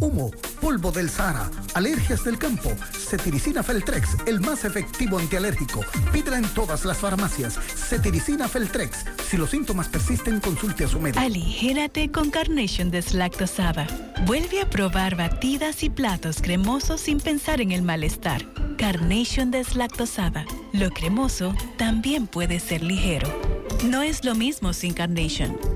humo, polvo del Sahara, alergias del campo. Cetiricina Feltrex, el más efectivo antialérgico. Pídela en todas las farmacias. Cetiricina Feltrex. Si los síntomas persisten, consulte a su médico. Aligérate con Carnation deslactosada. Vuelve a probar batidas y platos cremosos sin pensar en el malestar. Carnation deslactosada. Lo cremoso también puede ser ligero. No es lo mismo sin Carnation.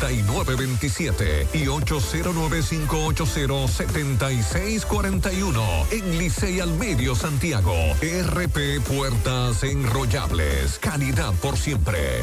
9927 y 809-580-7641 en Licey al Medio Santiago. RP Puertas Enrollables. Calidad por siempre.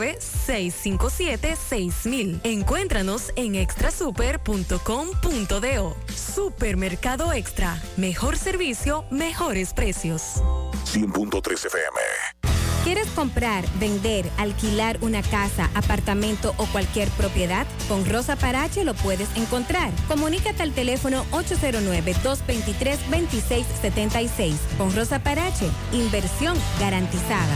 809-657-6000. Encuéntranos en extrasuper.com.do. Supermercado Extra. Mejor servicio, mejores precios. 100.3 FM. ¿Quieres comprar, vender, alquilar una casa, apartamento o cualquier propiedad? Con Rosa Parache lo puedes encontrar. Comunícate al teléfono 809-223-2676. Con Rosa Parache, inversión garantizada.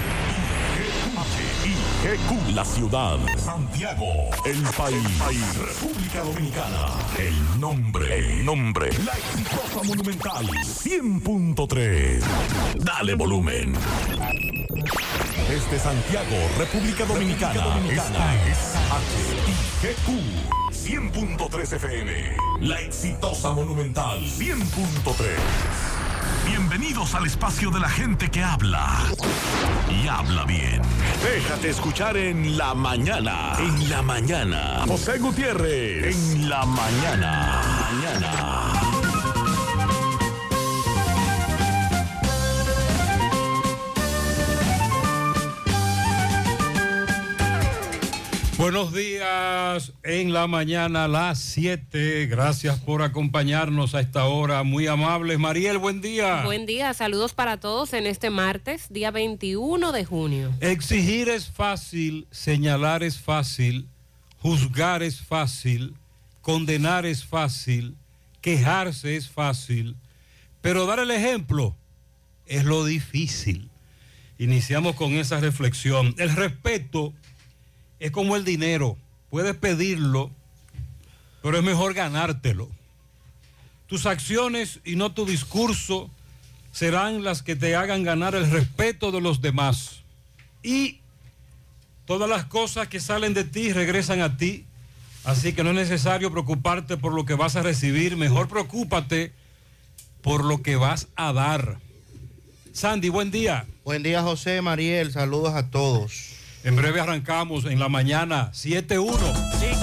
GQ, la ciudad. Santiago, el país. República Dominicana. El nombre. El nombre. La exitosa monumental. 100.3. Dale volumen. Desde Santiago, República Dominicana. Esta es HIGQ. 100.3 FM. La exitosa monumental. 100.3. Bienvenidos al espacio de la gente que habla y habla bien. Déjate escuchar en la mañana. En la mañana. José Gutiérrez. En la mañana. Mañana. Buenos días en la mañana a las 7. Gracias por acompañarnos a esta hora. Muy amables. Mariel, buen día. Buen día. Saludos para todos en este martes, día 21 de junio. Exigir es fácil, señalar es fácil, juzgar es fácil, condenar es fácil, quejarse es fácil, pero dar el ejemplo es lo difícil. Iniciamos con esa reflexión. El respeto es como el dinero. Puedes pedirlo, pero es mejor ganártelo. Tus acciones y no tu discurso serán las que te hagan ganar el respeto de los demás. Y todas las cosas que salen de ti regresan a ti. Así que no es necesario preocuparte por lo que vas a recibir. Mejor preocúpate por lo que vas a dar. Sandy, buen día. Buen día, José Mariel. Saludos a todos. En breve arrancamos en la mañana 7-1.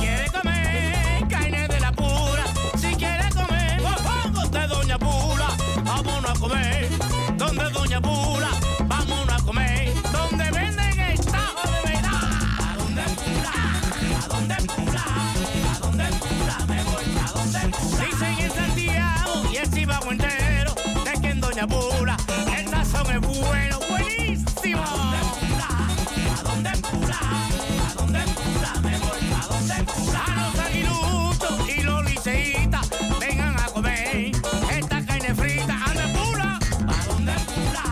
Dónde Pula? Me voy a dónde Pula. A los aguiluchos y los salseíta, vengan a comer esta carne frita. ¡Ande pura! ¿Pa dónde pura?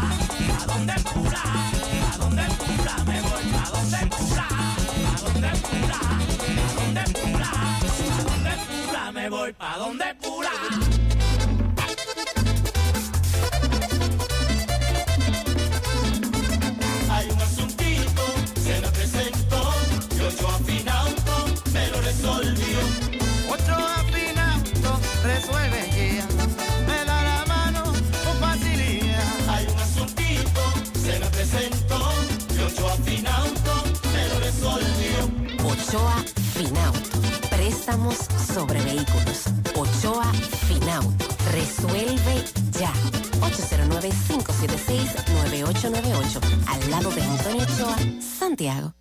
¿Pa dónde pura? ¿Pa dónde pura? Me voy pa dónde pura? ¿Pa dónde pura? ¿Pa dónde pura? ¿Pa dónde pura? Me voy pa dónde pura. Préstamos sobre vehículos. Ochoa Finauto. Resuelve ya. 809-576-9898. Al lado de Antonio Ochoa, Santiago.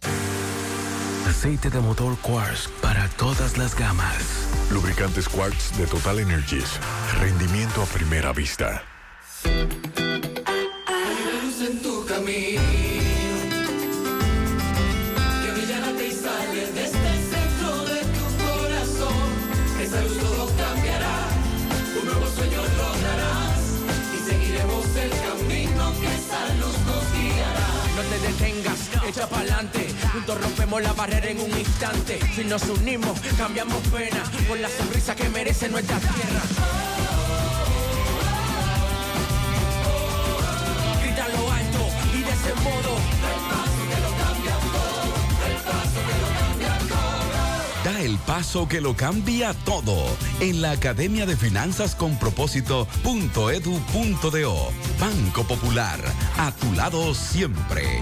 Aceite de motor Quartz para todas las gamas. Lubricantes Quartz de Total Energies. Rendimiento a primera vista. Echa pa'lante. Juntos rompemos la barrera en un instante. Si nos unimos, cambiamos pena por la sonrisa que merece nuestra tierra. Grita lo alto y de ese modo. Da el paso que lo cambia todo en la Academia de Finanzas con Propósito.edu.do. Banco Popular, a tu lado siempre.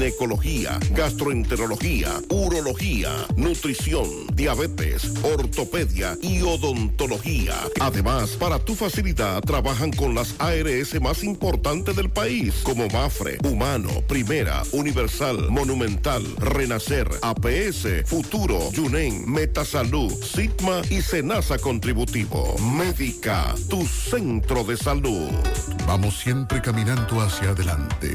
ginecología, gastroenterología, urología, nutrición, diabetes, ortopedia y odontología. Además, para tu facilidad, trabajan con las ARS más importantes del país, como Mafre, Humano, Primera, Universal, Monumental, Renacer, APS, Futuro, Yunen, Metasalud, Sigma y Senasa Contributivo. Médica, tu centro de salud. Vamos siempre caminando hacia adelante,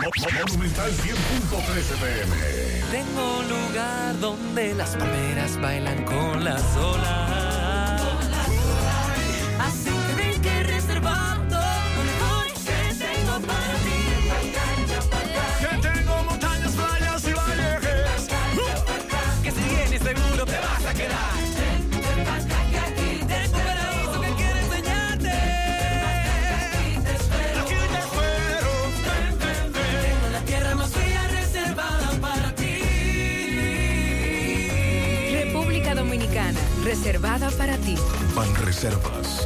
Monumental 100.13 pm. Tengo un lugar donde las palmeras bailan con las olas. Para ti. Banreservas,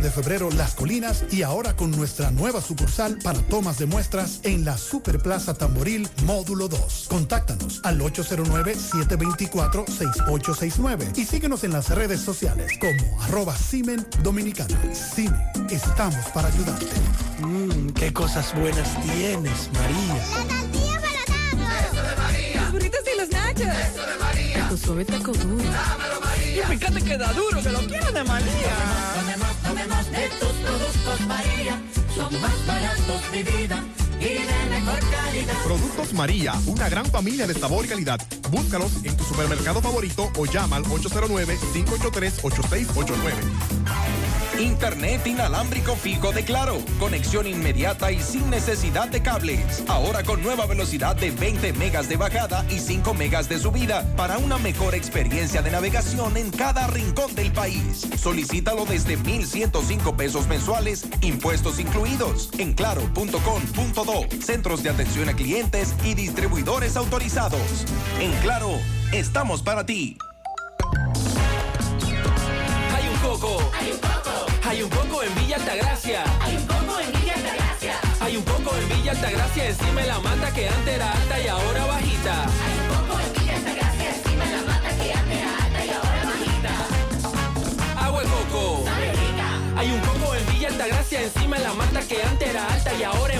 de febrero Las Colinas y ahora con nuestra nueva sucursal para tomas de muestras en la Superplaza Tamboril Módulo 2. Contáctanos al 809-724-6869 y síguenos en las redes sociales como arroba Simen Dominicana. Simen, estamos para ayudarte. Mmm, qué cosas buenas tienes, María. La tortilla para Eso de María. Los burritos y los nachos. Eso de María. Tu suave taco duro. Dámelo, María. Y fíjate que da duro, que lo quiero de María. Tomemos, tomemos, de tus productos María. Son más baratos, mi vida. Y de mejor calidad. Productos María, una gran familia de sabor y calidad. Búscalos en tu supermercado favorito o llama al 809-583-8689. Internet inalámbrico fijo de Claro. Conexión inmediata y sin necesidad de cables. Ahora con nueva velocidad de 20 megas de bajada y 5 megas de subida para una mejor experiencia de navegación en cada rincón del país. Solicítalo desde 1,105 pesos mensuales, impuestos incluidos, en claro.com.do. Centros de atención a clientes y distribuidores autorizados. En Claro, estamos para ti. Hay un coco. Hay un coco. Hay un coco en Villa Altagracia. Hay un coco en Villa Altagracia. Hay un coco en Villa Altagracia encima de la mata que antes era alta y ahora bajita. Hay un coco en Villa Altagracia encima de la mata que antes era alta y ahora bajita. Agua de coco. Hay un coco en Villa Altagracia encima de la mata que antes era alta y ahora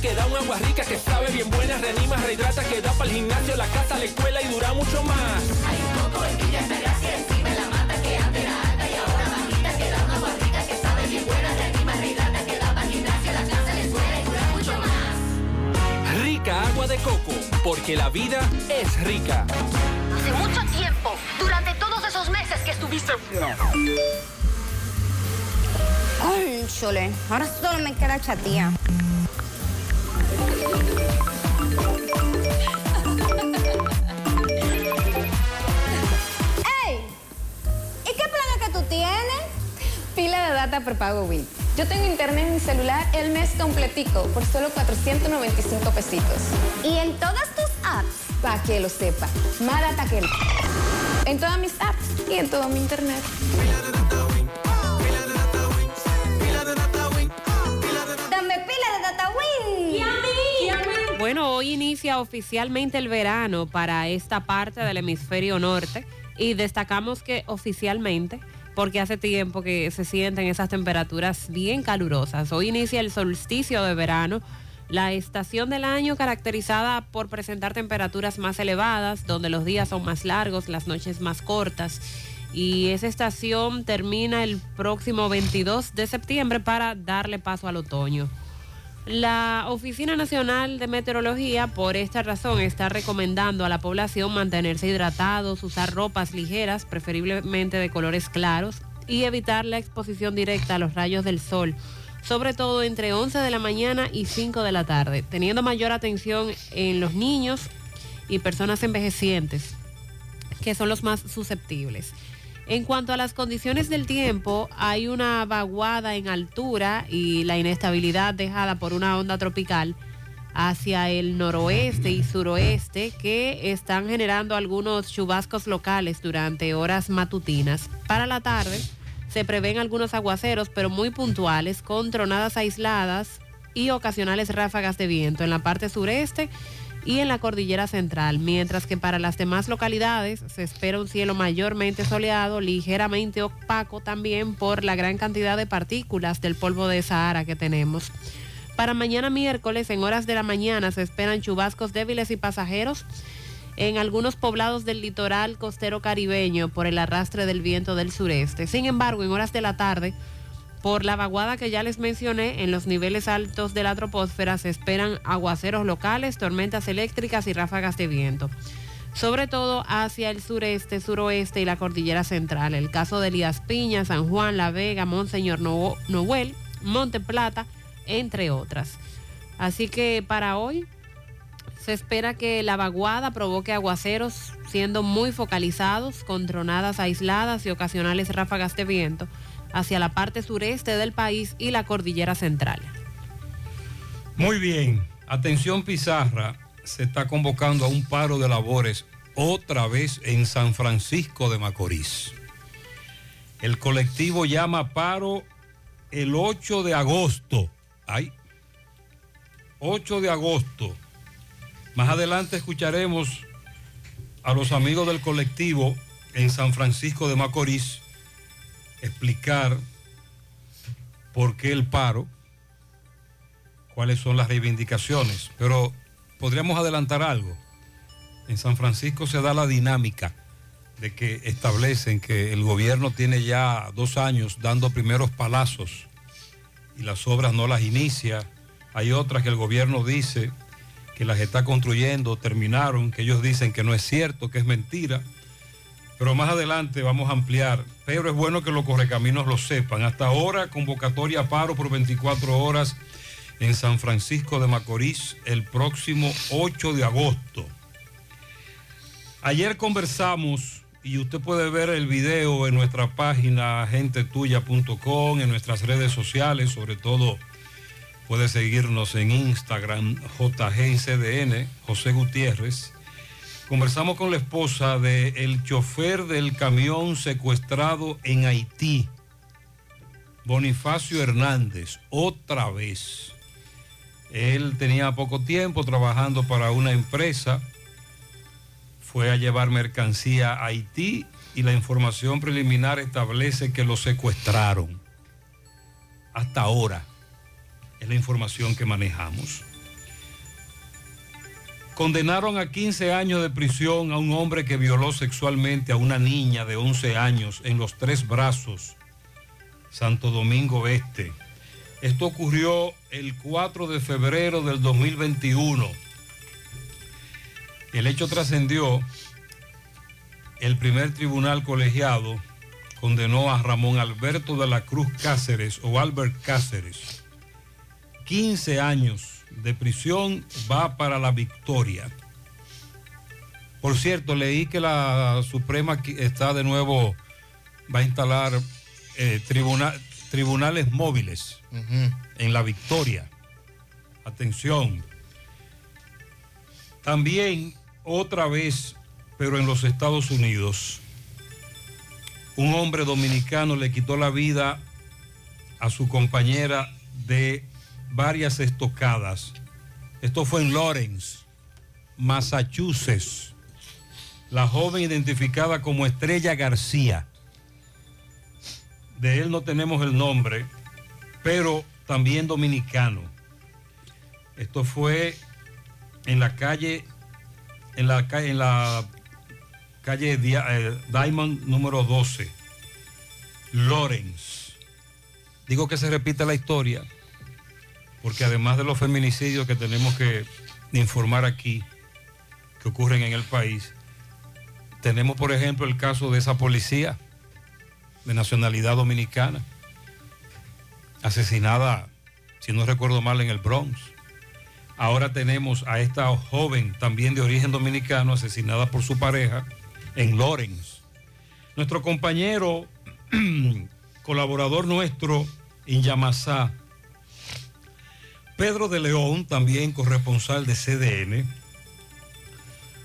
que da un agua rica que sabe bien buena, reanima, rehidrata, que da para el gimnasio, la casa, la escuela y dura mucho más. Hay un coco en Villa Altagracia encima de la mata que antes era alta y ahora bajita que da un agua rica que sabe bien buena, reanima, rehidrata, que da para el gimnasio, la casa, la escuela y dura mucho más. Rica agua de coco, porque la vida es rica. Hace mucho tiempo, durante todos esos meses que estuviste Cónchole, ahora solo me queda chatía. De data prepago Win. Yo tengo internet en mi celular el mes completico por solo 495 pesitos. ¿Y en todas tus apps? Para que lo sepa. Más data que En todas mis apps y en todo mi internet. Bueno, hoy inicia oficialmente el verano para esta parte del hemisferio norte y destacamos que oficialmente porque hace tiempo que se sienten esas temperaturas bien calurosas. Hoy inicia el solsticio de verano, la estación del año caracterizada por presentar temperaturas más elevadas, donde los días son más largos, las noches más cortas. Y esa estación termina el próximo 22 de septiembre para darle paso al otoño. La Oficina Nacional de Meteorología, por esta razón, está recomendando a la población mantenerse hidratados, usar ropas ligeras, preferiblemente de colores claros, y evitar la exposición directa a los rayos del sol, sobre todo entre 11 de la mañana y 5 de la tarde, teniendo mayor atención en los niños y personas envejecientes, que son los más susceptibles. En cuanto a las condiciones del tiempo, hay una vaguada en altura y la inestabilidad dejada por una onda tropical hacia el noroeste y suroeste que están generando algunos chubascos locales durante horas matutinas. Para la tarde se prevén algunos aguaceros, pero muy puntuales, con tronadas aisladas y ocasionales ráfagas de viento en la parte sureste y en la cordillera central, mientras que para las demás localidades se espera un cielo mayormente soleado, ligeramente opaco también por la gran cantidad de partículas del polvo de Sahara que tenemos. Para mañana miércoles, en horas de la mañana, se esperan chubascos débiles y pasajeros en algunos poblados del litoral costero caribeño por el arrastre del viento del sureste. Sin embargo, en horas de la tarde, por la vaguada que ya les mencioné, en los niveles altos de la troposfera se esperan aguaceros locales, tormentas eléctricas y ráfagas de viento. sobre todo hacia el sureste, suroeste y la cordillera central. El caso de Elías Piña, San Juan, La Vega, Monseñor No- Noel, Monte Plata, entre otras. Así que para hoy se espera que la vaguada provoque aguaceros siendo muy focalizados con tronadas aisladas y ocasionales ráfagas de viento hacia la parte sureste del país y la cordillera central. Muy bien, atención Pizarra, se está convocando a un paro de labores otra vez en San Francisco de Macorís. El colectivo llama paro el 8 de agosto. Ay, 8 de agosto. Más adelante escucharemos a los amigos del colectivo en San Francisco de Macorís explicar por qué el paro cuáles son las reivindicaciones, pero podríamos adelantar algo. En San Francisco se da la dinámica de que establecen que el gobierno tiene ya dos años dando primeros palazos y las obras no las inicia. Hay otras que el gobierno dice que las está construyendo, terminaron, que ellos dicen que no es cierto, que es mentira. Pero más adelante vamos a ampliar. Pero es bueno que los correcaminos lo sepan. Hasta ahora, convocatoria a paro por 24 horas en San Francisco de Macorís el próximo 8 de agosto. Ayer conversamos y usted puede ver el video en nuestra página gentetuya.com, en nuestras redes sociales, sobre todo puede seguirnos en Instagram JGCDN, José Gutiérrez. Conversamos con la esposa del chofer del camión secuestrado en Haití, Bonifacio Hernández, otra vez. Él tenía poco tiempo trabajando para una empresa, fue a llevar mercancía a Haití y la información preliminar establece que lo secuestraron. Hasta ahora es la información que manejamos. Condenaron a 15 años de prisión a un hombre que violó sexualmente a una niña de 11 años en los tres brazos, Santo Domingo Este. Esto ocurrió el 4 de febrero del 2021. El hecho trascendió. El primer tribunal colegiado condenó a Ramón Alberto de la Cruz Cáceres o Albert Cáceres. 15 años de prisión va para la victoria. Por cierto, leí que la Suprema está de nuevo, va a instalar eh, tribuna- tribunales móviles en la victoria. Atención. También otra vez, pero en los Estados Unidos, un hombre dominicano le quitó la vida a su compañera de varias estocadas. Esto fue en Lawrence, Massachusetts. La joven identificada como Estrella García. De él no tenemos el nombre, pero también dominicano. Esto fue en la calle, en la en la calle eh, Diamond número 12, Lawrence. Digo que se repite la historia, porque además de los feminicidios que tenemos que informar aquí, que ocurren en el país, tenemos por ejemplo el caso de esa policía de nacionalidad dominicana, asesinada, si no recuerdo mal, en el Bronx. Ahora tenemos a esta joven también de origen dominicano asesinada por su pareja en Lawrence. Nuestro compañero, colaborador nuestro en Yamasá, Pedro de León, también corresponsal de CDN,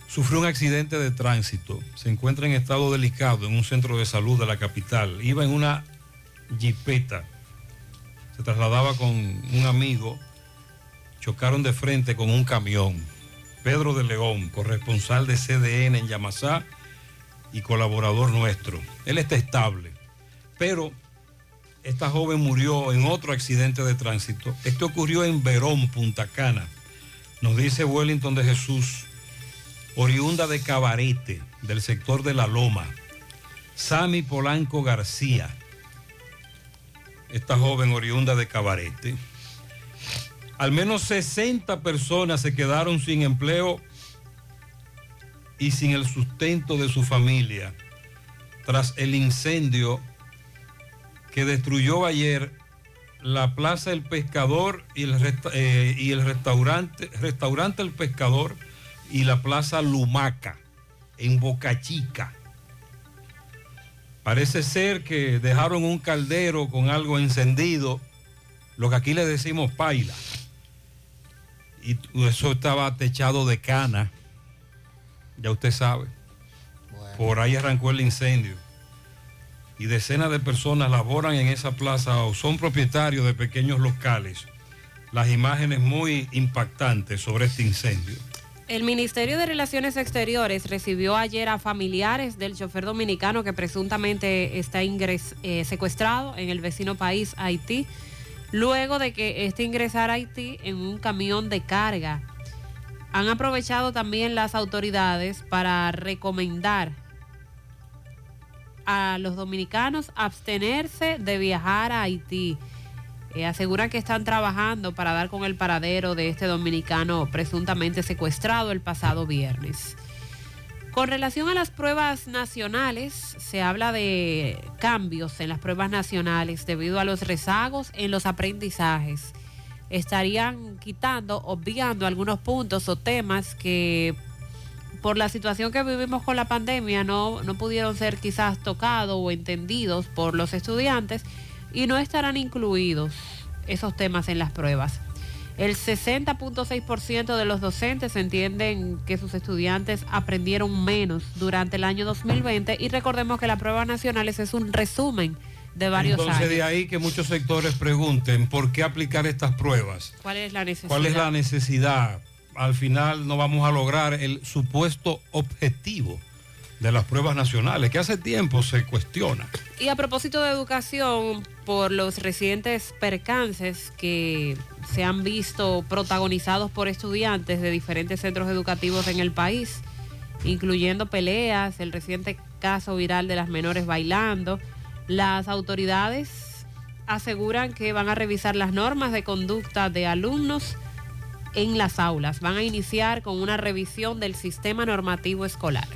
sufrió un accidente de tránsito. Se encuentra en estado delicado en un centro de salud de la capital. Iba en una jipeta. Se trasladaba con un amigo. Chocaron de frente con un camión. Pedro de León, corresponsal de CDN en Yamasá y colaborador nuestro. Él está estable. Pero esta joven murió en otro accidente de tránsito. Esto ocurrió en Verón, Punta Cana. Nos dice Wellington de Jesús, oriunda de Cabarete, del sector de La Loma. Sami Polanco García, esta joven oriunda de Cabarete. Al menos 60 personas se quedaron sin empleo y sin el sustento de su familia tras el incendio que destruyó ayer la Plaza El Pescador y el, resta- eh, y el restaurante, restaurante El Pescador y la Plaza Lumaca en Boca Chica. Parece ser que dejaron un caldero con algo encendido, lo que aquí le decimos paila. Y eso estaba techado de cana, ya usted sabe. Por ahí arrancó el incendio. Y decenas de personas laboran en esa plaza o son propietarios de pequeños locales. Las imágenes muy impactantes sobre este incendio. El Ministerio de Relaciones Exteriores recibió ayer a familiares del chofer dominicano que presuntamente está eh, secuestrado en el vecino país Haití, luego de que este ingresara a Haití en un camión de carga. Han aprovechado también las autoridades para recomendar a los dominicanos abstenerse de viajar a Haití. Eh, aseguran que están trabajando para dar con el paradero de este dominicano presuntamente secuestrado el pasado viernes. Con relación a las pruebas nacionales, se habla de cambios en las pruebas nacionales debido a los rezagos en los aprendizajes. Estarían quitando, obviando algunos puntos o temas que por la situación que vivimos con la pandemia no, no pudieron ser quizás tocados o entendidos por los estudiantes y no estarán incluidos esos temas en las pruebas. El 60.6% de los docentes entienden que sus estudiantes aprendieron menos durante el año 2020 y recordemos que las pruebas nacionales es un resumen de varios Entonces años. de ahí que muchos sectores pregunten por qué aplicar estas pruebas. ¿Cuál es la necesidad? ¿Cuál es la necesidad? Al final no vamos a lograr el supuesto objetivo de las pruebas nacionales, que hace tiempo se cuestiona. Y a propósito de educación, por los recientes percances que se han visto protagonizados por estudiantes de diferentes centros educativos en el país, incluyendo peleas, el reciente caso viral de las menores bailando, las autoridades aseguran que van a revisar las normas de conducta de alumnos en las aulas. Van a iniciar con una revisión del sistema normativo escolar.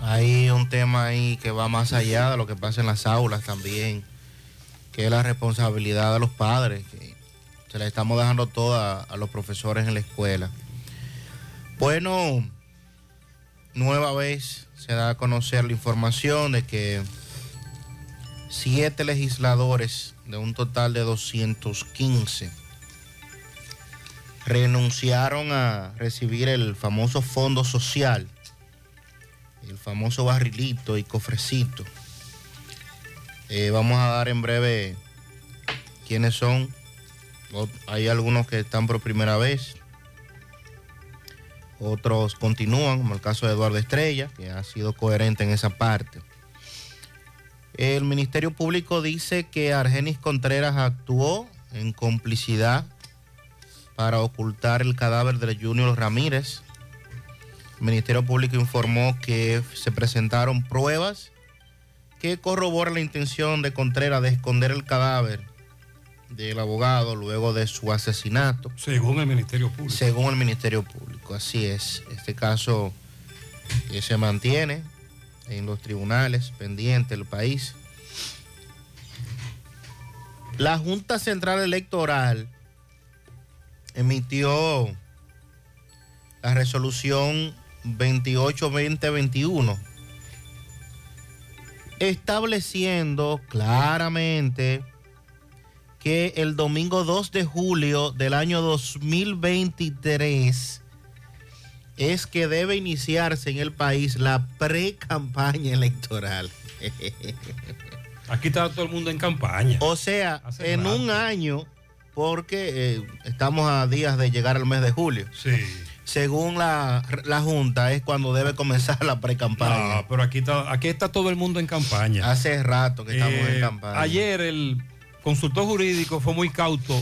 Hay un tema ahí que va más allá de lo que pasa en las aulas también, que es la responsabilidad de los padres, se la estamos dejando toda a los profesores en la escuela. Bueno, nueva vez se da a conocer la información de que siete legisladores de un total de 215 renunciaron a recibir el famoso fondo social el famoso barrilito y cofrecito. Eh, vamos a dar en breve quiénes son. Hay algunos que están por primera vez. Otros continúan, como el caso de Eduardo Estrella, que ha sido coherente en esa parte. El Ministerio Público dice que Argenis Contreras actuó en complicidad para ocultar el cadáver de Junior Ramírez, el Ministerio Público informó que se presentaron pruebas que corroboran la intención de Contreras de esconder el cadáver del abogado luego de su asesinato. Según el Ministerio Público. Según el Ministerio Público, así es. Este caso eh, se mantiene en los tribunales pendiente del país. La Junta Central Electoral emitió la resolución 28-2021 estableciendo claramente que el domingo 2 de julio del año 2023 es que debe iniciarse en el país la pre-campaña electoral. Aquí está todo el mundo en campaña. O sea, Hace en rato. un año, porque eh, estamos a días de llegar al mes de julio. Sí. Según la, la Junta, es cuando debe comenzar la pre-campaña. No, pero aquí está, aquí está todo el mundo en campaña. Hace rato que estamos Eh, en campaña. Ayer el consultor jurídico fue muy cauto,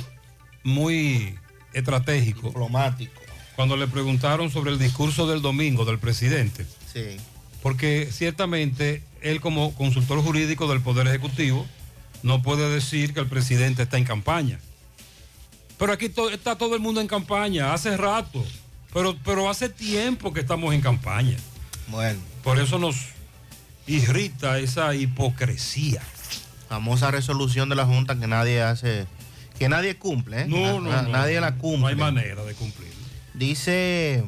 muy estratégico. Diplomático. Cuando le preguntaron sobre el discurso del domingo del presidente. Sí. Porque ciertamente él como consultor jurídico del Poder Ejecutivo no puede decir que el presidente está en campaña. Pero aquí to- está todo el mundo en campaña, hace rato. Pero, pero hace tiempo que estamos en campaña. Bueno. Por eso nos irrita esa hipocresía. Famosa resolución de la Junta que nadie hace, que nadie cumple, ¿eh? No, Na- no, no. Nadie la cumple. No hay manera de cumplir. Dice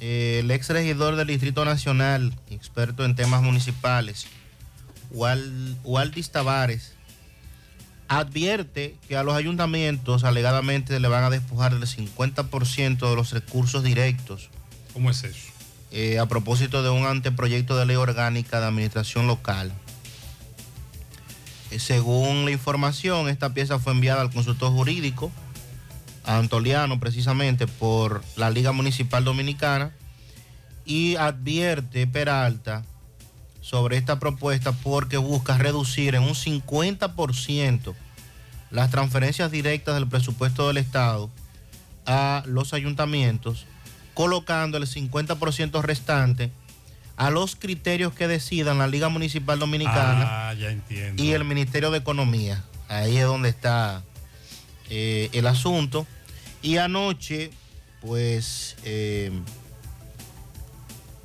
eh, el ex regidor del Distrito Nacional, experto en temas municipales, Wal- Waldis Tavares, advierte que a los ayuntamientos alegadamente le van a despojar del 50% de los recursos directos. ¿Cómo es eso? eh, a propósito de un anteproyecto de ley orgánica de administración local. Eh, según la información, esta pieza fue enviada al consultor jurídico, a Antoliano precisamente, por la Liga Municipal Dominicana, y advierte Peralta sobre esta propuesta porque busca reducir en un 50% las transferencias directas del presupuesto del Estado a los ayuntamientos, colocando el 50% restante a los criterios que decidan la Liga Municipal Dominicana Ah, y el Ministerio de Economía. Ahí es donde está eh, el asunto. Y anoche, pues, eh,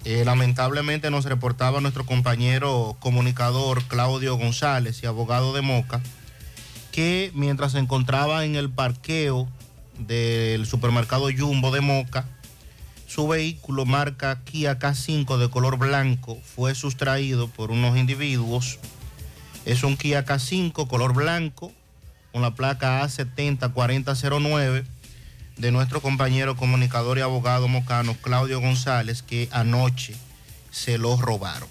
eh, lamentablemente nos reportaba nuestro compañero comunicador Claudio González y abogado de Moca, que mientras se encontraba en el parqueo del supermercado Jumbo de Moca, su vehículo marca Kia K5 de color blanco fue sustraído por unos individuos. Es un Kia K5 color blanco con la placa A704009 de nuestro compañero comunicador y abogado mocano Claudio González que anoche se lo robaron.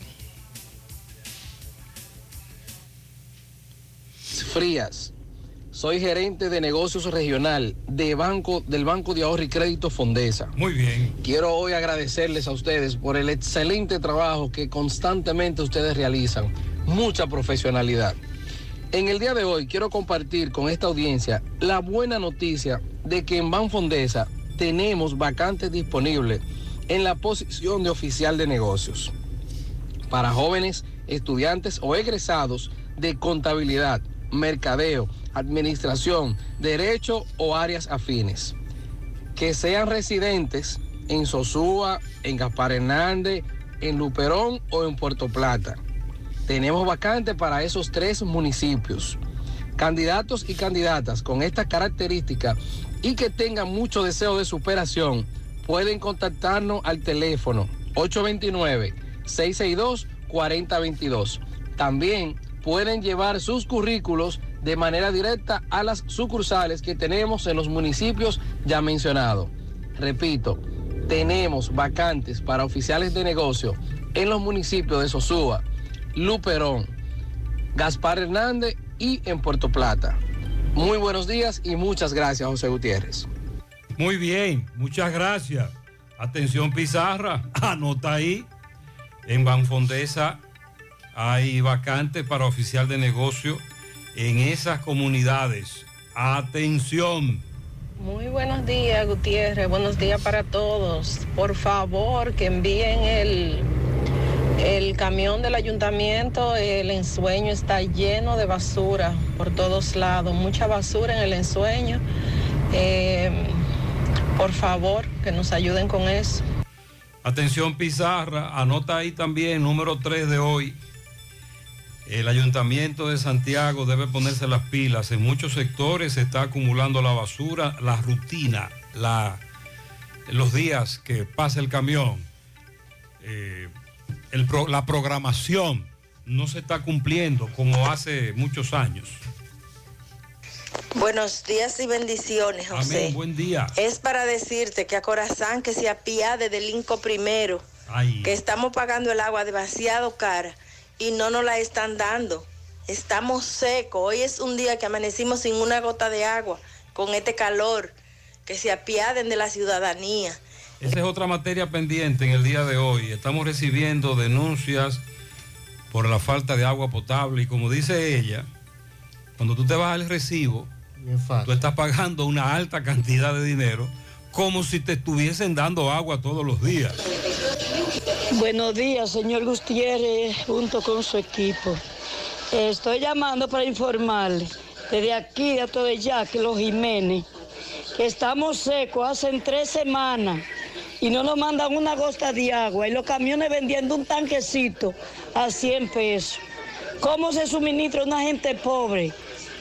Frías. Soy gerente de negocios regional de banco, del Banco de Ahorro y Crédito Fondesa. Muy bien. Quiero hoy agradecerles a ustedes por el excelente trabajo que constantemente ustedes realizan. Mucha profesionalidad. En el día de hoy quiero compartir con esta audiencia la buena noticia de que en Banfondesa tenemos vacantes disponibles en la posición de oficial de negocios para jóvenes, estudiantes o egresados de contabilidad, mercadeo, administración, derecho o áreas afines. Que sean residentes en Sosúa, en Gaspar Hernández, en Luperón o en Puerto Plata. Tenemos vacantes para esos tres municipios. Candidatos y candidatas con estas características y que tengan mucho deseo de superación pueden contactarnos al teléfono 829-662-4022. También pueden llevar sus currículos de manera directa a las sucursales que tenemos en los municipios ya mencionados. Repito, tenemos vacantes para oficiales de negocio en los municipios de Sosúa, Luperón, Gaspar Hernández y en Puerto Plata. Muy buenos días y muchas gracias, José Gutiérrez. Muy bien, muchas gracias. Atención Pizarra, anota ahí. En Banfondesa hay vacantes para oficial de negocio en esas comunidades. Atención. Muy buenos días, Gutiérrez. Buenos días para todos. Por favor, que envíen el, el camión del ayuntamiento. El ensueño está lleno de basura por todos lados. Mucha basura en el ensueño. Eh, por favor, que nos ayuden con eso. Atención Pizarra, anota ahí también número 3 de hoy. El ayuntamiento de Santiago debe ponerse las pilas. En muchos sectores se está acumulando la basura, la rutina, los días que pasa el camión, eh, el pro- la programación no se está cumpliendo como hace muchos años. Buenos días y bendiciones, José. Amén, buen día. Es para decirte que a Corazán que se apiade del Inco primero, Ay, que estamos pagando el agua demasiado cara y no nos la están dando. Estamos secos. Hoy es un día que amanecimos sin una gota de agua, con este calor. Que se apiaden de la ciudadanía. Esa es otra materia pendiente en el día de hoy. Estamos recibiendo denuncias por la falta de agua potable y como dice ella, cuando tú te vas al recibo, tú estás pagando una alta cantidad de dinero como si te estuviesen dando agua todos los días. Buenos días, señor Gutiérrez, junto con su equipo. Estoy llamando para informarle desde aquí, de todo ya, que los Jiménez, que estamos secos hace tres semanas y no nos mandan una gota de agua y los camiones vendiendo un tanquecito a 100 pesos. ¿Cómo se suministra una gente pobre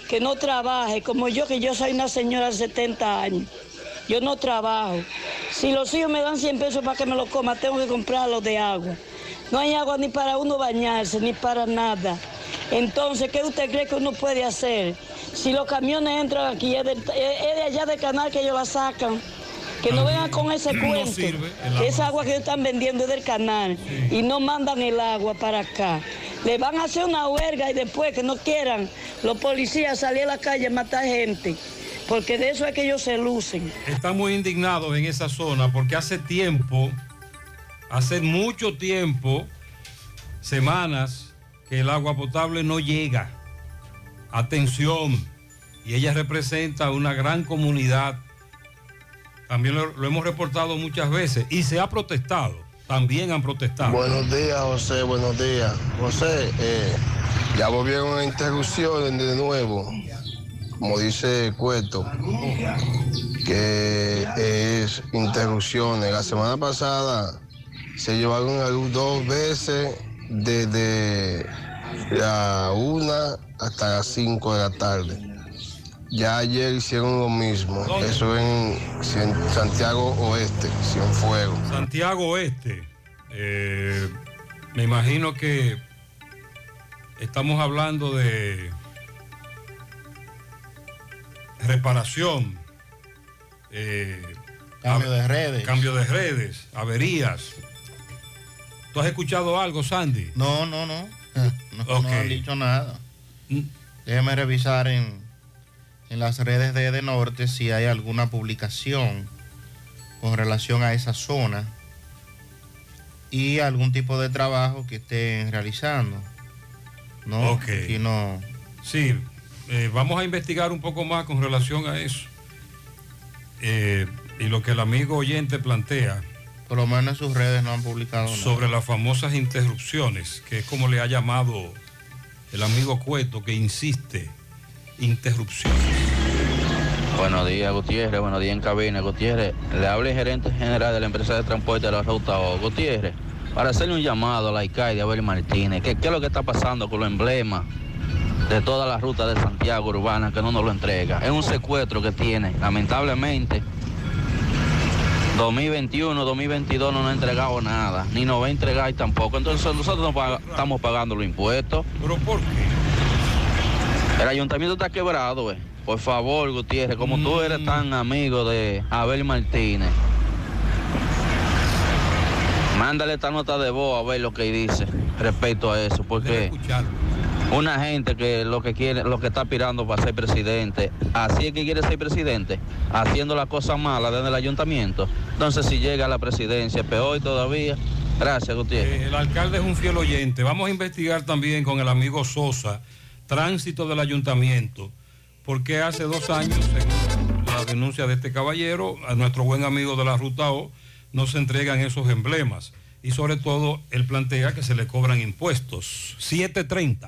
que no trabaje, como yo, que yo soy una señora de 70 años? Yo no trabajo. Si los hijos me dan 100 pesos para que me lo coma, tengo que comprarlo de agua. No hay agua ni para uno bañarse, ni para nada. Entonces, ¿qué usted cree que uno puede hacer? Si los camiones entran aquí, es es de allá del canal que ellos la sacan. Que no vengan con ese No cuento. sirve esa agua que ellos están vendiendo es del canal y no mandan el agua para acá. Le van a hacer una huelga y después que no quieran los policías salir a la calle a matar gente. Porque de eso es que ellos se lucen. Están muy indignados en esa zona porque hace tiempo, hace mucho tiempo, semanas, que el agua potable no llega. Atención. Y ella representa una gran comunidad. También lo, hemos reportado muchas veces y se ha protestado. También han protestado. Buenos días, José, buenos días. José, eh, ya volvieron a interrupciones de nuevo, como dice Cueto, que es interrupciones. La semana pasada se llevaron a luz dos veces desde la una hasta las cinco de la tarde. Ya ayer hicieron lo mismo, eso en Santiago Oeste, Cienfuegos. Santiago Oeste. eh, me imagino que estamos hablando de reparación. eh, Cambio de redes. Cambio de redes, averías. ¿Tú has escuchado algo, Sandy? No, no, no. No, no Ok. han dicho nada. Déjeme revisar en, en las redes de Edenorte si hay alguna publicación con relación a esa zona y algún tipo de trabajo que estén realizando. No, Ok. Aquí no. Sí, eh, vamos a investigar un poco más con relación a eso. Eh, y lo que el amigo oyente plantea. Por lo menos en sus redes no han publicado nada. sobre las famosas interrupciones, que es como le ha llamado el amigo Cueto, que insiste, interrupciones. Buenos días, Gutiérrez. Buenos días en cabina. Gutiérrez, le habla el gerente general de la empresa de transporte de la Ruta O. Gutiérrez, para hacerle un llamado a la ICAI de Abel Martínez, que qué es lo que está pasando con los emblemas de toda la ruta de Santiago Urbana que no nos lo entrega. Es un secuestro que tiene, lamentablemente. 2021, 2022 no nos ha entregado nada, ni nos va a entregar tampoco. Entonces nosotros no estamos pagando los impuestos. ¿Pero por qué? El ayuntamiento está quebrado, eh. Por favor, Gutiérrez, como tú Mm. eres tan amigo de Abel Martínez, mándale esta nota de voz a ver lo que dice respecto a eso, porque una gente que lo que quiere, lo que está aspirando para ser presidente, así es que quiere ser presidente, haciendo las cosas malas desde el ayuntamiento. Entonces, si llega a la presidencia, peor todavía. Gracias, Gutiérrez. Eh, el alcalde es un fiel oyente. Vamos a investigar también con el amigo Sosa, tránsito del ayuntamiento, porque hace dos años, según la denuncia de este caballero, a nuestro buen amigo de la Ruta O, no se entregan esos emblemas. Y sobre todo, él plantea que se le cobran impuestos. 730.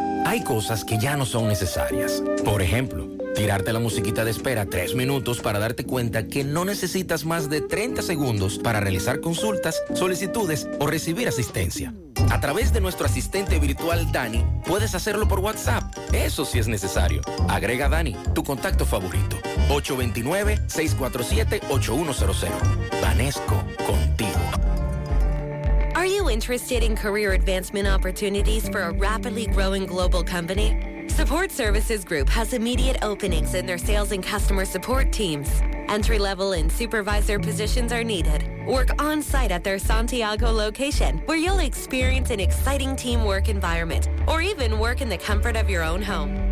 Hay cosas que ya no son necesarias. Por ejemplo, tirarte la musiquita de espera tres minutos para darte cuenta que no necesitas más de 30 segundos para realizar consultas, solicitudes o recibir asistencia. A través de nuestro asistente virtual Dani, puedes hacerlo por WhatsApp. Eso sí es necesario. Agrega Dani, tu contacto favorito. 829-647-8100. Vanesco, contigo. Are you interested in career advancement opportunities for a rapidly growing global company? Support Services Group has immediate openings in their sales and customer support teams. Entry level and supervisor positions are needed. Work on site at their Santiago location, where you'll experience an exciting teamwork environment, or even work in the comfort of your own home.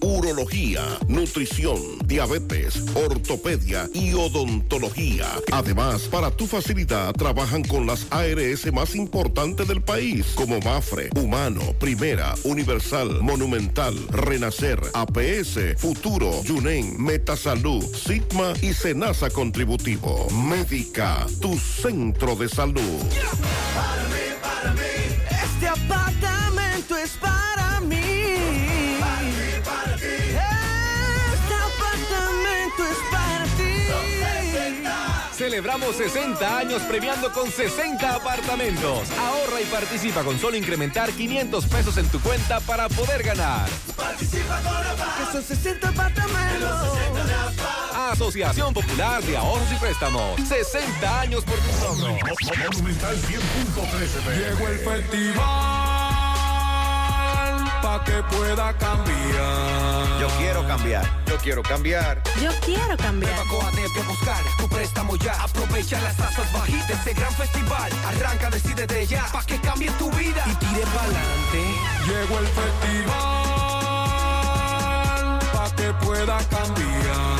urología, nutrición, diabetes, ortopedia y odontología. Además, para tu facilidad trabajan con las ARS más importantes del país, como Mafre, Humano, Primera, Universal, Monumental, Renacer, APS, Futuro, Yunen, Metasalud, Sigma y Senasa Contributivo. Médica, tu centro de salud. Este apartamento es para Celebramos 60 años premiando con 60 apartamentos. Ahorra y participa con solo incrementar 500 pesos en tu cuenta para poder ganar. Participa con APA. Que son 60 apartamentos. Asociación Popular de Ahorros y Préstamos. 60 años por tus logros. Monumental 100.13 Llegó el festival pa' que pueda cambiar. Yo quiero cambiar. Yo quiero cambiar. Yo quiero cambiar. Coatete a buscar tu préstamo ya. Aprovecha las tasas bajitas de este gran festival. Arranca, decide de ya, pa' que cambie tu vida y tire pa'lante. Llegó el festival pa' que pueda cambiar.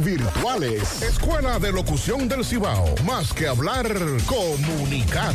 virtuales. Escuela de Locución del Cibao. Más que hablar, comunicar.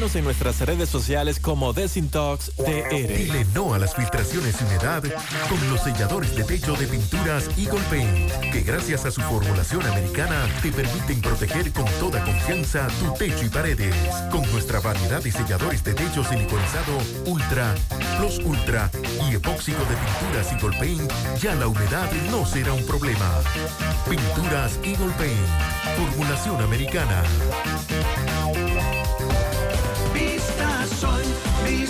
En nuestras redes sociales como Desintox DR. Dile no a las filtraciones y humedad con los selladores de techo de pinturas Eagle Paint, que gracias a su formulación americana te permiten proteger con toda confianza tu techo y paredes. Con nuestra variedad de selladores de techo siliconizado Ultra, Plus Ultra y epóxico de pinturas Eagle Paint, ya la humedad no será un problema. Pinturas Eagle Paint, formulación americana.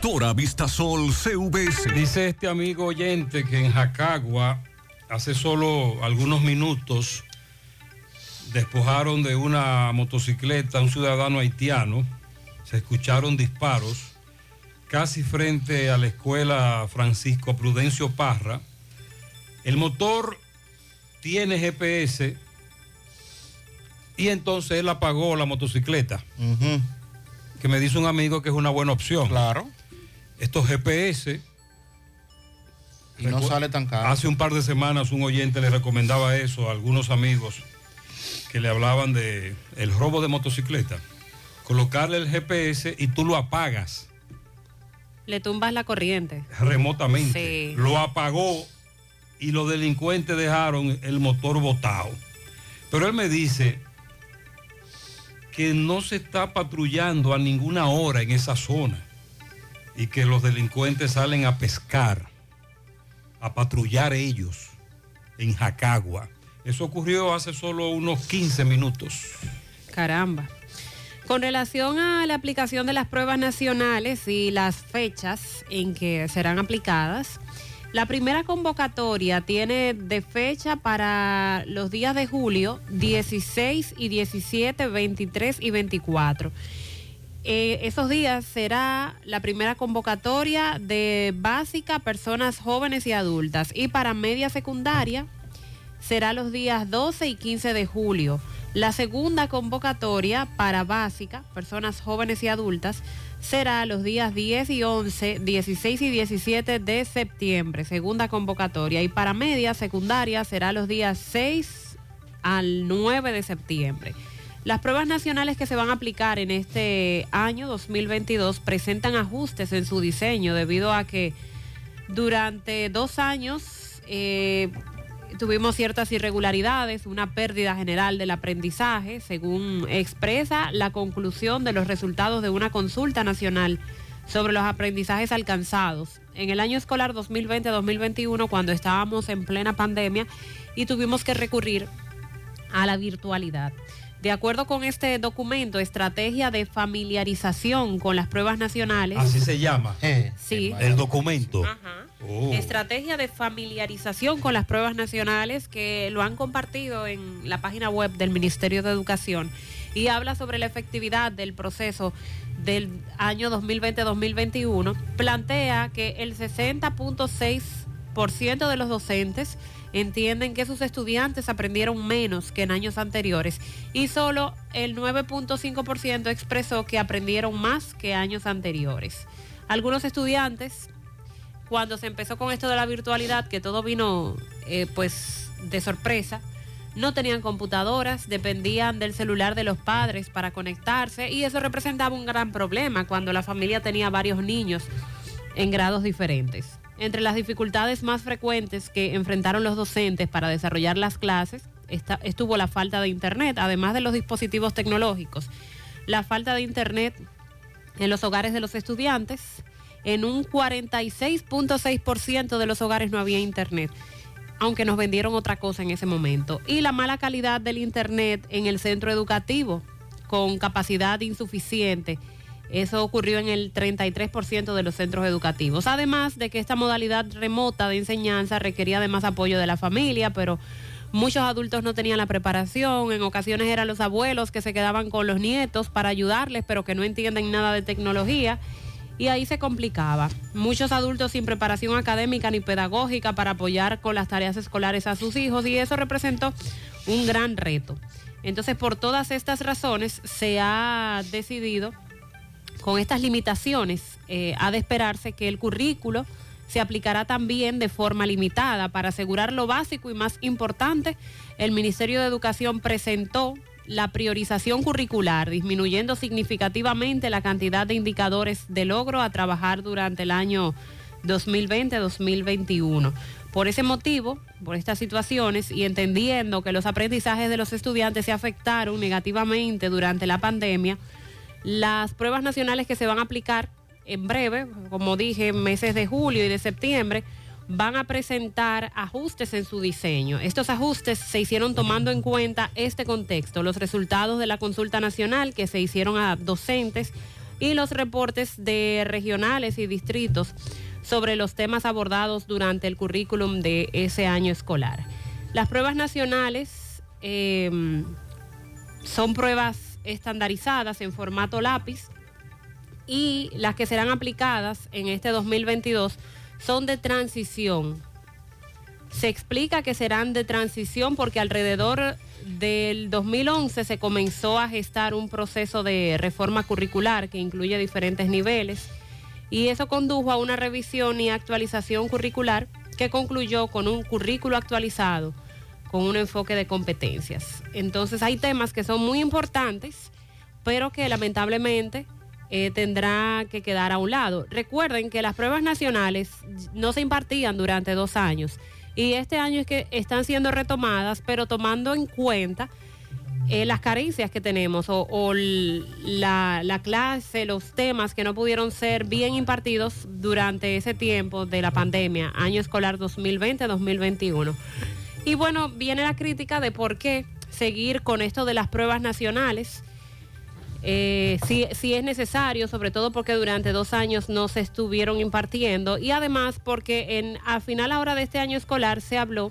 Constructora Vistasol CVS. Dice este amigo oyente que en Jacagua, hace solo algunos minutos, despojaron de una motocicleta a un ciudadano haitiano. Se escucharon disparos casi frente a la escuela Francisco Prudencio Parra. El motor tiene GPS y entonces él apagó la motocicleta. Que me dice un amigo que es una buena opción. Claro. Estos GPS. Y no sale tan caro. Hace un par de semanas un oyente le recomendaba eso a algunos amigos que le hablaban de el robo de motocicleta. Colocarle el GPS y tú lo apagas Le tumbas la corriente. remotamente. Sí. Lo apagó y los delincuentes dejaron el motor botado. Pero él me dice que no se está patrullando a ninguna hora en esa zona y que los delincuentes salen a pescar, a patrullar ellos en Jacagua. Eso ocurrió hace solo unos 15 minutos. Caramba. Con relación a la aplicación de las pruebas nacionales y las fechas en que serán aplicadas, la primera convocatoria tiene de fecha para los días de julio 16 y 17, 23 y 24. Eh, esos días será la primera convocatoria de básica, personas jóvenes y adultas. Y para media secundaria será los días 12 y 15 de julio. La segunda convocatoria para básica, personas jóvenes y adultas, será los días 10 y 11, 16 y 17 de septiembre, segunda convocatoria. Y para media secundaria será los días 6 al 9 de septiembre. Las pruebas nacionales que se van a aplicar en este año 2022 presentan ajustes en su diseño debido a que durante dos años eh, tuvimos ciertas irregularidades, una pérdida general del aprendizaje, según expresa la conclusión de los resultados de una consulta nacional sobre los aprendizajes alcanzados en el año escolar 2020-2021 cuando estábamos en plena pandemia y tuvimos que recurrir a la virtualidad. De acuerdo con este documento, estrategia de familiarización con las pruebas nacionales. Así se llama. Sí. El documento. Oh. Estrategia de familiarización con las pruebas nacionales que lo han compartido en la página web del Ministerio de Educación y habla sobre la efectividad del proceso del año 2020-2021. Plantea que el 60.6% de los docentes entienden que sus estudiantes aprendieron menos que en años anteriores y solo el 9.5% expresó que aprendieron más que años anteriores. Algunos estudiantes cuando se empezó con esto de la virtualidad, que todo vino eh, pues de sorpresa, no tenían computadoras, dependían del celular de los padres para conectarse y eso representaba un gran problema cuando la familia tenía varios niños en grados diferentes. Entre las dificultades más frecuentes que enfrentaron los docentes para desarrollar las clases estuvo la falta de internet, además de los dispositivos tecnológicos. La falta de internet en los hogares de los estudiantes, en un 46.6% de los hogares no había internet, aunque nos vendieron otra cosa en ese momento. Y la mala calidad del internet en el centro educativo, con capacidad insuficiente Eso ocurrió en el 33% de los centros educativos. Además de que esta modalidad remota de enseñanza requería de más apoyo de la familia, pero muchos adultos no tenían la preparación. En ocasiones eran los abuelos que se quedaban con los nietos para ayudarles, pero que no entienden nada de tecnología. Y ahí se complicaba. Muchos adultos sin preparación académica ni pedagógica para apoyar con las tareas escolares a sus hijos y eso representó un gran reto. Entonces, por todas estas razones, se ha decidido con estas limitaciones, eh, ha de esperarse que el currículo se aplicará también de forma limitada. Para asegurar lo básico y más importante, el Ministerio de Educación presentó la priorización curricular, disminuyendo significativamente la cantidad de indicadores de logro a trabajar durante el año 2020-2021. Por ese motivo, por estas situaciones y entendiendo que los aprendizajes de los estudiantes se afectaron negativamente durante la pandemia, las pruebas nacionales que se van a aplicar en breve, como dije, meses de julio y de septiembre, van a presentar ajustes en su diseño. Estos ajustes se hicieron tomando en cuenta este contexto, los resultados de la consulta nacional que se hicieron a docentes y los reportes de regionales y distritos sobre los temas abordados durante el currículum de ese año escolar. Las pruebas nacionales eh, son pruebas estandarizadas en formato lápiz y las que serán aplicadas en este 2022 son de transición. Se explica que serán de transición porque alrededor del 2011 se comenzó a gestar un proceso de reforma curricular que incluye diferentes niveles y eso condujo a una revisión y actualización curricular que concluyó con un currículo actualizado con un enfoque de competencias. Entonces hay temas que son muy importantes, pero que lamentablemente eh, tendrá que quedar a un lado. Recuerden que las pruebas nacionales no se impartían durante dos años y este año es que están siendo retomadas, pero tomando en cuenta eh, las carencias que tenemos o, la clase, los temas que no pudieron ser bien impartidos durante ese tiempo de la pandemia, año escolar 2020-2021. Y bueno, viene la crítica de por qué seguir con esto de las pruebas nacionales. Eh, si, si es necesario, sobre todo porque durante dos años no se estuvieron impartiendo y además porque en, al final ahora de este año escolar se habló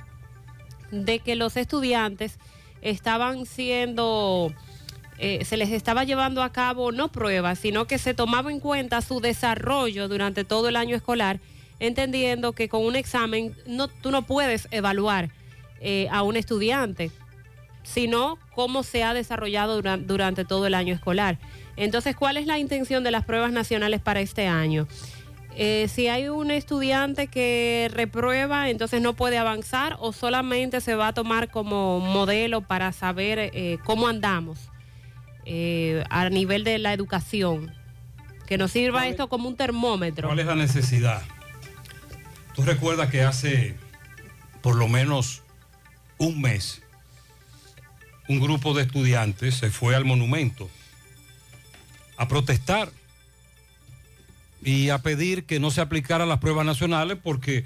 de que los estudiantes estaban siendo, eh, se les estaba llevando a cabo no pruebas, sino que se tomaba en cuenta su desarrollo durante todo el año escolar, entendiendo que con un examen no, tú no puedes evaluar eh, a un estudiante, sino cómo se ha desarrollado durante, durante todo el año escolar. Entonces, ¿cuál es la intención de las pruebas nacionales para este año? Eh, si hay un estudiante que reprueba, entonces no puede avanzar o solamente se va a tomar como modelo para saber eh, cómo andamos eh, a nivel de la educación. Que nos sirva esto como un termómetro. ¿Cuál es la necesidad? Tú recuerdas que hace por lo menos un mes un grupo de estudiantes se fue al monumento a protestar y a pedir que no se aplicaran las pruebas nacionales porque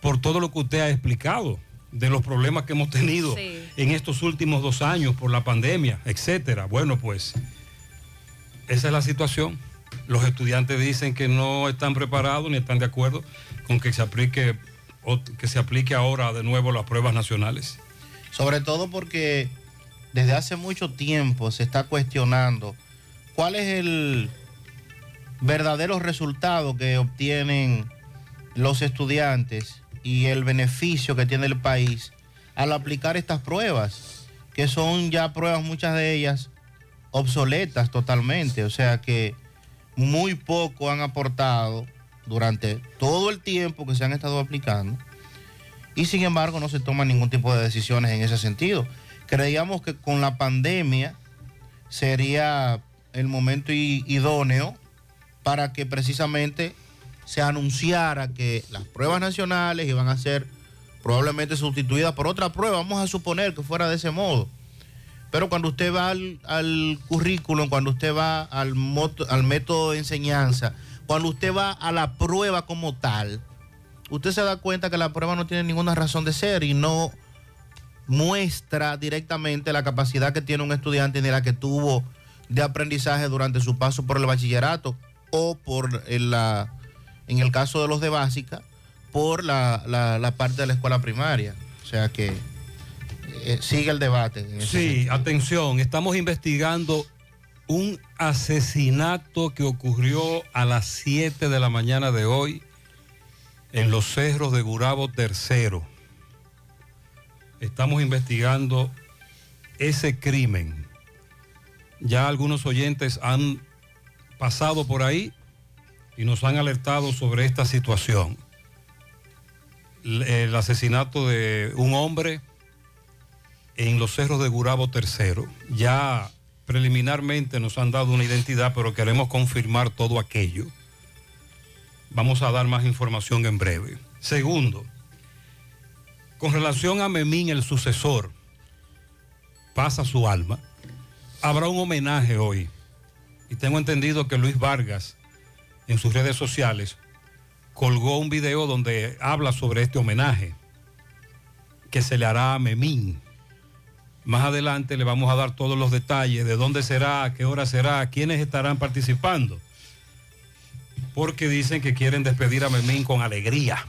por todo lo que usted ha explicado de los problemas que hemos tenido Sí. en estos últimos dos años por la pandemia, etcétera. Bueno, pues esa es la situación. Los estudiantes dicen que no están preparados ni están de acuerdo con que se aplique que se aplique ahora de nuevo las pruebas nacionales. Sobre todo porque desde hace mucho tiempo se está cuestionando cuál es el verdadero resultado que obtienen los estudiantes y el beneficio que tiene el país al aplicar estas pruebas, que son ya pruebas, muchas de ellas obsoletas totalmente, o sea que muy poco han aportado durante todo el tiempo que se han estado aplicando y sin embargo no se toman ningún tipo de decisiones en ese sentido. Creíamos que con la pandemia sería el momento idóneo para que precisamente se anunciara que las pruebas nacionales iban a ser probablemente sustituidas por otra prueba. Vamos a suponer que fuera de ese modo. Pero cuando usted va al, al currículum, cuando usted va al, moto- al método de enseñanza, cuando usted va a la prueba como tal, usted se da cuenta que la prueba no tiene ninguna razón de ser y no muestra directamente la capacidad que tiene un estudiante ni la que tuvo de aprendizaje durante su paso por el bachillerato o por la, en el caso de los de básica, por la, la- la parte de la escuela primaria. O sea que eh, sigue el debate. Sí, atención, estamos investigando un asesinato que ocurrió a las 7 de la mañana de hoy en los cerros de Gurabo III. Estamos investigando ese crimen. Ya algunos oyentes han pasado por ahí y nos han alertado sobre esta situación. El, asesinato de un hombre en los cerros de Gurabo III. Ya preliminarmente nos han dado una identidad, pero queremos confirmar todo aquello. Vamos a dar más información en breve. Segundo, con relación a Memín, el sucesor, pasa su alma. Habrá un homenaje hoy. Y tengo entendido que Luis Vargas, en sus redes sociales, colgó un video donde habla sobre este homenaje que se le hará a Memín. Más adelante le vamos a dar todos los detalles de dónde será, qué hora será, quiénes estarán participando. Porque dicen que quieren despedir a Memín con alegría.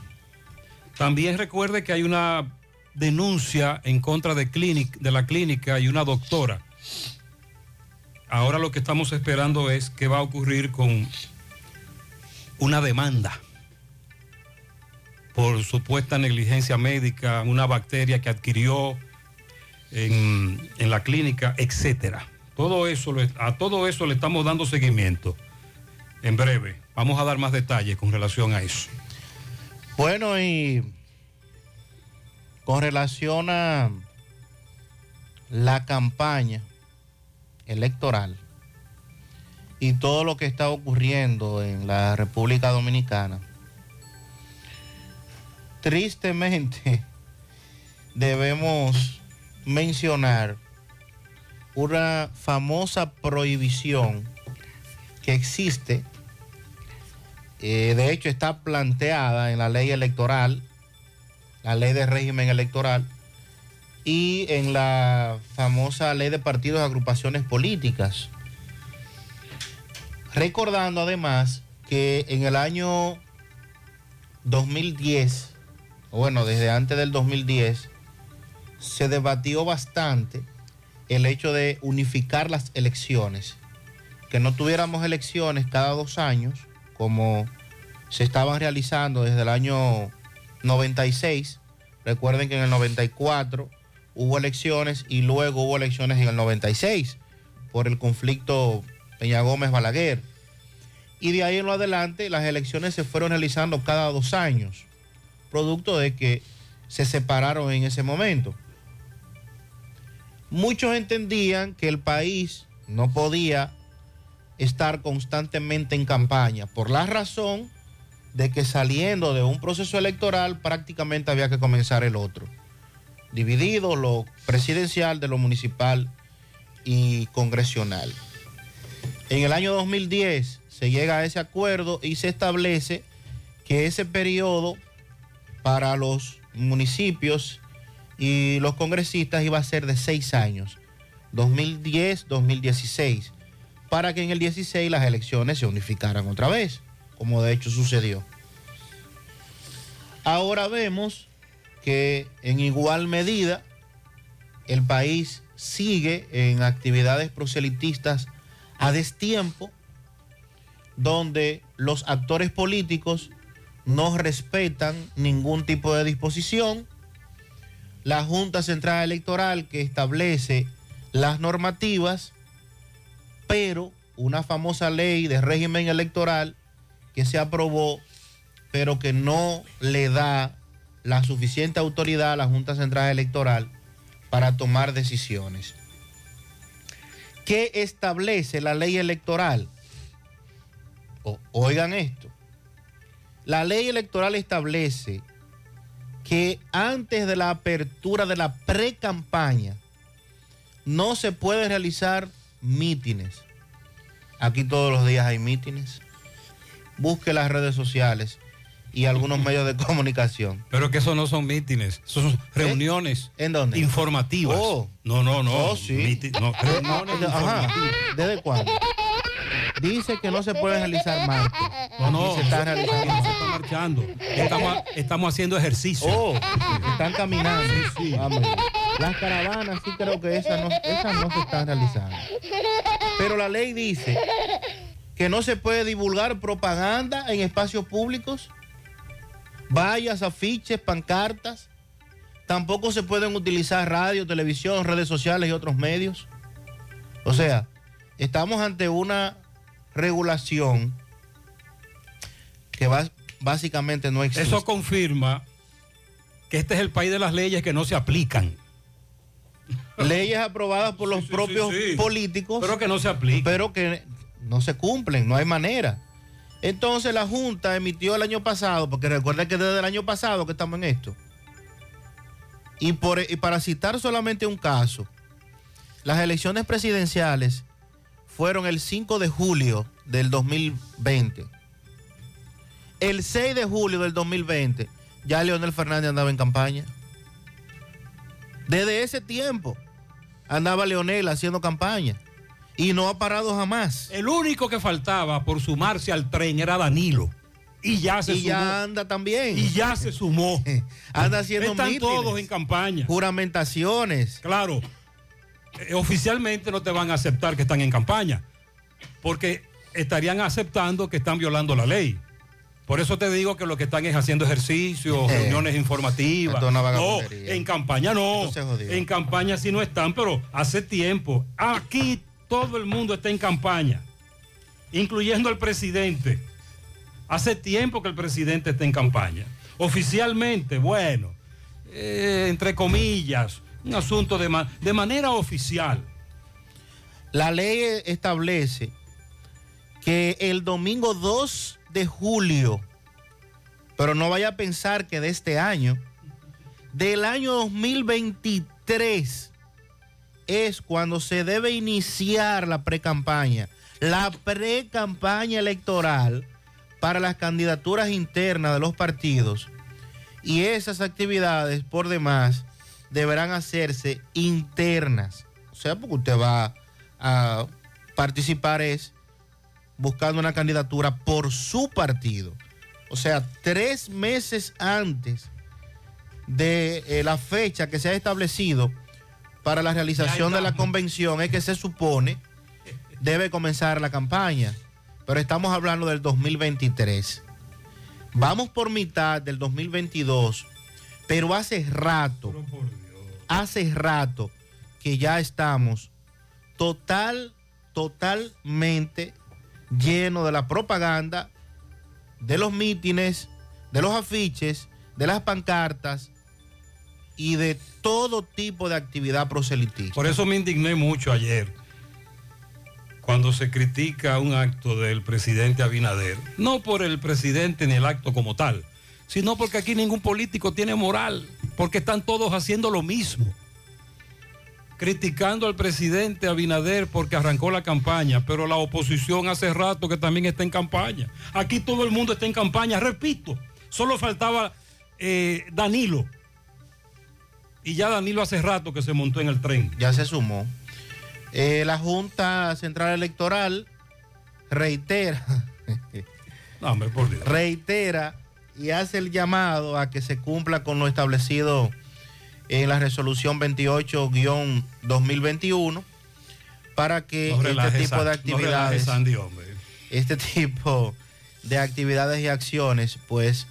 También recuerde que hay una denuncia en contra de, de la clínica y una doctora. Ahora lo que estamos esperando es qué va a ocurrir con una demanda por supuesta negligencia médica, una bacteria que adquirió en, la clínica, etcétera. Todo eso, a todo eso le estamos dando seguimiento. En breve, vamos a dar más detalles con relación a eso. Bueno, y con relación a la campaña electoral y todo lo que está ocurriendo en la República Dominicana, tristemente debemos mencionar una famosa prohibición que existe eh, de hecho, está planteada en la ley electoral, la ley de régimen electoral, y en la famosa ley de partidos y agrupaciones políticas. Recordando además que en el año 2010, o bueno, desde antes del 2010, se debatió bastante el hecho de unificar las elecciones, que no tuviéramos elecciones cada dos años, como se estaban realizando desde el año 96. Recuerden que en el 94 hubo elecciones y luego hubo elecciones en el 96 por el conflicto Peña Gómez Balaguer. Y de ahí en lo adelante las elecciones se fueron realizando cada dos años, producto de que se separaron en ese momento. Muchos entendían que el país no podía estar constantemente en campaña, por la razón de que saliendo de un proceso electoral prácticamente había que comenzar el otro, dividido lo presidencial de lo municipal y congresional. En el año 2010 se llega a ese acuerdo y se establece que ese periodo para los municipios y los congresistas iba a ser de seis años, 2010-2016 para que en el 16 las elecciones se unificaran otra vez, como de hecho sucedió. Ahora vemos que en igual medida el país sigue en actividades proselitistas a destiempo, donde los actores políticos no respetan ningún tipo de disposición. La Junta Central Electoral que establece las normativas pero una famosa ley de régimen electoral que se aprobó, pero que no le da la suficiente autoridad a la Junta Central Electoral para tomar decisiones. ¿Qué establece la ley electoral? Oigan esto. La ley electoral establece que antes de la apertura de la pre-campaña no se puede realizar mítines. Aquí todos los días hay mítines. Busque las redes sociales y algunos medios de comunicación. Pero que eso no son mítines, son reuniones ¿En dónde? informativas. Oh. No, no, no. Oh, sí. miti- no, reuniones Ajá. ¿Desde cuándo? Dice que no se puede realizar marcha. No, no, se está realizando. no se está marchando. Estamos, estamos haciendo ejercicio. Oh, están caminando. Vamos. Las caravanas sí creo que esas no, esas no se están realizando. Pero la ley dice que no se puede divulgar propaganda en espacios públicos, vallas, afiches, pancartas. Tampoco se pueden utilizar radio, televisión, redes sociales y otros medios. O sea, estamos ante una regulación que va- básicamente no existe. Eso confirma que este es el país de las leyes que no se aplican. leyes aprobadas por los propios sí. políticos, Pero que no se aplican. pero que no se cumplen, no hay manera. Entonces la Junta emitió el año pasado, porque recuerden que desde el año pasado que estamos en esto, y, por, y para citar solamente un caso, las elecciones presidenciales fueron el 5 de julio del 2020. El 6 de julio del 2020 ya Leonel Fernández andaba en campaña. Desde ese tiempo andaba Leonel haciendo campaña y no ha parado jamás. El único que faltaba por sumarse al tren era Danilo. Y ya se Y sumó. ya anda también. Y ya se sumó. anda haciendo Están mítines, todos en campaña. juramentaciones. Claro, oficialmente no te van a aceptar que están en campaña, porque estarían aceptando que están violando la ley. Por eso te digo que lo que están es haciendo ejercicios, Eh, reuniones informativas. No, en campaña no. En campaña sí no están, pero hace tiempo. Aquí todo el mundo está en campaña, incluyendo el presidente. Hace tiempo que el presidente está en campaña. Oficialmente, bueno, eh, entre comillas, un asunto de, de manera oficial. La ley establece que el domingo 2 de julio, pero no vaya a pensar que de este año, del año 2023 es cuando se debe iniciar la pre-campaña, la pre-campaña electoral para las candidaturas internas de los partidos. Y esas actividades, por demás, deberán hacerse internas. O sea, porque usted va a participar es buscando una candidatura por su partido. O sea, tres meses antes de eh, la fecha que se ha establecido para la realización de la convención es que se supone debe comenzar la campaña. Pero estamos hablando del 2023. Vamos por mitad del 2022, pero hace rato, hace rato que ya estamos total, totalmente lleno de la propaganda, de los mítines, de los afiches, de las pancartas y de todo tipo de actividad proselitista. Por eso me indigné mucho ayer cuando se critica un acto del presidente Abinader. No por el presidente ni el acto como tal, sino porque aquí ningún político tiene moral, porque están todos haciendo lo mismo. Criticando al presidente Abinader porque arrancó la campaña, pero la oposición hace rato que también está en campaña. Aquí todo el mundo está en campaña, repito, solo faltaba eh, Danilo. Y ya Danilo hace rato que se montó en el tren. Ya se sumó. Eh, la Junta Central Electoral reitera, No, hombre, por Dios. reitera y hace el llamado a que se cumpla con lo establecido en la resolución 28-2021 para que No este tipo de no actividades, este tipo de actividades y acciones, pues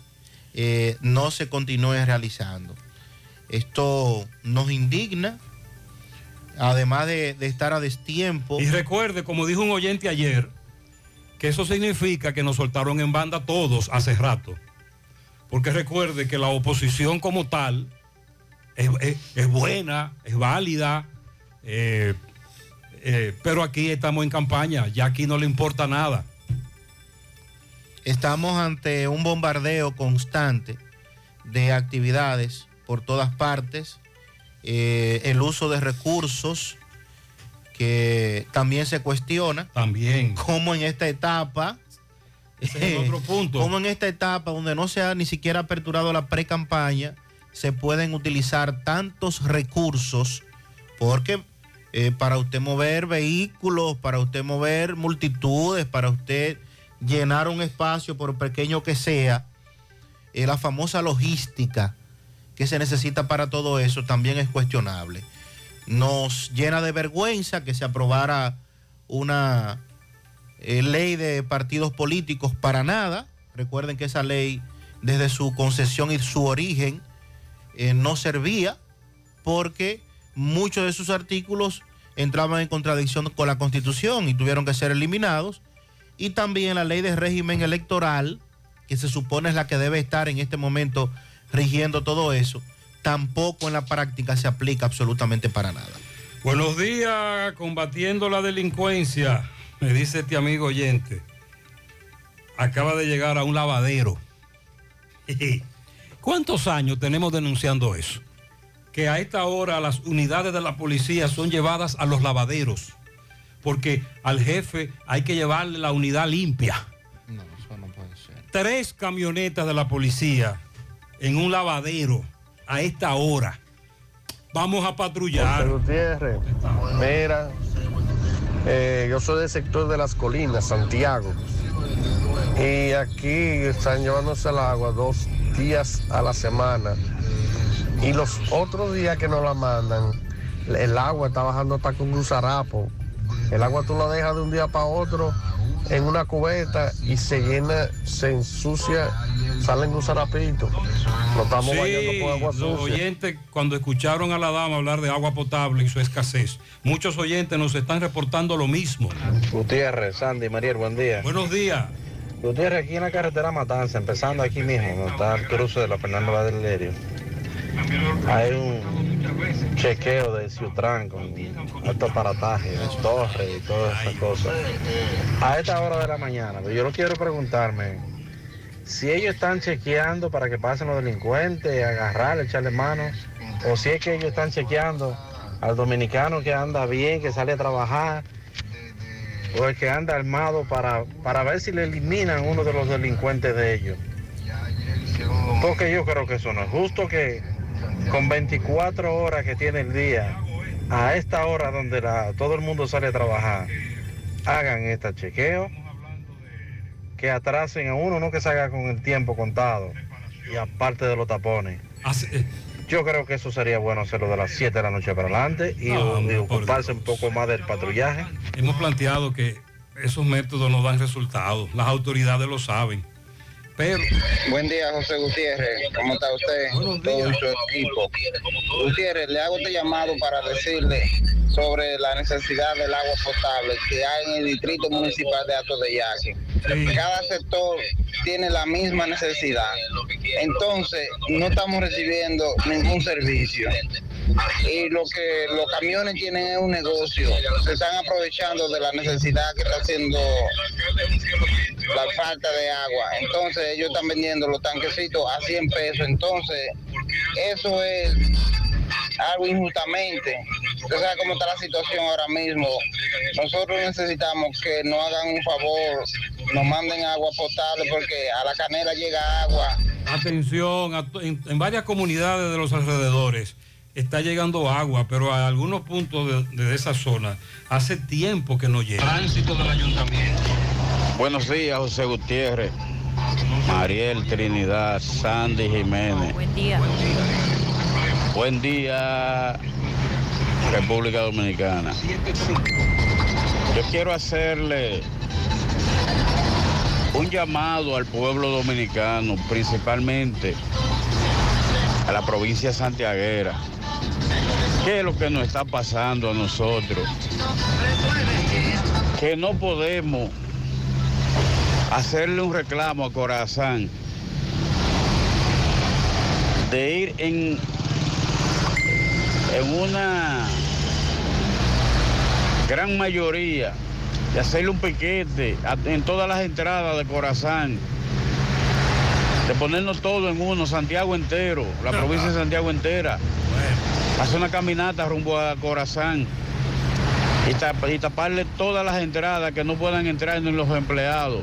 eh, no se continúen realizando. Esto nos indigna, además de, de estar a destiempo. Y recuerde, como dijo un oyente ayer, que eso significa que nos soltaron en banda todos hace rato. Porque recuerde que la oposición como tal es, es- es buena, es válida, eh, eh, pero aquí estamos en campaña, ya aquí no le importa nada. Estamos ante un bombardeo constante de actividades por todas partes, eh, el uso de recursos que también se cuestiona. También. Como en esta etapa Ese es otro punto. Como en esta etapa donde no se ha ni siquiera aperturado la pre-campaña, se pueden utilizar tantos recursos porque eh, para usted mover vehículos, para usted mover multitudes, para usted llenar un espacio, por pequeño que sea, eh, la famosa logística que se necesita para todo eso también es cuestionable. Nos llena de vergüenza que se aprobara una eh, ley de partidos políticos para nada. Recuerden que esa ley desde su concesión y su origen eh, no servía porque muchos de sus artículos entraban en contradicción con la constitución y tuvieron que ser eliminados. Y también la ley de régimen electoral, que se supone es la que debe estar en este momento rigiendo todo eso, tampoco en la práctica se aplica absolutamente para nada. Buenos días, combatiendo la delincuencia, me dice este amigo oyente. Acaba de llegar a un lavadero. ¿Cuántos años tenemos denunciando eso? Que a esta hora las unidades de la policía son llevadas a los lavaderos, porque al jefe hay que llevarle la unidad limpia. No, eso no puede ser. Tres camionetas de la policía en un lavadero a esta hora. Vamos a patrullar. José Gutiérrez, mira, eh, yo soy del sector de las colinas, Santiago. Y aquí están llevándose el agua dos días a la semana. Y los otros días que nos la mandan, el agua está bajando hasta con un zarapo. El agua tú la dejas de un día para otro en una cubeta y se llena, se ensucia, salen un zarapito. Lo estamos bañando con agua los sucia. oyentes, cuando escucharon a la dama hablar de agua potable y su escasez, muchos oyentes nos están reportando lo mismo. Gutiérrez, Sandy, Mariel, buen día. Buenos días. Gutiérrez, aquí en la carretera Matanza, empezando aquí mismo, donde está el cruce de la Fernando Valdelerio. Hay un chequeo de Ciutran con alto aparataje, torres y todas esas cosas. A esta hora de la mañana, pero yo no quiero preguntarme si ellos están chequeando para que pasen los delincuentes, agarrarle, echarle mano, o si es que ellos están chequeando al dominicano que anda bien, que sale a trabajar, o el que anda armado para, para ver si le eliminan uno de los delincuentes de ellos. Porque yo creo que eso no es justo que con 24 horas que tiene el día, a esta hora donde la- todo el mundo sale a trabajar, hagan este chequeo, que atrasen a uno, no que se haga con el tiempo contado, y aparte de los tapones. Yo creo que eso sería bueno hacerlo de las 7 de la noche para adelante y, No, y ocuparse un poco más del patrullaje. Hemos planteado que esos métodos no dan resultados, las autoridades lo saben. Pero Buen día, José Gutiérrez. ¿Cómo está usted? Todo su equipo. Gutiérrez, le hago este llamado para decirle sobre la necesidad del agua potable que hay en el distrito municipal de Ato de Yaque. Cada sector tiene la misma necesidad. Entonces, no estamos recibiendo ningún servicio. Y lo que los camiones tienen es un negocio. Se están aprovechando de la necesidad que está haciendo la falta de agua. Entonces ellos están vendiendo los tanquecitos a 100 pesos. Entonces eso es algo injustamente. Usted sabe cómo está la situación ahora mismo. Nosotros necesitamos que nos hagan un favor, nos manden agua potable porque a la canela llega agua. atención, en varias comunidades de los alrededores está llegando agua, pero a algunos puntos de, de esa zona hace tiempo que no llega. Tránsito del ayuntamiento. Buenos días, José Gutiérrez, Mariel Trinidad, Sandy Jiménez. Buen día. Buen día, República Dominicana. Yo quiero hacerle un llamado al pueblo dominicano, principalmente a la provincia santiaguera. ¿Qué es lo que nos está pasando a nosotros? Que no podemos hacerle un reclamo a Corazán de ir en, en una gran mayoría de hacerle un piquete en todas las entradas de Corazán, de ponernos todo en uno, Santiago entero, la provincia de Santiago entera, hacer una caminata rumbo a Corazán y, tap- y taparle todas las entradas que no puedan entrar ni los empleados.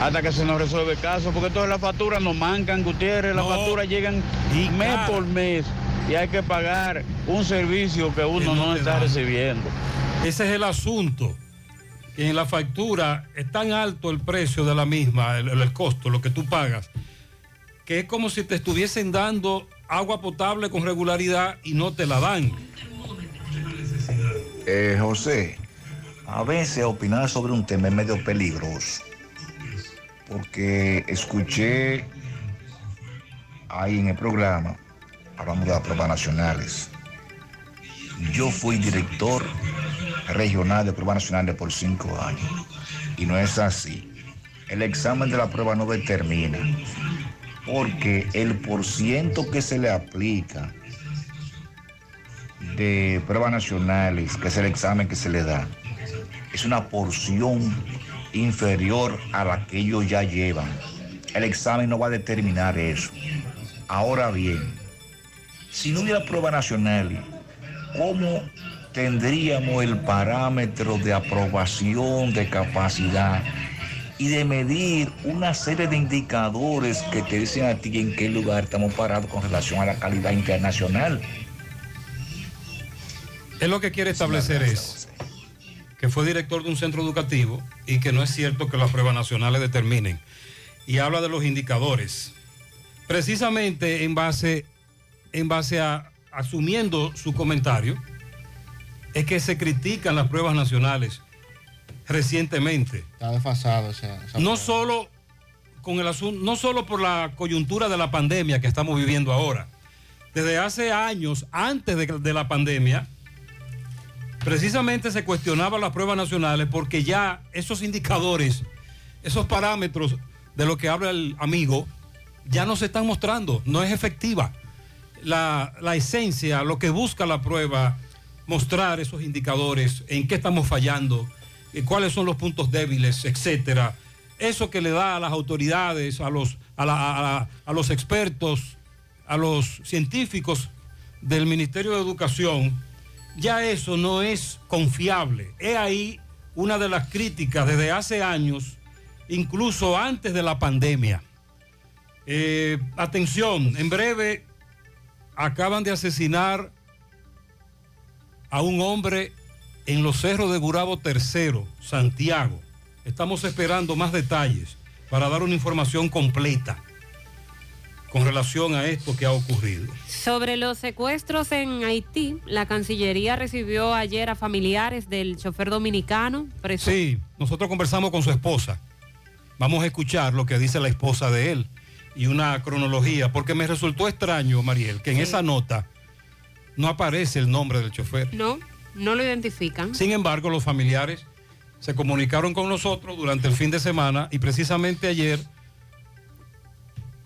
hasta que se nos resuelve el caso, porque todas las facturas nos mancan, Gutiérrez, las facturas llegan Y mes cara. por mes y hay que pagar un servicio que uno Que no está recibiendo. Ese es el asunto. Que en la factura es tan alto el precio de la misma, el, costo, lo que tú pagas, que es como si te estuviesen dando agua potable con regularidad y no te la dan. Eh, José, a veces opinar sobre un tema es medio peligroso, porque escuché ahí en el programa, hablando de las pruebas nacionales. Yo fui director regional de pruebas nacionales por cinco años, y no es así. El examen de la prueba no determina, porque el porciento que se le aplica de pruebas nacionales, que es el examen que se le da, es una porción inferior a la que ellos ya llevan. El examen no va a determinar eso. Ahora bien, si no hubiera pruebas nacionales, ¿cómo tendríamos el parámetro de aprobación de capacidad y de medir una serie de indicadores que te dicen a ti en qué lugar estamos parados con relación a la calidad internacional? Él lo que quiere establecer es que fue director de un centro educativo y que no es cierto que las pruebas nacionales determinen. Y habla de los indicadores. Precisamente en base, en base a, asumiendo su comentario, es que se critican las pruebas nacionales recientemente. Está desfasado esa, esa No solo con el asunto, no solo por la coyuntura de la pandemia que estamos viviendo ahora. Desde hace años, antes de, de la pandemia, precisamente se cuestionaban las pruebas nacionales porque ya esos indicadores, esos parámetros de lo que habla el amigo, ya no se están mostrando, no es efectiva. La, la esencia, lo que busca la prueba, mostrar esos indicadores, en qué estamos fallando, eh, cuáles son los puntos débiles, etcétera. Eso que le da a las autoridades, a los, a, la- a los expertos, a los científicos del Ministerio de Educación, ya eso no es confiable. Es ahí una de las críticas desde hace años, incluso antes de la pandemia. Eh, atención, en breve acaban de asesinar a un hombre en los cerros de Gurabo III, Santiago. Estamos esperando más detalles para dar una información completa con relación a esto que ha ocurrido. Sobre los secuestros en Haití, la Cancillería recibió ayer a familiares del chofer dominicano preso. Sí, nosotros conversamos con su esposa. Vamos a escuchar lo que dice la esposa de él y una cronología, porque me resultó extraño, Mariel, que en Sí. esa nota no aparece el nombre del chofer. No, no lo identifican. Sin embargo, los familiares se comunicaron con nosotros durante el fin de semana y precisamente ayer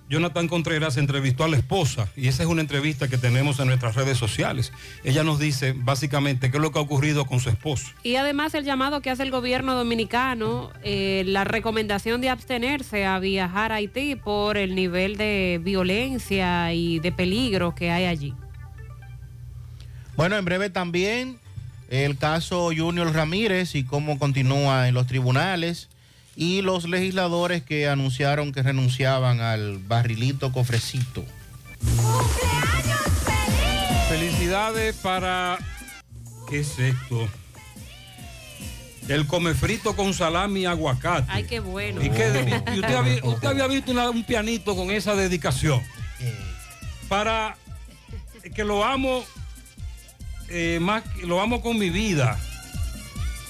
Jonathan Contreras entrevistó a la esposa y esa es una entrevista que tenemos en nuestras redes sociales. Ella nos dice básicamente qué es lo que ha ocurrido con su esposo. Y además el llamado que hace el gobierno dominicano, eh, la recomendación de abstenerse a viajar a Haití por el nivel de violencia y de peligro que hay allí. Bueno, en breve también el caso Junior Ramírez y cómo continúa en los tribunales y los legisladores que anunciaron que renunciaban al barrilito cofrecito. Felicidades para... ¿Qué es esto? El come frito con salami y aguacate. Ay, qué bueno. ¿Y, qué- y usted, había, usted había visto una- un pianito con esa dedicación? Para que lo amo, eh, más, que- lo amo con mi vida.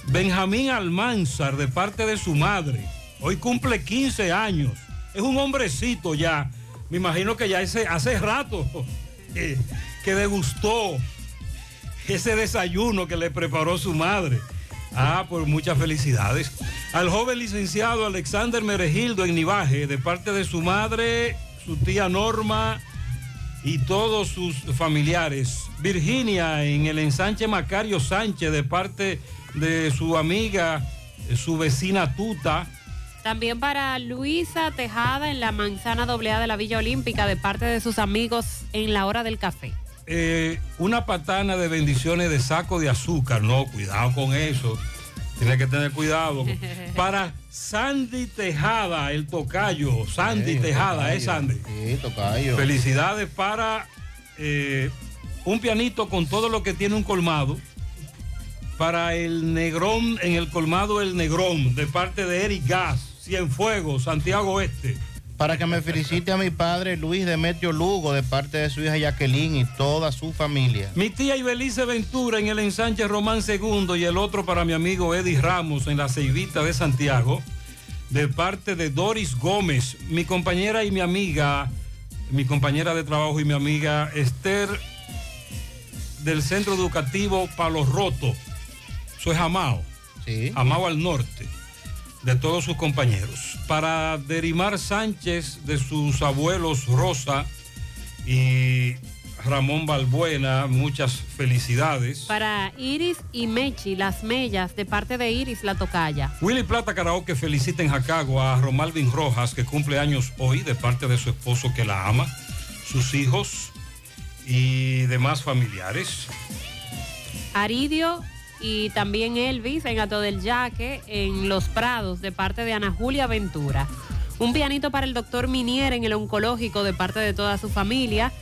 Benjamín Almanzar, de parte de su madre. Hoy cumple 15 años. Es un hombrecito ya. Me imagino que ya hace rato que degustó ese desayuno que le preparó su madre. Ah, pues muchas felicidades. Al joven licenciado Alexander Meregildo en Nivaje, de parte de su madre, su tía Norma y todos sus familiares. Virginia en el ensanche Macario Sánchez, de parte de su amiga, eh, su vecina Tuta. También para Luisa Tejada en la manzana doble A de la Villa Olímpica de parte de sus amigos en la hora del café. Eh, una patana de bendiciones de saco de azúcar, no, cuidado con eso. Tiene que tener cuidado. Para Sandy Tejada, el tocayo. Sandy Sí, Tejada, tocayo. ¿eh, Sandy? Sí, tocayo. Felicidades para eh, un pianito con todo lo que tiene un colmado. Para el Negrón, en el colmado El Negrón, de parte de Eric Gas, Cienfuegos, Santiago Este. Para que me felicite a mi padre Luis Demetrio Lugo de parte de su hija Jacqueline y toda su familia. Mi tía Ibelice Ventura en el ensanche Román II y el otro para mi amigo Eddie Ramos en la Ceibita de Santiago, de parte de Doris Gómez, mi compañera y mi amiga, mi compañera de trabajo y mi amiga Esther del Centro Educativo Palo Roto. Eso es Amao. Amao al norte, de todos sus compañeros. Para Derimar Sánchez de sus abuelos Rosa y Ramón Balbuena, muchas felicidades. Para Iris y Mechi, las mellas, de parte de Iris La Tocaya. Willy Plata Karaoke felicita en Jacago a Romalvin Rojas, que cumple años hoy, de parte de su esposo que la ama, sus hijos y demás familiares. Aridio y también Elvis en Ato del Yaque, en Los Prados, de parte de Ana Julia Ventura. Un pianito para el doctor Minier en el oncológico, de parte de toda su familia.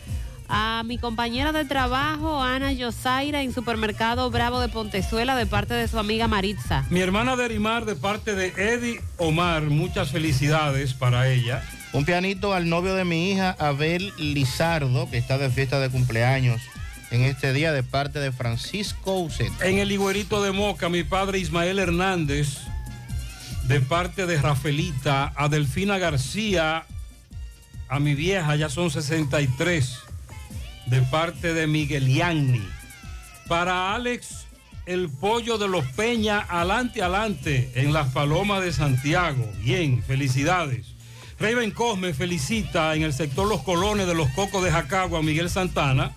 A mi compañera de trabajo, Ana Yosaira, en Supermercado Bravo de Pontezuela, de parte de su amiga Maritza. Mi hermana Derimar, de parte de Eddie Omar, muchas felicidades para ella. Un pianito al novio de mi hija, Abel Lizardo, que está de fiesta de cumpleaños en este día de parte de Francisco Uceta. En el Higuerito de Moca, mi padre Ismael Hernández, de parte de Rafaelita, a Delfina García, a mi vieja, ya son 63, de parte de Miguel Yanni. Para Alex, el pollo de los Peña, adelante, adelante, en las Palomas de Santiago. Bien, felicidades. Raven Cosme felicita en el sector Los Colones de los Cocos de Jacagua Miguel Santana.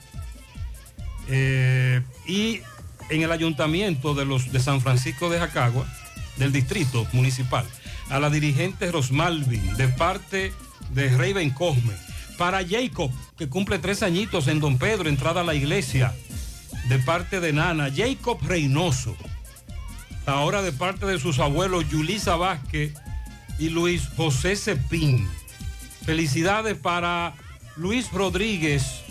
Eh, y en el ayuntamiento de, los, de San Francisco de Jacagua, del distrito municipal, a la dirigente Rosmalvin, de parte de Raven Cosme. Para Jacob, que cumple tres añitos en Don Pedro, entrada a la iglesia, de parte de Nana. Jacob Reynoso, ahora de parte de sus abuelos Yulisa Vázquez y Luis José Cepín. Felicidades para Luis Rodríguez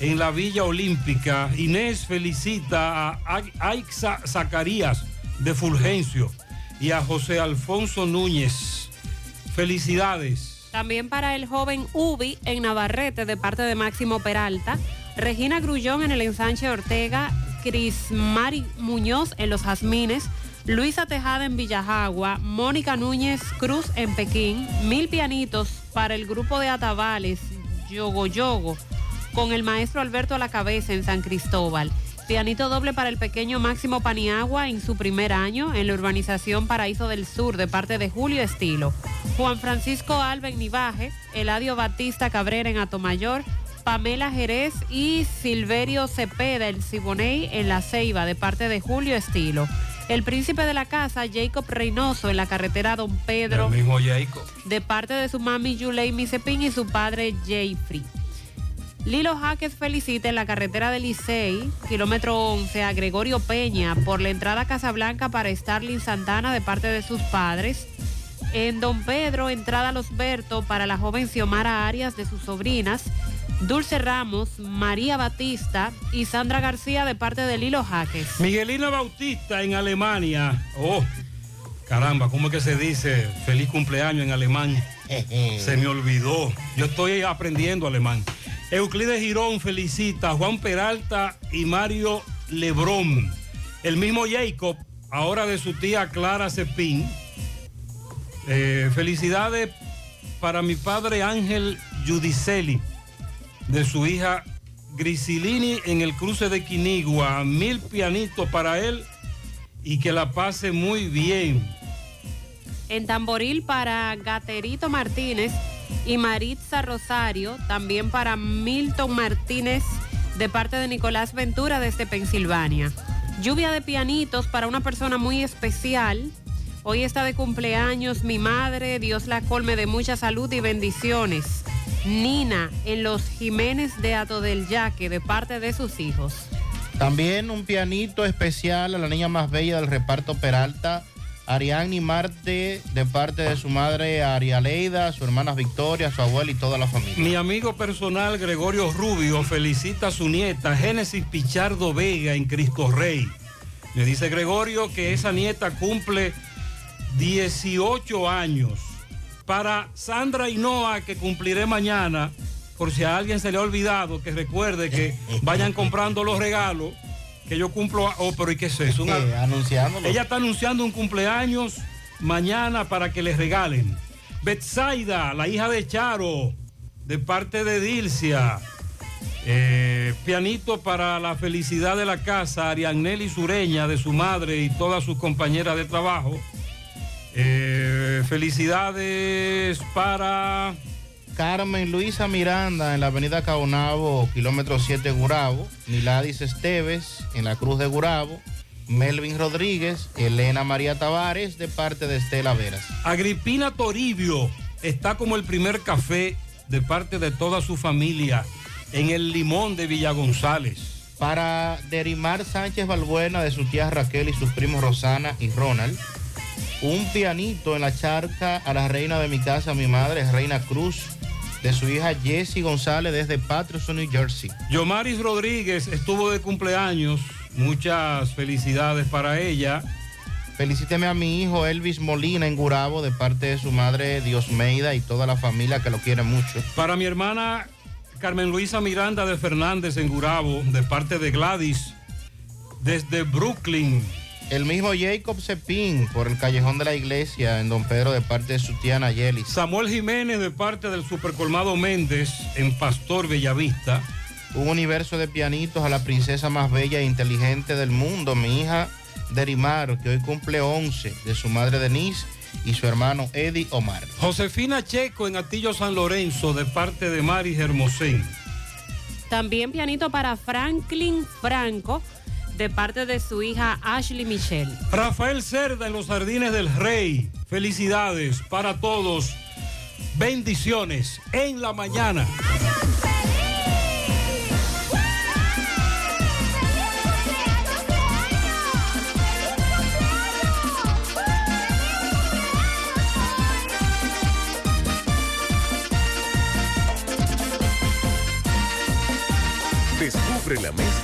en la Villa Olímpica. Inés felicita a Aixa Zacarías de Fulgencio y a José Alfonso Núñez. Felicidades. También para el joven Ubi en Navarrete, de parte de Máximo Peralta. Regina Grullón en el ensanche Ortega. Cris Mari Muñoz en Los Jazmines. Luisa Tejada en Villajagua, Mónica Núñez Cruz en Pekín, mil pianitos para el grupo de Atabales, Yogo Yogo, con el maestro Alberto a la cabeza en San Cristóbal. Pianito doble para el pequeño Máximo Paniagua en su primer año en la urbanización Paraíso del Sur de parte de Julio Estilo. Juan Francisco Alba en Nivaje, Eladio Batista Cabrera en Atomayor, Pamela Jerez y Silverio Cepeda, el Siboney en La Ceiba de parte de Julio Estilo. El príncipe de la casa, Jacob Reynoso, en la carretera Don Pedro, El mismo Jacob. de parte de su mami Yulei Misepin y su padre Jeffrey. Lilo Jaques felicita en la carretera de Licey, kilómetro 11, a Gregorio Peña por la entrada a Casablanca para Starling Santana de parte de sus padres. En Don Pedro, entrada a Los Berto para la joven Xiomara Arias de sus sobrinas. Dulce Ramos, María Batista y Sandra García de parte de Lilo Jaques. Miguelina Bautista en Alemania. Oh, caramba, ¿cómo es que se dice feliz cumpleaños en alemán? Se me olvidó. Yo estoy aprendiendo alemán. Euclides Girón felicita a Juan Peralta y Mario Lebrón. El mismo Jacob, ahora de su tía Clara Cepín. Eh, felicidades para mi padre Ángel Giudicelli, de su hija Grisilini en el cruce de Quinigua. Mil pianitos para él y que la pase muy bien. En Tamboril para Gaterito Martínez y Maritza Rosario, también para Milton Martínez de parte de Nicolás Ventura desde Pensilvania. Lluvia de pianitos para una persona muy especial. Hoy está de cumpleaños mi madre, Dios la colme de mucha salud y bendiciones. Nina en los Jiménez de Ato del Yaque de parte de sus hijos. También un pianito especial a la niña más bella del reparto Peralta, Ariadne Marte, de parte de su madre Arialeida, su hermana Victoria, su abuela y toda la familia. Mi amigo personal Gregorio Rubio felicita a su nieta Génesis Pichardo Vega en Cristo Rey. Le dice Gregorio que esa nieta cumple 18 años. Para Sandra Noah, que cumpliré mañana, por si a alguien se le ha olvidado, que recuerde que vayan comprando los regalos, que yo cumplo... Oh, pero ¿y qué es eso? Una- Eh, anunciándolo. Ella está anunciando un cumpleaños mañana para que les regalen. Betsaida, la hija de Charo, de parte de Dilcia. Eh, pianito para la felicidad de la casa, Arianelli Sureña, de su madre y todas sus compañeras de trabajo. Eh, felicidades para... Carmen Luisa Miranda en la avenida Caonabo, kilómetro 7 Gurabo. Miladis Esteves en la Cruz de Gurabo. Melvin Rodríguez, Elena María Tavares de parte de Estela Veras. Agripina Toribio está como el primer café de parte de toda su familia en el Limón de Villa González. Para Derimar Sánchez Balbuena de su tía Raquel y sus primos Rosana y Ronald. Un pianito en la charca a la reina de mi casa, mi madre, Reina Cruz, de su hija Jessie González desde Patterson, New Jersey. Yomaris Rodríguez estuvo de cumpleaños. Muchas felicidades para ella. Felicíteme a mi hijo Elvis Molina en Gurabo de parte de su madre Diosmeida y toda la familia que lo quiere mucho. Para mi hermana Carmen Luisa Miranda de Fernández en Gurabo, de parte de Gladys, desde Brooklyn. El mismo Jacob Cepín por el callejón de la iglesia en Don Pedro de parte de su tía Nayeli. Samuel Jiménez de parte del Supercolmado Méndez en Pastor Bellavista. Un universo de pianitos a la princesa más bella e inteligente del mundo, mi hija Derimar, que hoy cumple 11, de su madre Denise y su hermano Eddie Omar. Josefina Checo en Atillo San Lorenzo de parte de Maris Hermosén. También pianito para Franklin Franco de parte de su hija Ashley Michelle. Rafael Cerda en los Jardines del Rey. Felicidades para todos. Bendiciones en la mañana.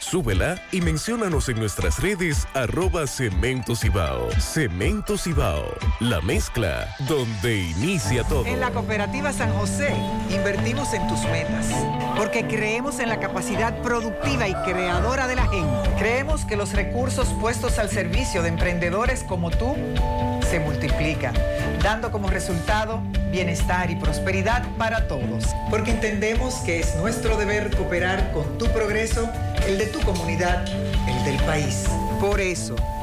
Súbela y menciónanos en nuestras redes arroba Cemento Cibao. Cemento Cibao, la mezcla donde inicia todo. En la cooperativa San José invertimos en tus metas, porque creemos en la capacidad productiva y creadora de la gente. Creemos que los recursos puestos al servicio de emprendedores como tú se multiplican, dando como resultado bienestar y prosperidad para todos. Porque entendemos que es nuestro deber cooperar con tu progreso, el de tu comunidad, el del país. Por eso,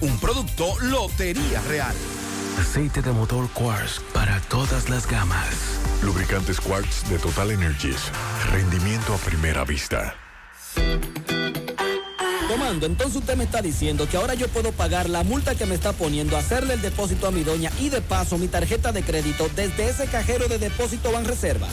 Un producto Lotería Real. Aceite de motor Quartz para todas las gamas. Lubricantes Quartz de Total Energies. Rendimiento a primera vista. tomando. Entonces usted me está diciendo que ahora yo puedo pagar la multa que me está poniendo, hacerle el depósito a mi doña y de paso mi tarjeta de crédito desde ese cajero de depósito Banreservas.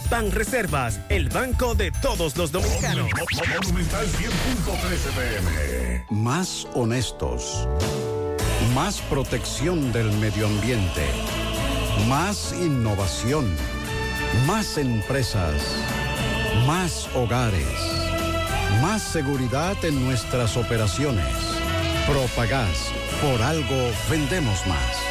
Banreservas, el banco de todos los dominicanos. Monumental 100.13 pm. Más honestos. Más protección del medio ambiente. Más innovación. Más empresas. Más hogares. Más seguridad en nuestras operaciones. Propagás. Por algo vendemos más.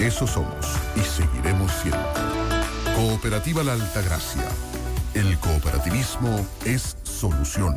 Eso somos y seguiremos siendo. Cooperativa La Altagracia. El cooperativismo es solución.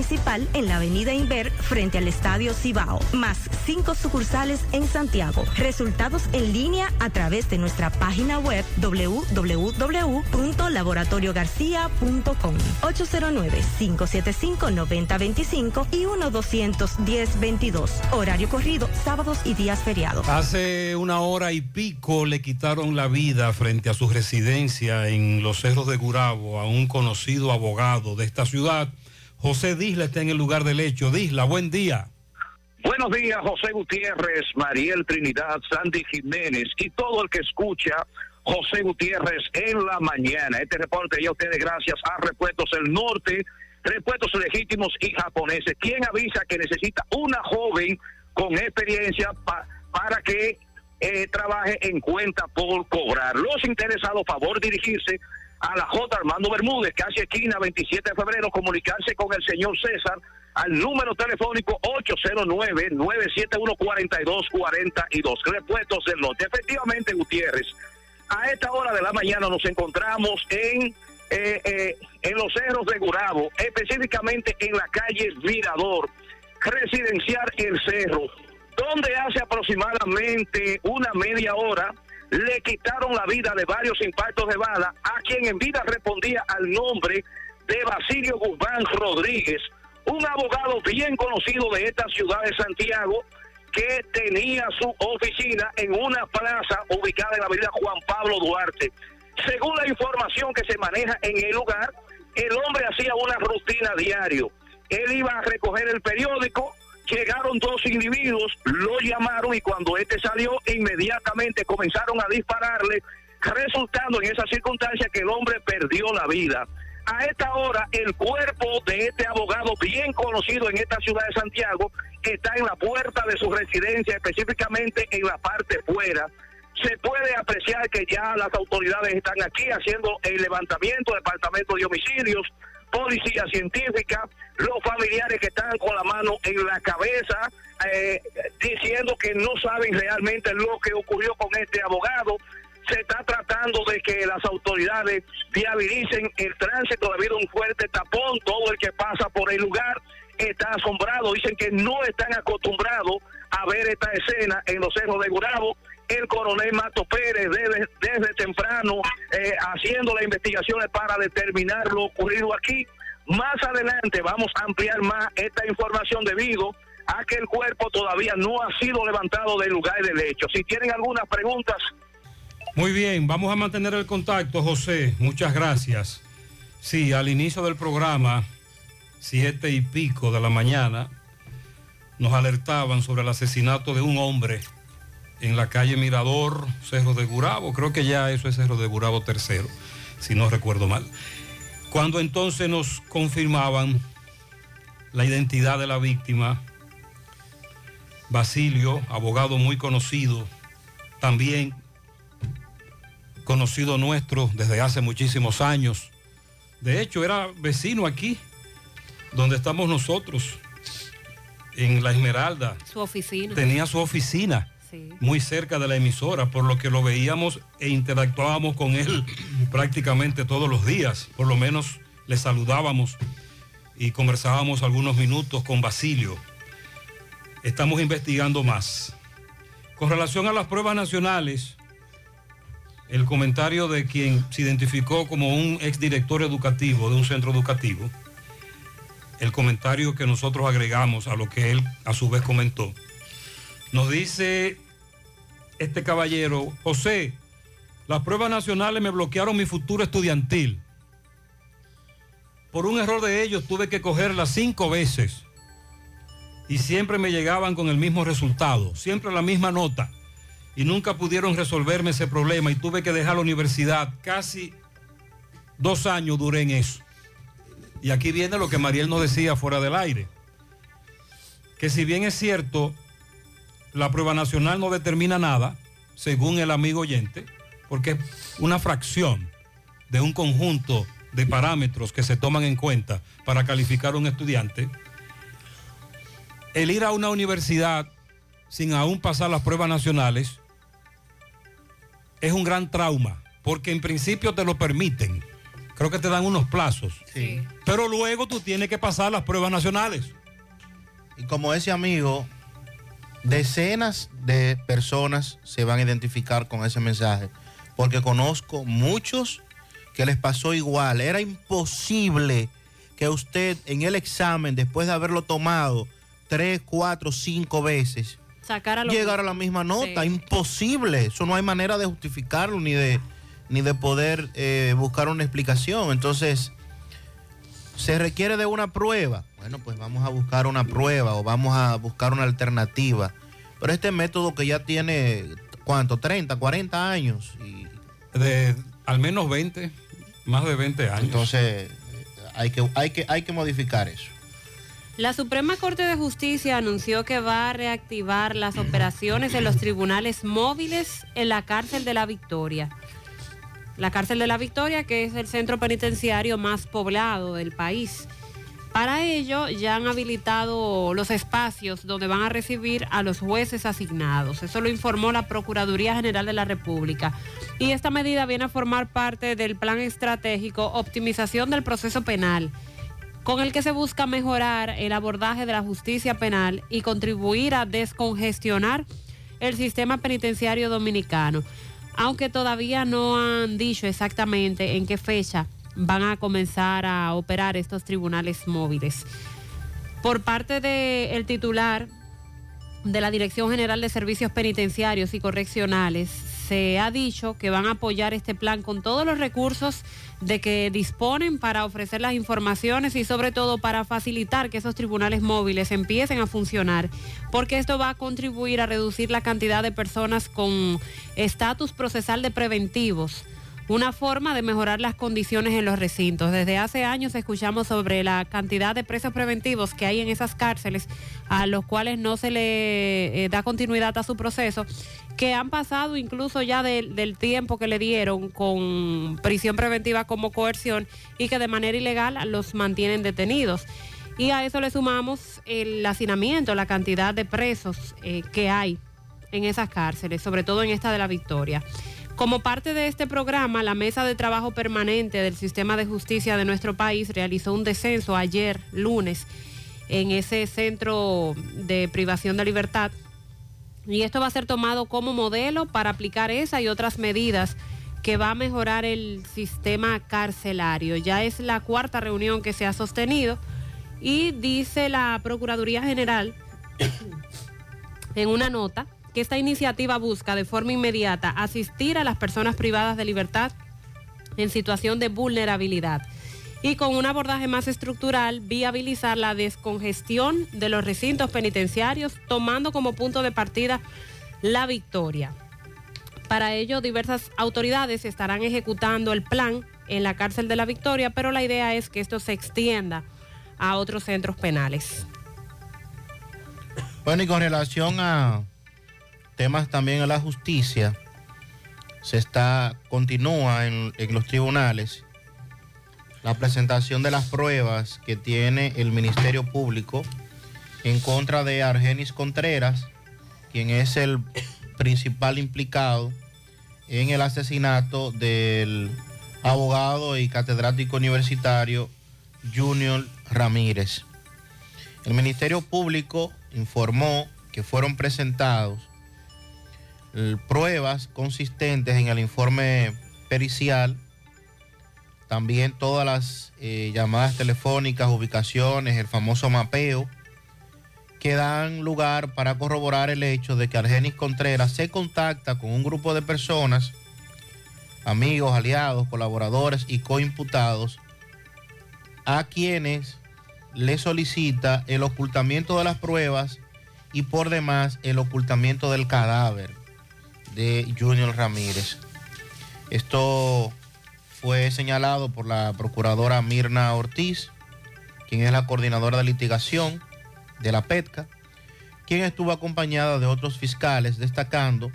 en la avenida Inver frente al Estadio Cibao, más cinco sucursales en Santiago. Resultados en línea a través de nuestra página web www.laboratoriogarcia.com 809-575-9025 y 1-210-22. Horario corrido, sábados y días feriados. Hace una hora y pico le quitaron la vida frente a su residencia en los cerros de Gurabo a un conocido abogado de esta ciudad. José Disla está en el lugar del hecho. Disla, buen día. Buenos días, José Gutiérrez, Mariel Trinidad, Sandy Jiménez y todo el que escucha José Gutiérrez en la mañana. Este reporte ya ustedes gracias a Repuestos del Norte, Repuestos Legítimos y Japoneses. ¿Quién avisa que necesita una joven con experiencia pa- para que eh, trabaje en cuenta por cobrar? Los interesados, favor dirigirse a la J. Armando Bermúdez, casi esquina 27 de febrero, comunicarse con el señor César al número telefónico 809-971-4242. Repuestos del Norte. Efectivamente, Gutiérrez, a esta hora de la mañana nos encontramos en, eh, eh, en los cerros de Gurabo, específicamente en la calle Mirador, residencial El Cerro, donde hace aproximadamente una media hora le quitaron la vida de varios impactos de bala a quien en vida respondía al nombre de Basilio Guzmán Rodríguez, un abogado bien conocido de esta ciudad de Santiago que tenía su oficina en una plaza ubicada en la avenida Juan Pablo Duarte. Según la información que se maneja en el lugar, el hombre hacía una rutina diario. Él iba a recoger el periódico, llegaron dos individuos, lo llamaron y cuando este salió, inmediatamente comenzaron a dispararle, resultando en esa circunstancia que el hombre perdió la vida. A esta hora, el cuerpo de este abogado bien conocido en esta ciudad de Santiago está en la puerta de su residencia, específicamente en la parte fuera. Se puede apreciar que ya las autoridades están aquí haciendo el levantamiento, departamento de homicidios, policía científica, los familiares que están con la mano en la cabeza, eh, diciendo que no saben realmente lo que ocurrió con este abogado. Se está tratando de que las autoridades viabilicen el tránsito debido a un fuerte tapón. Todo el que pasa por el lugar está asombrado. Dicen que no están acostumbrados a ver esta escena en los cerros de Gurabo. El coronel Mato Pérez desde, temprano eh, haciendo las investigaciones para determinar lo ocurrido aquí. Más adelante vamos a ampliar más esta información debido a que el cuerpo todavía no ha sido levantado del lugar del hecho. Si tienen algunas preguntas, Muy bien, vamos a mantener el contacto, José. Muchas gracias. Sí, al inicio del programa, siete y pico de la mañana, nos alertaban sobre el asesinato de un hombre en la calle Mirador, Cerro de Gurabo. Creo que ya eso es Cerro de Gurabo tercero, si no recuerdo mal. Cuando entonces nos confirmaban la identidad de la víctima, Basilio, abogado muy conocido, también conocido nuestro desde hace muchísimos años. De hecho, era vecino aquí, donde estamos nosotros, en La Esmeralda. Su oficina. Tenía su oficina muy cerca de la emisora, por lo que lo veíamos e interactuábamos con él prácticamente todos los días. Por lo menos le saludábamos y conversábamos algunos minutos con Basilio. Estamos investigando más. Con relación a las pruebas nacionales, el comentario de quien se identificó como un exdirector educativo de un centro educativo, el comentario que nosotros agregamos a lo que él a su vez comentó, nos dice este caballero, José, las pruebas nacionales me bloquearon mi futuro estudiantil. Por un error de ellos tuve que cogerlas cinco veces y siempre me llegaban con el mismo resultado, siempre la misma nota y nunca pudieron resolverme ese problema y tuve que dejar la universidad. Casi dos años duré en eso. Y aquí viene lo que Mariel nos decía fuera del aire, que si bien es cierto, la prueba nacional no determina nada, según el amigo oyente, porque es una fracción de un conjunto de parámetros que se toman en cuenta para calificar a un estudiante, el ir a una universidad sin aún pasar las pruebas nacionales es un gran trauma, porque en principio te lo permiten. Creo que te dan unos plazos. Pero luego tú tienes que pasar las pruebas nacionales. Y como ese amigo, decenas de personas se van a identificar con ese mensaje, porque conozco muchos que les pasó igual. Era imposible que usted en el examen, después de haberlo tomado tres, cuatro, cinco veces, Sacar a llegar a la misma nota. Sí. Imposible. Eso no hay manera de justificarlo ni de, ni de poder eh, buscar una explicación. Entonces, se requiere de una prueba. Bueno, pues vamos a buscar una prueba o vamos a buscar una alternativa. Pero este método que ya tiene, ¿cuánto? 30, 40 años. Y, De al menos 20, más de 20 años. Entonces, hay que, hay que, hay que modificar eso. La Suprema Corte de Justicia anunció que va a reactivar las operaciones en los tribunales móviles en la cárcel de la Victoria. La cárcel de la Victoria, que es el centro penitenciario más poblado del país. Para ello ya han habilitado los espacios donde van a recibir a los jueces asignados. Eso lo informó la Procuraduría General de la República. Y esta medida viene a formar parte del plan estratégico Optimización del Proceso Penal con el que se busca mejorar el abordaje de la justicia penal y contribuir a descongestionar el sistema penitenciario dominicano, aunque todavía no han dicho exactamente en qué fecha van a comenzar a operar estos tribunales móviles. Por parte del titular de la Dirección General de Servicios Penitenciarios y Correccionales, se ha dicho que van a apoyar este plan con todos los recursos de que disponen para ofrecer las informaciones y sobre todo para facilitar que esos tribunales móviles empiecen a funcionar, porque esto va a contribuir a reducir la cantidad de personas con estatus procesal de preventivos una forma de mejorar las condiciones en los recintos. Desde hace años escuchamos sobre la cantidad de presos preventivos que hay en esas cárceles a los cuales no se le eh, da continuidad a su proceso, que han pasado incluso ya del- tiempo que le dieron con prisión preventiva como coerción y que de manera ilegal los mantienen detenidos. Y a eso le sumamos el hacinamiento, la cantidad de presos eh, que hay en esas cárceles, sobre todo en esta de la Victoria. Como parte de este programa, la Mesa de Trabajo Permanente del Sistema de Justicia de nuestro país realizó un descenso ayer, lunes, en ese centro de privación de libertad. Y esto va a ser tomado como modelo para aplicar esa y otras medidas que va a mejorar el sistema carcelario. Ya es la cuarta reunión que se ha sostenido y dice la Procuraduría General en una nota que esta iniciativa busca de forma inmediata asistir a las personas privadas de libertad en situación de vulnerabilidad y con un abordaje más estructural viabilizar la descongestión de los recintos penitenciarios tomando como punto de partida la victoria. Para ello, diversas autoridades estarán ejecutando el plan en la cárcel de la Victoria, pero la idea es que esto se extienda a otros centros penales. Bueno, y con relación a temas también a la justicia, se está, continúa en, en los tribunales la presentación de las pruebas que tiene el Ministerio Público en contra de Argenis Contreras, quien es el principal implicado en el asesinato del abogado y catedrático universitario Junior Ramírez. El Ministerio Público informó que fueron presentados pruebas consistentes en el informe pericial, también todas las eh, llamadas telefónicas, ubicaciones, el famoso mapeo, que dan lugar para corroborar el hecho de que Argenis Contreras se contacta con un grupo de personas, amigos, aliados, colaboradores y coimputados, a quienes le solicita el ocultamiento de las pruebas y por demás el ocultamiento del cadáver de Junior Ramírez. Esto fue señalado por la procuradora Mirna Ortiz, quien es la coordinadora de litigación de la PETCA, quien estuvo acompañada de otros fiscales destacando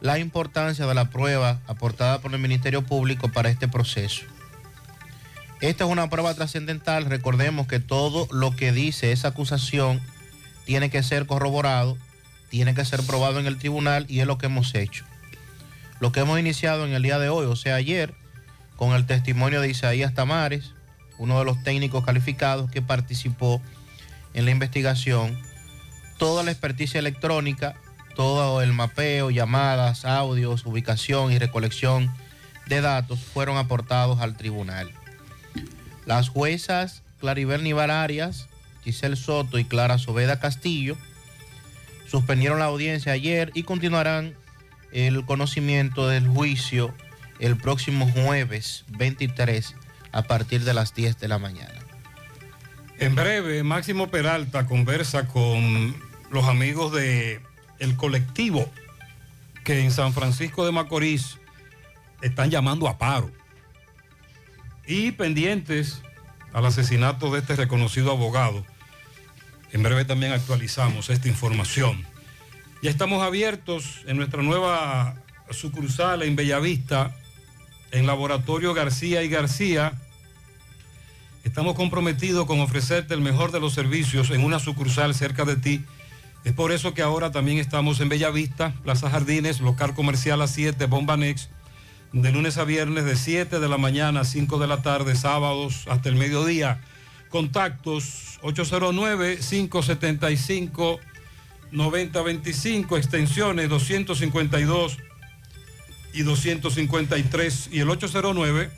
la importancia de la prueba aportada por el Ministerio Público para este proceso. Esta es una prueba trascendental. Recordemos que todo lo que dice esa acusación tiene que ser corroborado, tiene que ser probado en el tribunal y es lo que hemos hecho. Lo que hemos iniciado en el día de hoy, o sea, ayer, con el testimonio de Isaías Tamares, uno de los técnicos calificados que participó en la investigación, toda la experticia electrónica, todo el mapeo, llamadas, audios, ubicación y recolección de datos fueron aportados al tribunal. Las juezas Claribel Nivar Arias, Giselle Soto y Clara Soveda Castillo suspendieron la audiencia ayer y continuarán el conocimiento del juicio el próximo jueves 23 a partir de las 10 de la mañana. En breve, Máximo Peralta conversa con los amigos de el colectivo que en San Francisco de Macorís están llamando a paro. Y pendientes al asesinato de este reconocido abogado. En breve también actualizamos esta información. Ya estamos abiertos en nuestra nueva sucursal en Bellavista, en Laboratorio García y García. Estamos comprometidos con ofrecerte el mejor de los servicios en una sucursal cerca de ti. Es por eso que ahora también estamos en Bellavista, Plaza Jardines, local comercial a 7, Bomba Next, de lunes a viernes de 7 de la mañana a 5 de la tarde, sábados hasta el mediodía. Contactos 809-575-9025, extensiones 252 y 253 y el 809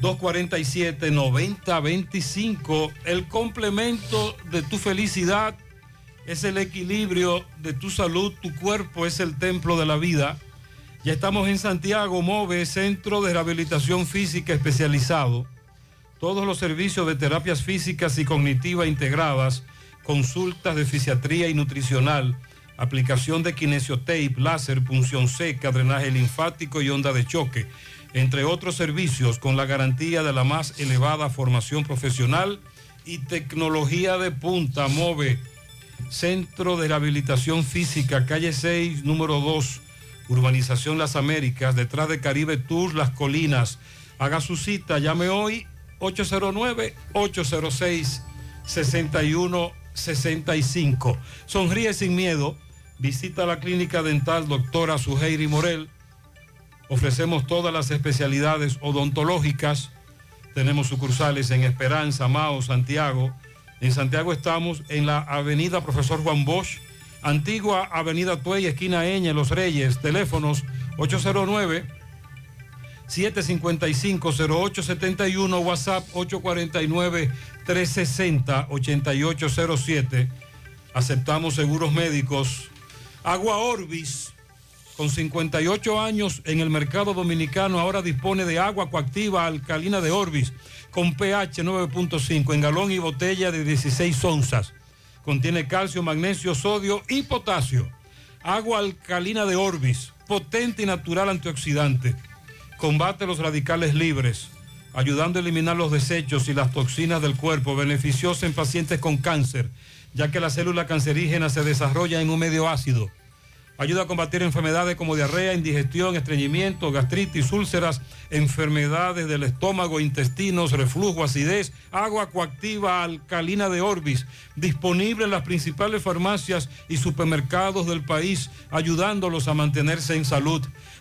247-9025, el complemento de tu felicidad es el equilibrio de tu salud, tu cuerpo es el templo de la vida. Ya estamos en Santiago, MOVE, Centro de Rehabilitación Física Especializado. Todos los servicios de terapias físicas y cognitivas integradas, consultas de fisiatría y nutricional, aplicación de kinesiotape, láser, punción seca, drenaje linfático y onda de choque, entre otros servicios con la garantía de la más elevada formación profesional y tecnología de punta, MOVE. Centro de Rehabilitación Física, calle 6, número 2, Urbanización Las Américas, detrás de Caribe Tours, Las Colinas. Haga su cita, llame hoy 809-806-6165. Sonríe sin miedo. Visita la clínica dental doctora Suheiri Morel. Ofrecemos todas las especialidades odontológicas. Tenemos sucursales en Esperanza, Mao, Santiago. En Santiago estamos en la avenida Profesor Juan Bosch, antigua avenida Tuey, esquina Eñe, Los Reyes, teléfonos 809-755-0871, WhatsApp 849-360-8807. Aceptamos seguros médicos. Agua Orbis, con 58 años en el mercado dominicano, ahora dispone de agua coactiva alcalina de Orbis con pH 9.5 en galón y botella de 16 onzas. Contiene calcio, magnesio, sodio y potasio. Agua alcalina de Orbis, potente y natural antioxidante. Combate los radicales libres, ayudando a eliminar los desechos y las toxinas del cuerpo, beneficiosa en pacientes con cáncer, ya que la célula cancerígena se desarrolla en un medio ácido. Ayuda a combatir enfermedades como diarrea, indigestión, estreñimiento, gastritis, úlceras, enfermedades del estómago, intestinos, reflujo, acidez, agua coactiva alcalina de Orbis, disponible en las principales farmacias y supermercados del país, ayudándolos a mantenerse en salud.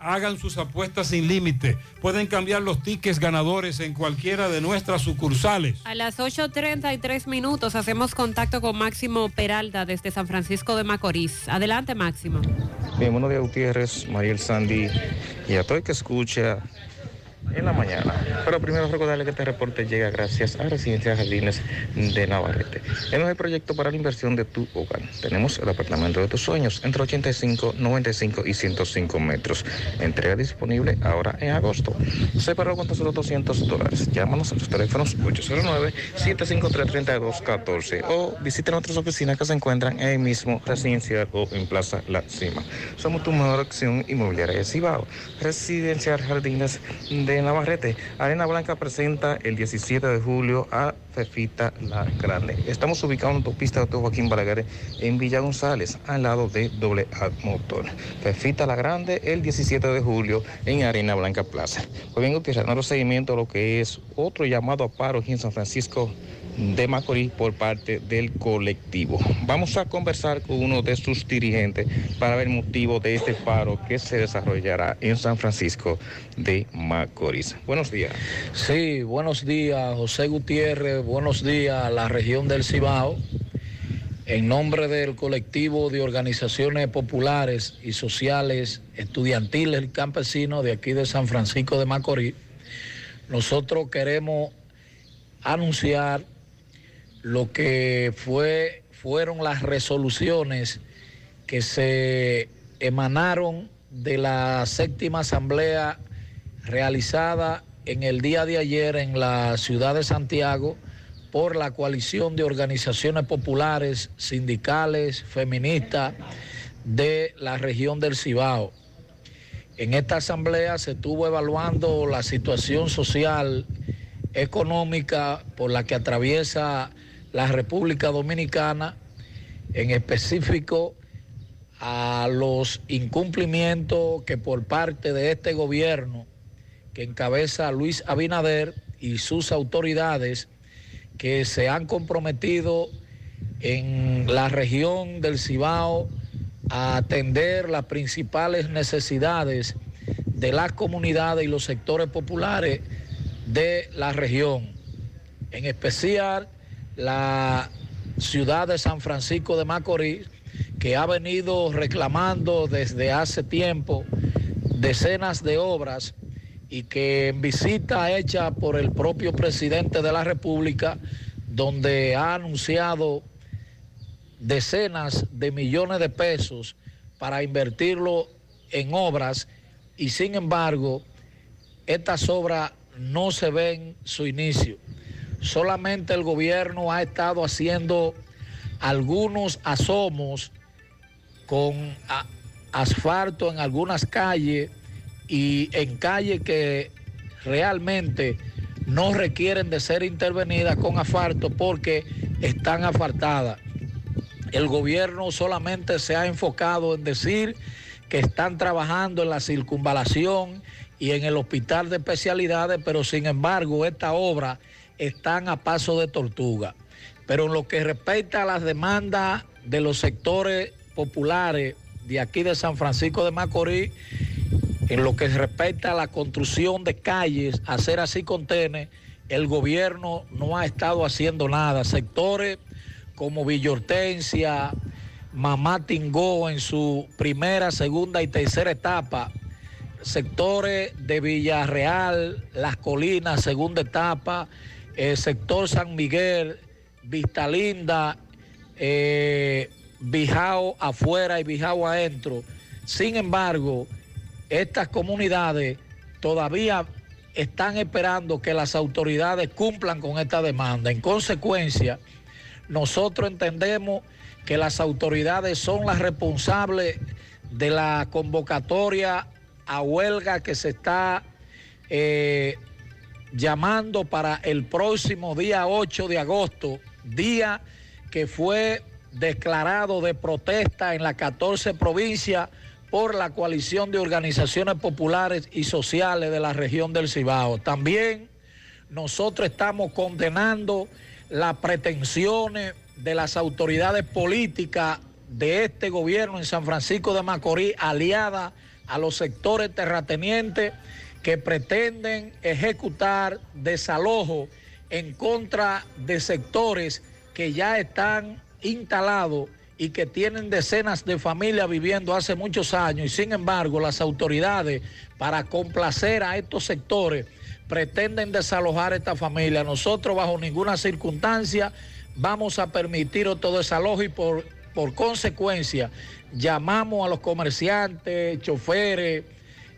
Hagan sus apuestas sin límite. Pueden cambiar los tickets ganadores en cualquiera de nuestras sucursales. A las 8.33 minutos hacemos contacto con Máximo Peralta desde San Francisco de Macorís. Adelante, Máximo. Bien, buenos días Gutiérrez, Mariel Sandy y a todo el que escucha en la mañana. Pero primero recordarle que este reporte llega gracias a Residencia Jardines de Navarrete. En el proyecto para la inversión de tu hogar. Tenemos el apartamento de tus sueños entre 85, 95 y 105 metros. Entrega disponible ahora en agosto. Separado con solo 200 dólares. Llámanos a los teléfonos 809-753-3214 o visita nuestras oficinas que se encuentran en el mismo residencial o en Plaza La Cima. Somos tu mejor opción inmobiliaria de Cibao. Residencial Jardines de Navarrete. Arena Blanca presenta el 17 de julio a Fefita La Grande. Estamos ubicados en autopista de Joaquín Balaguer en Villa González, al lado de Doble Motor. Fefita La Grande el 17 de julio en Arena Blanca Plaza. Pues bien, Gutiérrez, seguimiento a lo que es otro llamado a paro aquí en San Francisco de Macorís por parte del colectivo. Vamos a conversar con uno de sus dirigentes para ver el motivo de este paro que se desarrollará en San Francisco de Macorís. Buenos días. Sí, buenos días, José Gutiérrez, buenos días a la región del Cibao. En nombre del colectivo de organizaciones populares y sociales, estudiantiles y campesinos de aquí de San Francisco de Macorís, nosotros queremos anunciar lo que fue, fueron las resoluciones que se emanaron de la séptima asamblea realizada en el día de ayer en la ciudad de Santiago por la coalición de organizaciones populares, sindicales, feministas de la región del Cibao. En esta asamblea se estuvo evaluando la situación social, económica por la que atraviesa la República Dominicana, en específico a los incumplimientos que por parte de este gobierno que encabeza Luis Abinader y sus autoridades que se han comprometido en la región del Cibao a atender las principales necesidades de las comunidades y los sectores populares de la región, en especial la ciudad de San Francisco de Macorís, que ha venido reclamando desde hace tiempo decenas de obras y que en visita hecha por el propio presidente de la República, donde ha anunciado decenas de millones de pesos para invertirlo en obras y sin embargo estas obras no se ven su inicio. Solamente el gobierno ha estado haciendo algunos asomos con asfalto en algunas calles y en calles que realmente no requieren de ser intervenidas con asfalto porque están asfaltadas. El gobierno solamente se ha enfocado en decir que están trabajando en la circunvalación y en el hospital de especialidades, pero sin embargo esta obra están a paso de tortuga. Pero en lo que respecta a las demandas de los sectores populares de aquí de San Francisco de Macorís, en lo que respecta a la construcción de calles, hacer así contenes, el gobierno no ha estado haciendo nada. Sectores como Villa Hortensia, Mamá Tingó en su primera, segunda y tercera etapa, sectores de Villarreal, Las Colinas, segunda etapa, el sector San Miguel, Vista Linda, eh, Bijao afuera y Bijao adentro. Sin embargo, estas comunidades todavía están esperando que las autoridades cumplan con esta demanda. En consecuencia, nosotros entendemos que las autoridades son las responsables de la convocatoria a huelga que se está eh, llamando para el próximo día 8 de agosto, día que fue declarado de protesta en las 14 provincias por la coalición de organizaciones populares y sociales de la región del Cibao. También nosotros estamos condenando las pretensiones de las autoridades políticas de este gobierno en San Francisco de Macorís, aliada a los sectores terratenientes que pretenden ejecutar desalojo en contra de sectores que ya están instalados y que tienen decenas de familias viviendo hace muchos años y sin embargo las autoridades para complacer a estos sectores pretenden desalojar a esta familia. Nosotros bajo ninguna circunstancia vamos a permitir otro desalojo y por, por consecuencia llamamos a los comerciantes, choferes,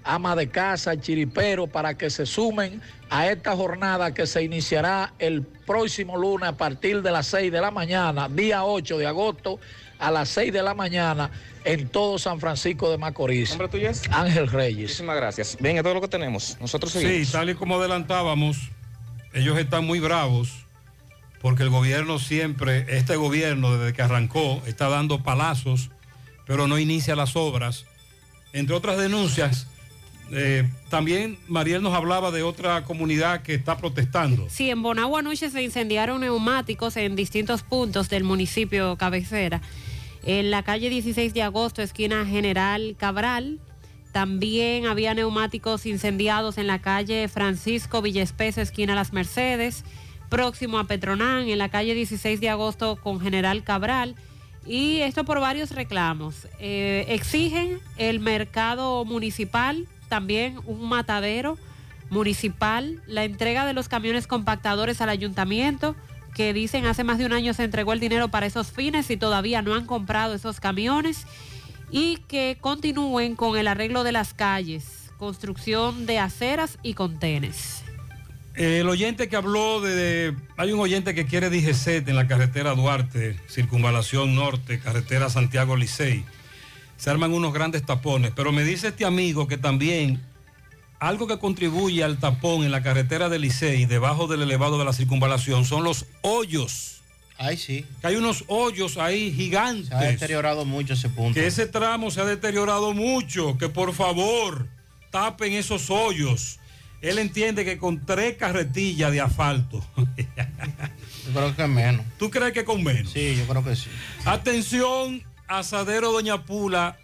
ama de casa, chiriperos para que se sumen a esta jornada que se iniciará el próximo lunes a partir de las 6 de la mañana, día 8 de agosto a las 6 de la mañana en todo San Francisco de Macorís. ¿Nombre tuyo es? Ángel Reyes. Muchísimas gracias. Bien, es todo lo que tenemos. Nosotros seguimos. Sí, tal y como adelantábamos, ellos están muy bravos porque el gobierno siempre, este gobierno desde que arrancó, está dando palazos, pero no inicia las obras. Entre otras denuncias, eh, también Mariel nos hablaba de otra comunidad que está protestando. Sí, en Bonagua anoche se incendiaron neumáticos en distintos puntos del municipio cabecera. En la calle 16 de agosto, esquina General Cabral. También había neumáticos incendiados en la calle Francisco Villespesa, esquina Las Mercedes. Próximo a Petronán, en la calle 16 de agosto con General Cabral. Y esto por varios reclamos. Eh, exigen el mercado municipal, también un matadero municipal, la entrega de los camiones compactadores al ayuntamiento, que dicen hace más de un año se entregó el dinero para esos fines y todavía no han comprado esos camiones, y que continúen con el arreglo de las calles, construcción de aceras y contenes. El oyente que habló de, Hay un oyente que quiere DGCET en la carretera Duarte, Circunvalación Norte, carretera Santiago Licey. Se arman unos grandes tapones, pero me dice este amigo que también algo que contribuye al tapón en la carretera de Licey, debajo del elevado de la circunvalación, son los hoyos. Ay, sí. Que hay unos hoyos ahí gigantes. Se ha deteriorado mucho ese punto. Que ese tramo se ha deteriorado mucho. Que por favor tapen esos hoyos. Él entiende que con tres carretillas de asfalto. Yo creo que menos. ¿Tú crees que con menos? Sí, yo creo que sí. Atención, asadero Doña Pula,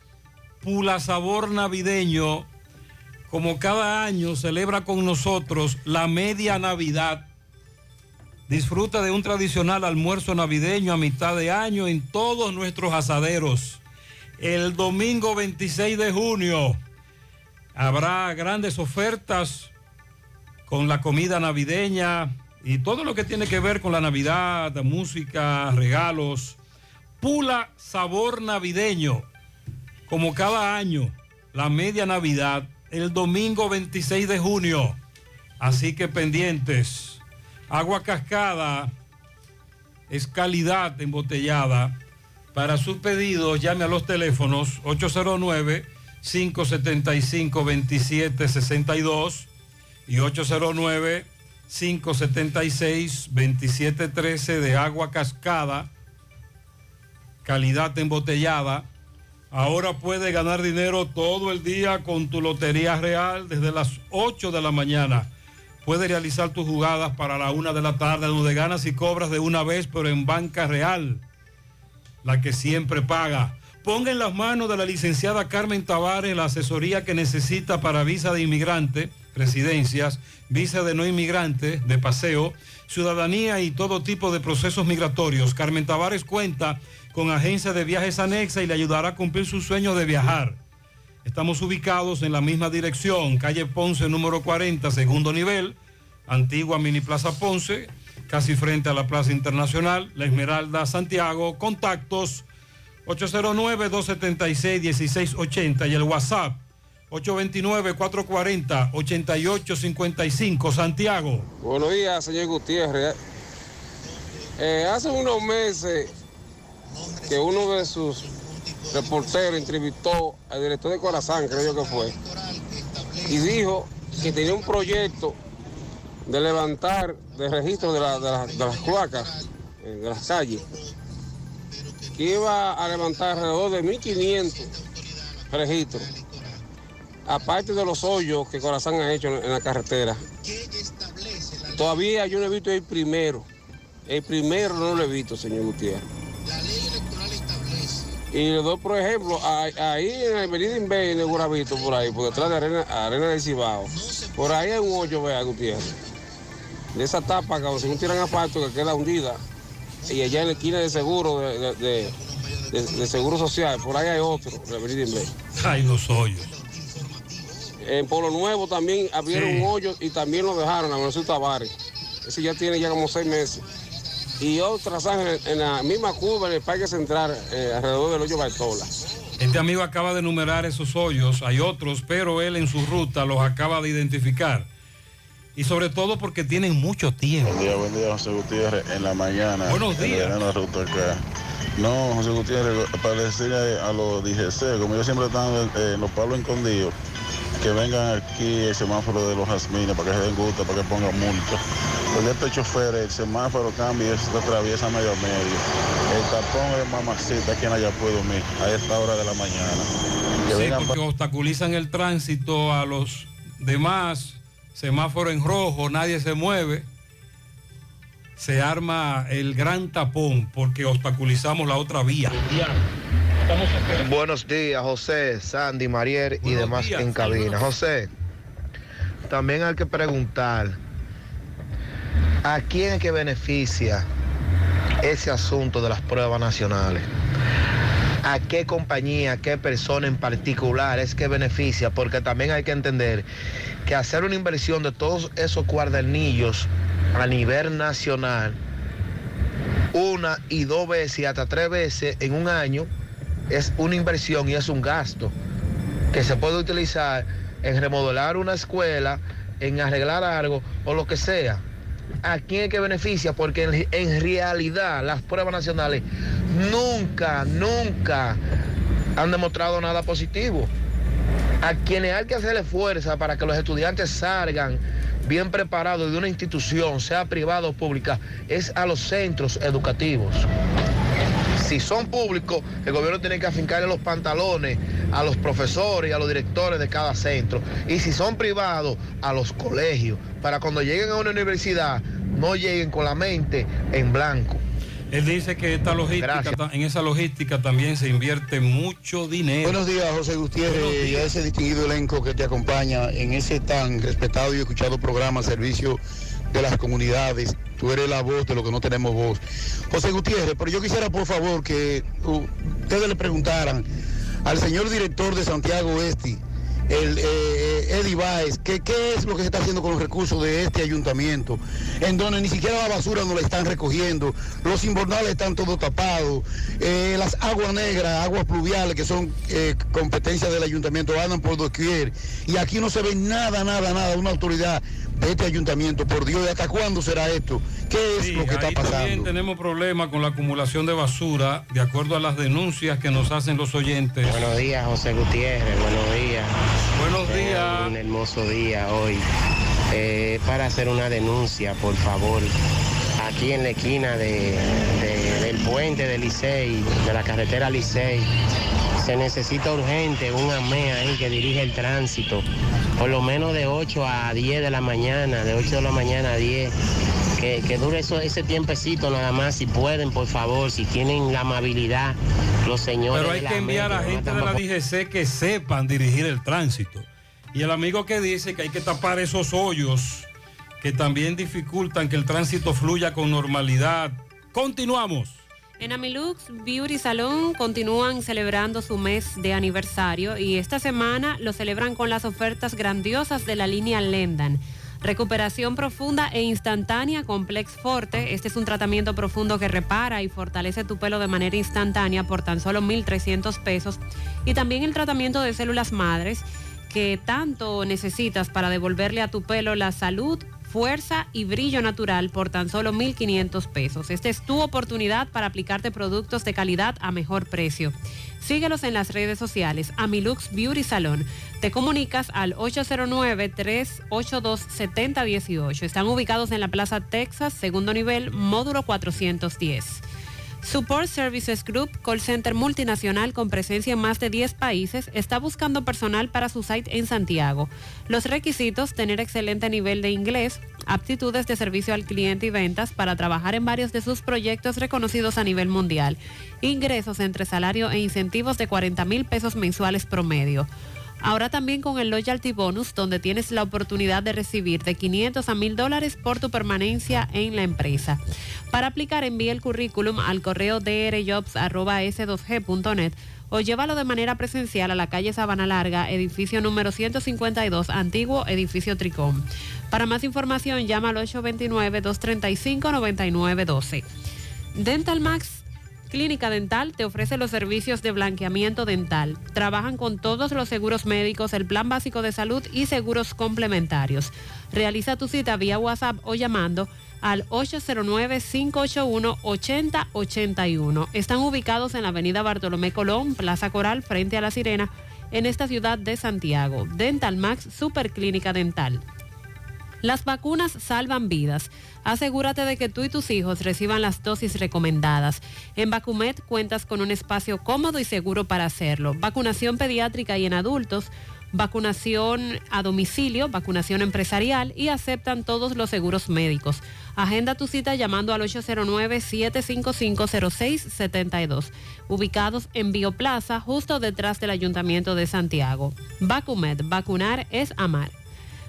Pula Sabor Navideño, como cada año celebra con nosotros la media Navidad. Disfruta de un tradicional almuerzo navideño a mitad de año en todos nuestros asaderos. El domingo 26 de junio habrá grandes ofertas con la comida navideña y todo lo que tiene que ver con la Navidad, música, regalos. Pula sabor navideño, como cada año, la media Navidad, el domingo 26 de junio. Así que pendientes. Agua cascada es calidad embotellada. Para sus pedidos, llame a los teléfonos 809-575-2762 y 809-576-2713 de agua cascada, calidad embotellada. Ahora puede ganar dinero todo el día con tu Lotería Real desde las 8 de la mañana. Puedes realizar tus jugadas para la una de la tarde, donde ganas y cobras de una vez, pero en banca real, la que siempre paga. Ponga en las manos de la licenciada Carmen Tavares la asesoría que necesita para visa de inmigrante, residencias, visa de no inmigrante, de paseo, ciudadanía y todo tipo de procesos migratorios. Carmen Tavares cuenta con agencia de viajes anexa y le ayudará a cumplir su sueño de viajar. Estamos ubicados en la misma dirección, calle Ponce número 40, segundo nivel, antigua Mini Plaza Ponce, casi frente a la Plaza Internacional, La Esmeralda, Santiago. Contactos 809-276-1680 y el WhatsApp 829-440-8855, Santiago. Buenos días, señor Gutiérrez. Eh, hace unos meses que uno de sus reporteros entrevistó al director de Corazán, creo yo que fue, y dijo que tenía un proyecto de levantar de registro de, la- de la- de las cloacas, eh, de las calles, que iba a levantar alrededor de 1.500 registros, aparte de los hoyos que Corazán ha hecho en, en la carretera. Todavía yo no he visto el primero. El primero no lo he visto, señor Gutiérrez. Y le doy, por ejemplo, ahí en el Avenida Inver, en el Guravito, por ahí, por detrás de Arena, Arena del Cibao, por ahí hay un hoyo, vea, Gutiérrez. De esa tapa, que si un tiran asfalto que queda hundida, y allá en la esquina de seguro, de, de- de- de- de seguro social, por ahí hay otro, en la Avenida Inver. Hay los hoyos. En Polo Nuevo también abrieron Sí. un hoyo y también lo dejaron, a Manuel Tavares. Ese ya tiene ya como seis meses. Y otras en, en la misma curva, en el Parque Central, eh, alrededor del hoyo Bartola. Este amigo acaba de enumerar esos hoyos, hay otros, pero él en su ruta los acaba de identificar. Y sobre todo porque tienen mucho tiempo. Buen día, buen día, José Gutiérrez, en la mañana. Buenos días. En la ruta acá. No, José Gutiérrez, para decirle a los DGC, como ellos siempre están eh, en los palos escondidos, que vengan aquí el semáforo de los jazmines para que se den gusto, para que pongan multa. Porque este chofer, el semáforo cambia y se atraviesa medio a medio. El tapón es mamacita aquí en Ayapuedo, mí, a esta hora de la mañana. Que Sí, vengan porque obstaculizan el tránsito a los demás, semáforo en rojo, nadie se mueve. Se arma el gran tapón porque obstaculizamos la otra vía. Buenos días, José, Sandy, Marier y demás días, en cabina. saludos. José, también hay que preguntar a quién es que beneficia ese asunto de las pruebas nacionales. ¿A qué compañía, a qué persona en particular es que beneficia? Porque también hay que entender que hacer una inversión de todos esos cuadernillos a nivel nacional, una y dos veces y hasta tres veces en un año, es una inversión y es un gasto que se puede utilizar en remodelar una escuela, en arreglar algo o lo que sea. ¿A quién es que beneficia? Porque en, en realidad las pruebas nacionales nunca, nunca han demostrado nada positivo. A quienes hay que hacerle fuerza para que los estudiantes salgan bien preparados de una institución, sea privada o pública, es a los centros educativos. Si son públicos, el gobierno tiene que afincarle los pantalones a los profesores y a los directores de cada centro. Y si son privados, a los colegios, para cuando lleguen a una universidad, no lleguen con la mente en blanco. Él dice que esta logística, en esa logística también se invierte mucho dinero. Buenos días, José Gutiérrez, y a ese distinguido elenco que te acompaña en ese tan respetado y escuchado programa Servicio de las comunidades, tú eres la voz de lo que no tenemos voz. José Gutiérrez, pero yo quisiera por favor que ustedes le preguntaran al señor director de Santiago Oeste, el eh, Eddie Baez, que qué es lo que se está haciendo con los recursos de este ayuntamiento, en donde ni siquiera la basura no la están recogiendo, los invernales están todos tapados, eh, las aguas negras, aguas pluviales que son eh, competencia del ayuntamiento andan por doquier y aquí no se ve nada, nada, nada, una autoridad de este ayuntamiento, por Dios, ¿y hasta cuándo será esto? ¿Qué es Sí, lo que está ahí también pasando? tenemos problemas con la acumulación de basura, de acuerdo a las denuncias que nos hacen los oyentes. Buenos días, José Gutiérrez, buenos días. Buenos Eh, días. un hermoso día hoy. Eh, para hacer una denuncia, por favor, aquí en la esquina de, de- del puente de Licey, de la carretera Licey, se necesita urgente un AME ahí que dirige el tránsito, por lo menos de 8 a 10 de la mañana, de 8 de la mañana a 10. Que, que dure eso, ese tiempecito nada más, si pueden, por favor, si tienen la amabilidad, los señores. Pero hay que enviar a gente de la DGC que sepan dirigir el tránsito. Y el amigo que dice que hay que tapar esos hoyos que también dificultan que el tránsito fluya con normalidad. Continuamos. En Amilux Beauty Salon continúan celebrando su mes de aniversario y esta semana lo celebran con las ofertas grandiosas de la línea Lendan. Recuperación profunda e instantánea Complex Forte. Este es un tratamiento profundo que repara y fortalece tu pelo de manera instantánea por tan solo 1.300 pesos. Y también el tratamiento de células madres que tanto necesitas para devolverle a tu pelo la salud, fuerza y brillo natural por tan solo 1.500 pesos. Esta es tu oportunidad para aplicarte productos de calidad a mejor precio. Síguelos en las redes sociales, Amilux Beauty Salon. Te comunicas al 809-382-7018. Están ubicados en la Plaza Texas, segundo nivel, módulo 410. Support Services Group, call center multinacional con presencia en más de 10 países, está buscando personal para su site en Santiago. Los requisitos, tener excelente nivel de inglés, aptitudes de servicio al cliente y ventas para trabajar en varios de sus proyectos reconocidos a nivel mundial, ingresos entre salario e incentivos de 40 mil pesos mensuales promedio. Ahora también con el Loyalty Bonus, donde tienes la oportunidad de recibir de 500 a 1000 dólares por tu permanencia en la empresa. Para aplicar, envía el currículum al correo drjobs.s2g.net o llévalo de manera presencial a la calle Sabana Larga, edificio número 152, antiguo edificio Tricón. Para más información, llama al 829-235-9912. Dental Max Clínica Dental te ofrece los servicios de blanqueamiento dental. Trabajan con todos los seguros médicos, el plan básico de salud y seguros complementarios. Realiza tu cita vía WhatsApp o llamando al 809-581-8081. Están ubicados en la avenida Bartolomé Colón, Plaza Coral, frente a La Sirena, en esta ciudad de Santiago. Dental Max Superclínica Dental. Las vacunas salvan vidas. Asegúrate de que tú y tus hijos reciban las dosis recomendadas. En Vacumet cuentas con un espacio cómodo y seguro para hacerlo. Vacunación pediátrica y en adultos, vacunación a domicilio, vacunación empresarial y aceptan todos los seguros médicos. Agenda tu cita llamando al 809-755-0672, ubicados en Bioplaza, justo detrás del Ayuntamiento de Santiago. Vacumet, vacunar es amar.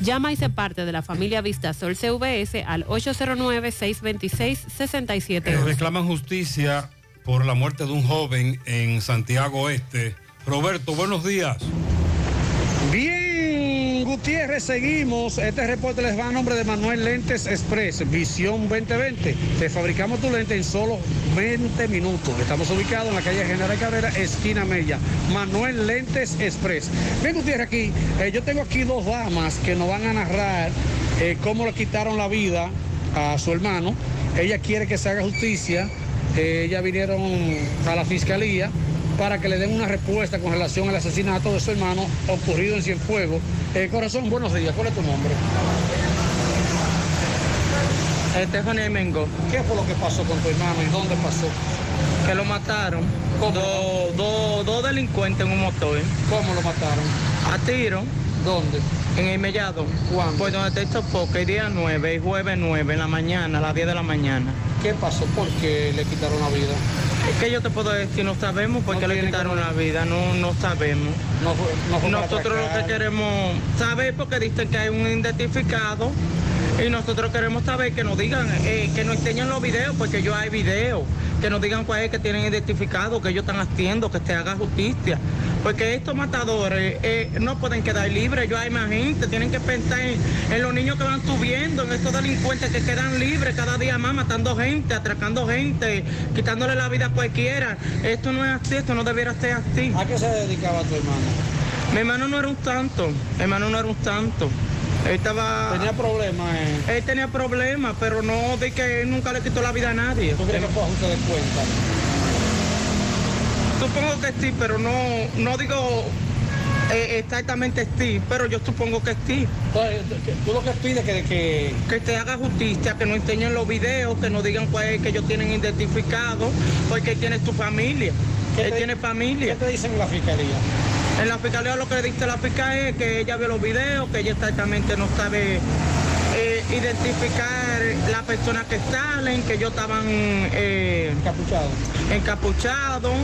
Llama y se parte de la familia Vistasol CVS al 809-626-67. Eh, reclaman justicia por la muerte de un joven en Santiago Oeste. Roberto, buenos días. Gutiérrez, seguimos. Este reporte les va a nombre de Manuel Lentes Express, Visión 2020. Te fabricamos tu lente en solo 20 minutos. Estamos ubicados en la calle General Cabrera, esquina Mella. Manuel Lentes Express. Bien, Gutiérrez, aquí, eh, yo tengo aquí dos damas que nos van a narrar eh, cómo le quitaron la vida a su hermano. Ella quiere que se haga justicia. Eh, ellas vinieron a la fiscalía para que le den una respuesta con relación al asesinato de su hermano ocurrido en Cienfuegos. Eh, corazón, buenos días. ¿Cuál es tu nombre? Estefanía Mengo. ¿Qué fue lo que pasó con tu hermano y dónde pasó? Que lo mataron. Dos dos- dos delincuentes en un motor. ¿Cómo lo mataron? A tiro. ¿Dónde? En el Mellado. ¿Cuándo? Pues donde poco, el día 9, el jueves 9, en la mañana, a las 10 de la mañana. ¿Qué pasó? ¿Por qué le quitaron la vida? Es que yo te puedo decir, no sabemos por qué le quitaron la vida, no, no sabemos. No no nosotros lo que queremos saber, porque dicen que hay un identificado, y nosotros queremos saber que nos digan, eh, que nos enseñen los videos, porque yo hay videos, que nos digan cuál es que tienen identificado, que ellos están haciendo, que se haga justicia. Porque estos matadores eh, no pueden quedar libres, yo hay más gente, tienen que pensar en, en los niños que van subiendo, en estos delincuentes que quedan libres cada día más, matando gente, atracando gente, quitándole la vida a cualquiera. Esto no es así, esto no debiera ser así. ¿A qué se dedicaba tu hermano? Mi hermano no era un santo, mi hermano no era un santo. Él estaba... ¿Tenía problemas? Él tenía problemas, pero no de que él nunca le quitó la vida a nadie. ¿Tú crees que fue ajuste de cuenta? Supongo que sí, pero no, no digo eh, exactamente sí, pero yo supongo que sí. Tú lo que pides que, que... Que se haga justicia, que nos enseñen los videos, que nos digan cuál es que ellos tienen identificado, porque él tiene su familia. Él tiene familia. ¿Qué te dicen en la fiscalía? En la fiscalía lo que dice la fiscalía es que ella vio los videos, que ella exactamente no sabe eh, identificar las personas que salen, que ellos estaban eh, encapuchados. encapuchados,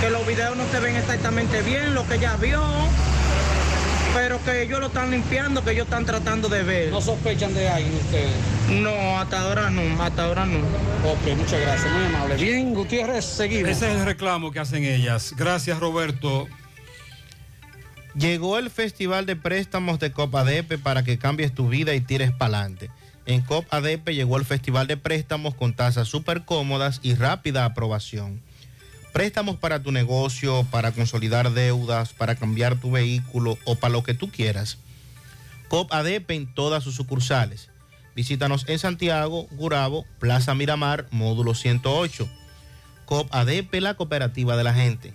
que los videos no se ven exactamente bien, lo que ella vio, pero que ellos lo están limpiando, que ellos están tratando de ver. ¿No sospechan de alguien ustedes? No, hasta ahora no, hasta ahora no. Ok, muchas gracias, muy amable. Bien, Gutiérrez, seguimos. Ese es el reclamo que hacen ellas. Gracias, Roberto. Llegó el Festival de Préstamos de Copadepe para que cambies tu vida y tires para adelante. En Copadepe llegó el Festival de Préstamos con tasas súper cómodas y rápida aprobación. Préstamos para tu negocio, para consolidar deudas, para cambiar tu vehículo o para lo que tú quieras. Copadepe en todas sus sucursales. Visítanos en Santiago, Gurabo, Plaza Miramar, módulo 108. Copadepe, la cooperativa de la gente.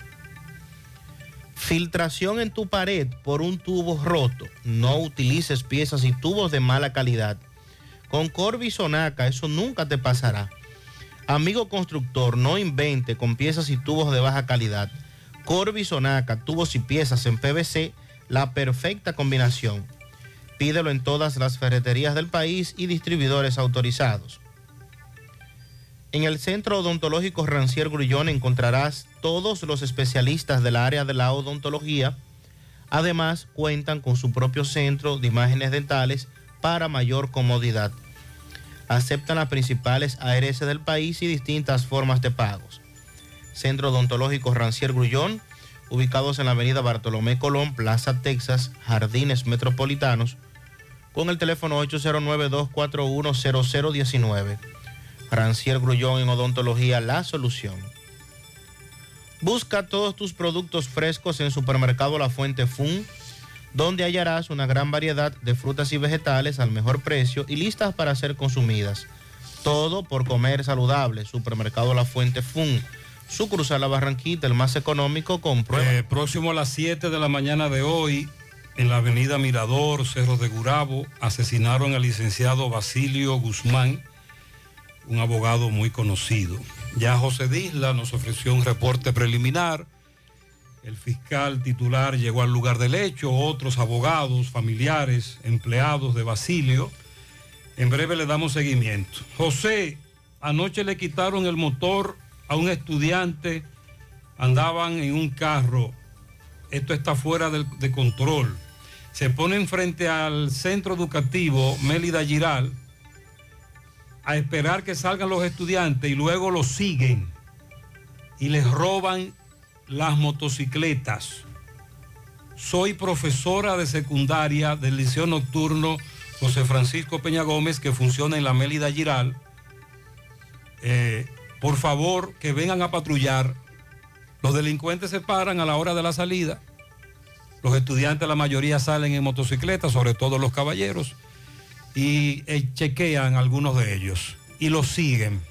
Filtración en tu pared por un tubo roto. No utilices piezas y tubos de mala calidad. Con Corby Sonaca eso nunca te pasará. Amigo constructor, no invente con piezas y tubos de baja calidad. Corby Sonaca, tubos y piezas en PVC, la perfecta combinación. Pídelo en todas las ferreterías del país y distribuidores autorizados. En el Centro Odontológico Rancier Grullón encontrarás todos los especialistas del área de la odontología. Además, cuentan con su propio centro de imágenes dentales para mayor comodidad. Aceptan las principales ARS del país y distintas formas de pagos. Centro Odontológico Rancier Grullón, ubicados en la avenida Bartolomé Colón, Plaza Texas, Jardines Metropolitanos, con el teléfono 809-241-0019. Rancier Grullón en Odontología La Solución. Busca todos tus productos frescos en Supermercado La Fuente Fun, donde hallarás una gran variedad de frutas y vegetales al mejor precio y listas para ser consumidas. Todo por comer saludable. Supermercado La Fuente Fun. Sucursal La Barranquita, el más económico, con prueba. Eh, próximo a las 7 de la mañana de hoy, en la avenida Mirador, Cerro de Gurabo, asesinaron al licenciado Basilio Guzmán, un abogado muy conocido. Ya José Disla nos ofreció un reporte preliminar. El fiscal titular llegó al lugar del hecho, otros abogados, familiares, empleados de Basilio. En breve le damos seguimiento. José, anoche le quitaron el motor a un estudiante, andaban en un carro. Esto está fuera de, control. Se ponen frente al centro educativo Mélida Giral a esperar que salgan los estudiantes y luego los siguen y les roban las motocicletas. Soy profesora de secundaria del Liceo Nocturno José Francisco Peña Gómez que funciona en la Mélida Giral. Eh, por favor, que vengan a patrullar Los delincuentes se paran a la hora de la salida. Los estudiantes, la mayoría salen en motocicleta, sobre todo los caballeros, y eh, chequean algunos de ellos y los siguen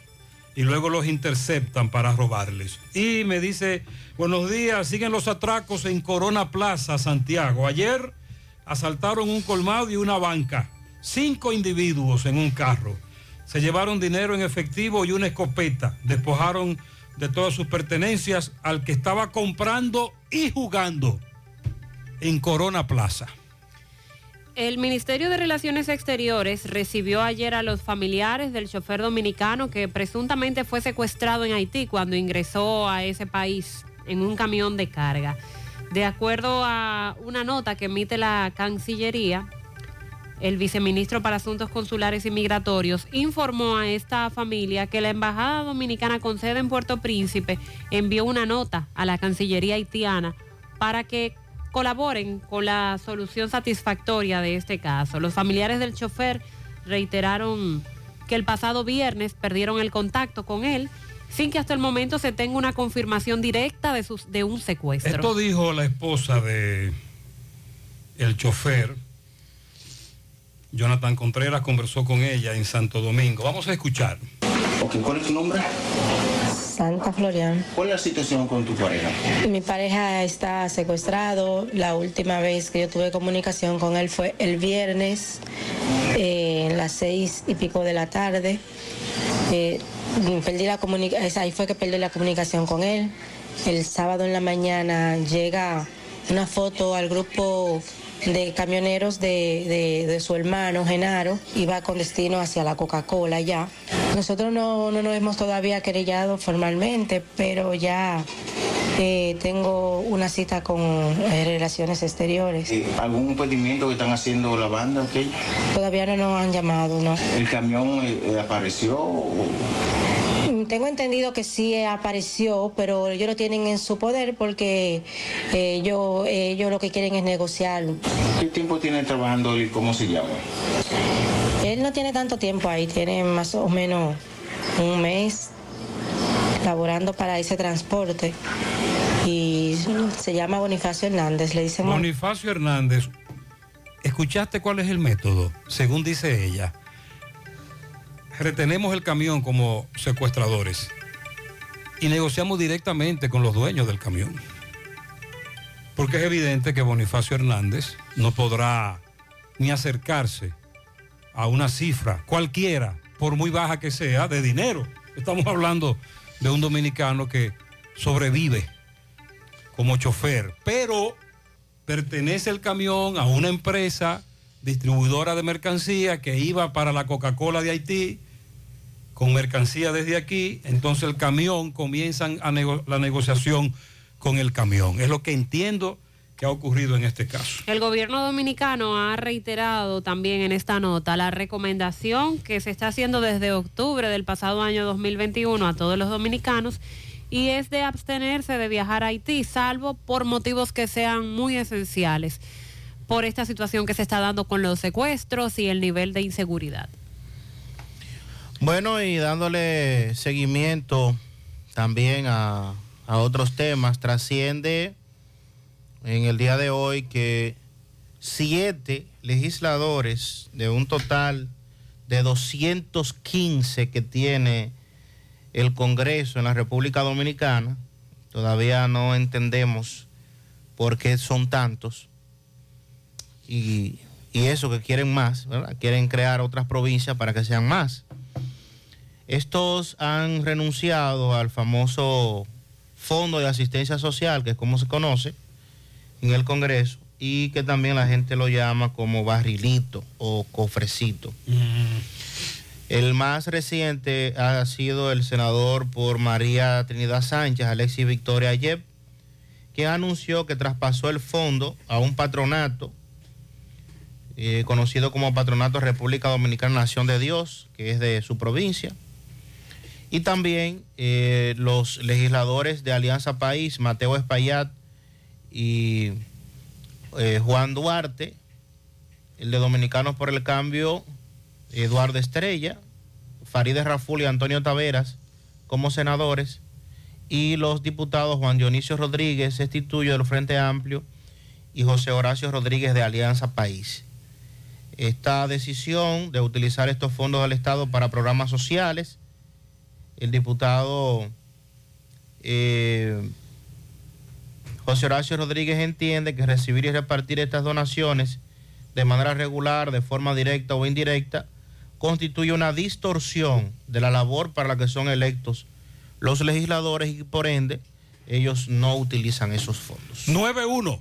y luego los interceptan para robarles. Y me dice, buenos días, siguen los atracos en Corona Plaza, Santiago. Ayer asaltaron un colmado y una banca. Cinco individuos en un carro. Se llevaron dinero en efectivo y una escopeta. Despojaron de todas sus pertenencias al que estaba comprando y jugando en Corona Plaza. El Ministerio de Relaciones Exteriores recibió ayer a los familiares del chofer dominicano que presuntamente fue secuestrado en Haití cuando ingresó a ese país en un camión de carga. De acuerdo a una nota que emite la Cancillería, el viceministro para Asuntos Consulares y Migratorios informó a esta familia que la Embajada Dominicana con sede en Puerto Príncipe envió una nota a la Cancillería haitiana para que colaboren con la solución satisfactoria de este caso. Los familiares del chofer reiteraron que el pasado viernes perdieron el contacto con él sin que hasta el momento se tenga una confirmación directa de, sus, de un secuestro. Esto dijo la esposa de el chofer. Jonathan Contreras conversó con ella en Santo Domingo. Vamos a escuchar. ¿Cuál es tu nombre? Santa Florian. ¿Cuál es la situación con tu pareja? Mi pareja está secuestrado. La última vez que yo tuve comunicación con él fue el viernes, eh, en las seis y pico de la tarde. Eh, perdí la ahí fue que perdí la comunicación con él. El sábado en la mañana llega una foto al grupo de camioneros de, de- de su hermano Genaro, iba con destino hacia la Coca-Cola ya. Nosotros no, no nos hemos todavía querellado formalmente, pero ya eh, tengo una cita con eh, Relaciones Exteriores. Eh, ¿Algún impedimento que están haciendo la banda? ok? Todavía no nos han llamado, ¿no? ¿El camión eh, apareció? o- Tengo entendido que sí apareció, pero ellos lo tienen en su poder porque eh, ellos, ellos lo que quieren es negociar. ¿Qué tiempo tiene trabajando y cómo se llama? Él no tiene tanto tiempo ahí, tiene más o menos un mes laborando para ese transporte y se llama Bonifacio Hernández, le dicen... Bonifacio Hernández, ¿escuchaste cuál es el método? Según dice ella, retenemos el camión como secuestradores y negociamos directamente con los dueños del camión. Porque es evidente que Bonifacio Hernández no podrá ni acercarse a una cifra cualquiera, por muy baja que sea, de dinero. Estamos hablando de un dominicano que sobrevive como chofer, pero pertenece el camión a una empresa distribuidora de mercancía que iba para la Coca-Cola de Haití con mercancía desde aquí, entonces el camión comienzan la negociación con el camión. Es lo que entiendo que ha ocurrido en este caso. El gobierno dominicano ha reiterado también en esta nota la recomendación que se está haciendo desde octubre del pasado año 2021 a todos los dominicanos y es de abstenerse de viajar a Haití, salvo por motivos que sean muy esenciales, por esta situación que se está dando con los secuestros y el nivel de inseguridad. Bueno, y dándole seguimiento también a, otros temas, trasciende en el día de hoy que siete legisladores de un total de 215 que tiene el Congreso en la República Dominicana, todavía no entendemos por qué son tantos, y, eso que quieren más, quieren crear otras provincias para que sean más. Estos han renunciado al famoso Fondo de Asistencia Social, que es como se conoce en el Congreso, y que también la gente lo llama como barrilito o cofrecito. El más reciente ha sido el senador por María Trinidad Sánchez, Alexis Victoria Yep, que anunció que traspasó el fondo a un patronato eh, conocido como Patronato República Dominicana Nación de Dios, que es de su provincia. Y también eh, los legisladores de Alianza País, Mateo Espaillat y eh, Juan Duarte, el de Dominicanos por el Cambio, Eduardo Estrella, Farideh Raful y Antonio Taveras como senadores, y los diputados Juan Dionisio Rodríguez, Estituyo del Frente Amplio, y José Horacio Rodríguez de Alianza País. Esta decisión de utilizar estos fondos del Estado para programas sociales, el diputado eh, José Horacio Rodríguez entiende que recibir y repartir estas donaciones de manera regular, de forma directa o indirecta, constituye una distorsión de la labor para la que son electos los legisladores y por ende ellos no utilizan esos fondos. 9-1.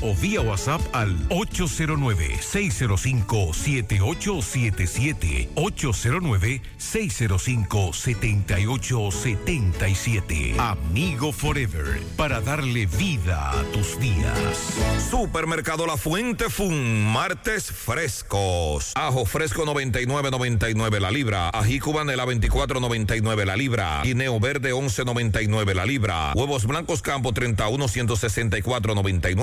o vía WhatsApp al 809-605-7877. 809-605-7877. Amigo Forever, para darle vida a tus días. Supermercado La Fuente Fun, martes frescos. Ajo fresco 99.99 la libra. Ají cubanela 24.99 la libra. Guineo verde 11.99 la libra. Huevos blancos campo 31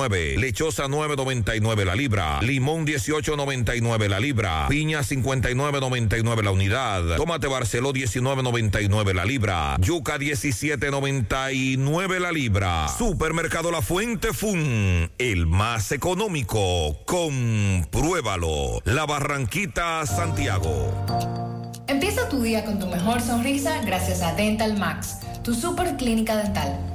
164.99. Lechosa 9.99 la libra. Limón 18.99 la libra. Piña 59.99 la unidad. Tomate Barceló 19.99 la libra. Yuca 17.99 la libra. Supermercado La Fuente Fun, el más económico. Compruébalo. La Barranquita, Santiago. Empieza tu día con tu mejor sonrisa gracias a Dental Max, tu super clínica dental.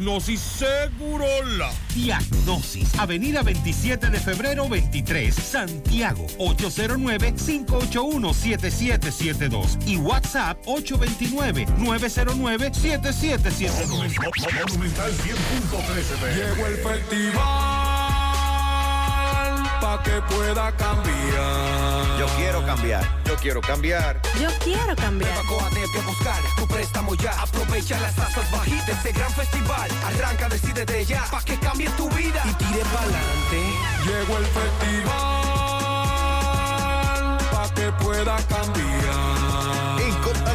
Segurola. Diagnosis, Avenida 27 de febrero 23, Santiago, 809-581-7772 y WhatsApp 829-909-7772. Monumental 100.13 Llegó el festival pa' que pueda cambiar. Yo quiero cambiar. Yo quiero cambiar. Yo quiero cambiar. que buscar tu préstamo ya. Aprovecha las tasas bajitas de este gran festival. Arranca, decide de ya, pa' que cambie tu vida y tire pa'lante. Llegó el festival, pa' que pueda cambiar.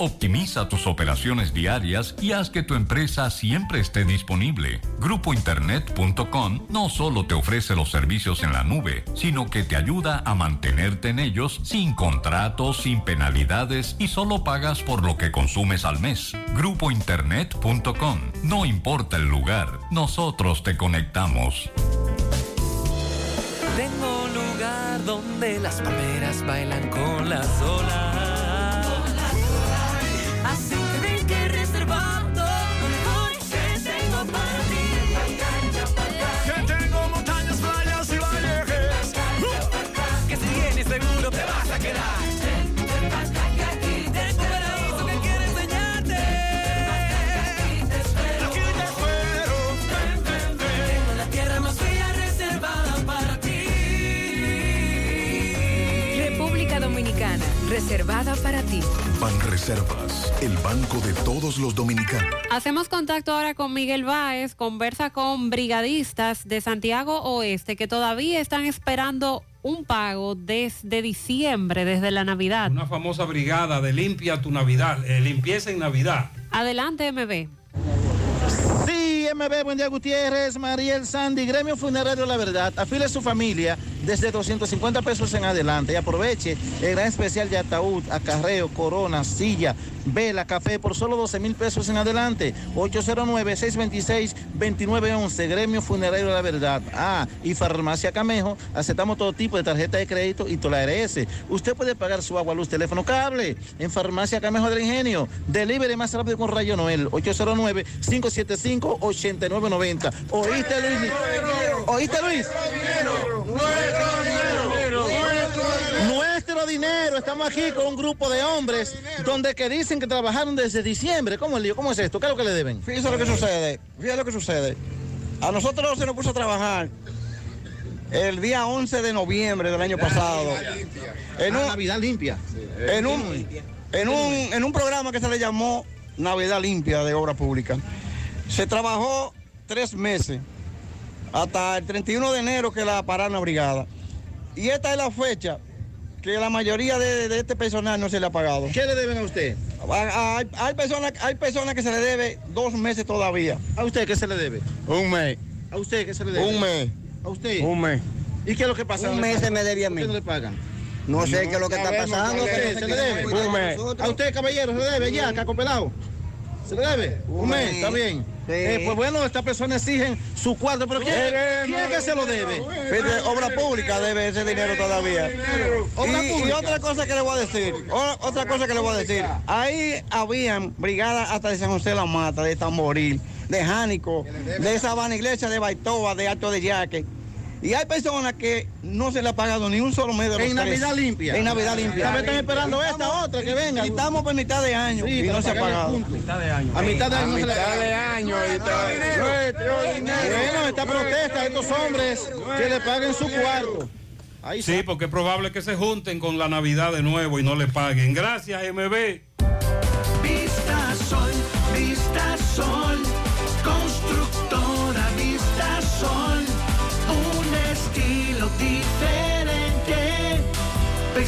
Optimiza tus operaciones diarias y haz que tu empresa siempre esté disponible. Grupointernet.com no solo te ofrece los servicios en la nube, sino que te ayuda a mantenerte en ellos sin contratos, sin penalidades y solo pagas por lo que consumes al mes. Grupointernet.com. No importa el lugar, nosotros te conectamos. Tengo un lugar donde las palmeras bailan con las olas. Para ti. Banreservas, el banco de todos los dominicanos. Hacemos contacto ahora con Miguel Báez, conversa con brigadistas de Santiago Oeste que todavía están esperando un pago desde diciembre, desde la Navidad. Una famosa brigada de limpia tu Navidad, eh, limpieza en Navidad. Adelante, MB. Sí, MB, buen día Gutiérrez, Mariel Sandy, Gremio Funerario La Verdad, afile su familia desde 250 pesos en adelante y aproveche el gran especial de ataúd, acarreo, corona, silla, vela, café por solo 12 mil pesos en adelante. 809-626-2911, Gremio Funerario La Verdad. Ah, y Farmacia Camejo, aceptamos todo tipo de tarjeta de crédito y toda la ARS. Usted puede pagar su agua, luz, teléfono, cable en Farmacia Camejo del Ingenio. Delivery más rápido con Rayo Noel, 809-575-8990. ¿Oíste, Luis? ¿Oíste, Luis? Nuestro dinero. Estamos aquí con un grupo de hombres donde que dicen que trabajaron desde diciembre. ¿Cómo es, lío? ¿Cómo es esto? ¿Qué es lo que le deben? Fíjese lo que sucede, fíjese lo que sucede. A nosotros se nos puso a trabajar el día 11 de noviembre del año pasado. En un, Navidad limpia. en un, en un, en un programa que se le llamó Navidad Limpia de Obra Pública. Se trabajó tres meses, hasta el 31 de enero que la pararon la brigada. Y esta es la fecha que la mayoría de, de este personal no se le ha pagado. ¿Qué le deben a usted? Hay, hay personas, hay personas que se le debe dos meses todavía. ¿A usted qué se le debe? Un mes. ¿A usted qué se le debe? Un mes. ¿A usted? Un mes. ¿Y qué es lo que pasa? Un ¿No le mes se me debía a ¿Por mí. qué no le pagan? No sé qué es lo que está pasando. ¿Se le debe? Un mes. ¿A usted, caballero, se le debe ya, caco pelado? ¿Se debe? Un, mes, está bien. Sí. Eh, pues bueno, estas personas exigen su cuarto, pero ¿quién, quién es que se lo debe? Fíjate, obra pública debe ese dinero todavía. Obra y, otra cosa que le voy a decir, otra cosa que le voy a decir, ahí habían brigadas hasta de San José de la Mata, de Tamboril, de Jánico, de Sabana Iglesia, de Baitoa, de Alto de Yaque. Y hay personas que no se le ha pagado ni un solo mes de los En tres. Navidad limpia. En Navidad limpia. Me están esperando esta otra que venga. Y estamos por mitad de año Sí, y no se ha pagado. punto. mitad de año. A mitad de año. A mitad paga. de año. Bueno, esta protesta de estos hombres que le paguen su cuarto. Ahí Sí, porque es probable que se junten con la Navidad de nuevo y no le paguen. Gracias, MB.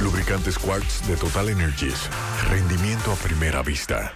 Lubricantes Quartz de Total Energies. Rendimiento a primera vista.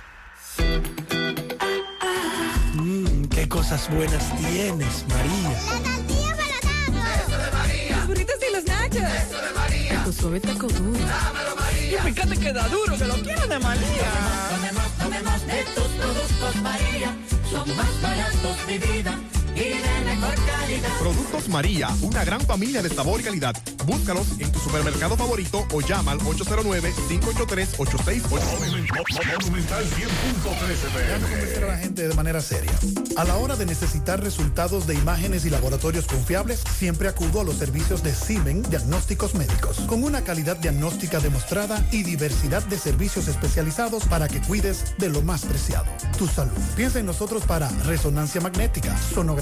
Mmm, qué cosas buenas tienes, María. La tortilla para Eso de María. Los burritos y los nachos. Eso de María. Tu suave taco duro. Dámelo, María. Y fíjate que da duro, que lo quiero de María. Tomemos, tomemos, tomemos de tus productos, María. Son más baratos, de vida y de mejor calidad. Productos María, una gran familia de sabor y calidad. Búscalos en tu supermercado favorito o llama al 809-583-8689. Monumental 10.13 a la gente de manera seria. A la hora de necesitar resultados de imágenes y laboratorios confiables, siempre acudo a los servicios de CIMEN Diagnósticos Médicos, con una calidad diagnóstica demostrada y diversidad de servicios especializados para que cuides de lo más preciado, tu salud. Piensa en nosotros para resonancia magnética, sonografía,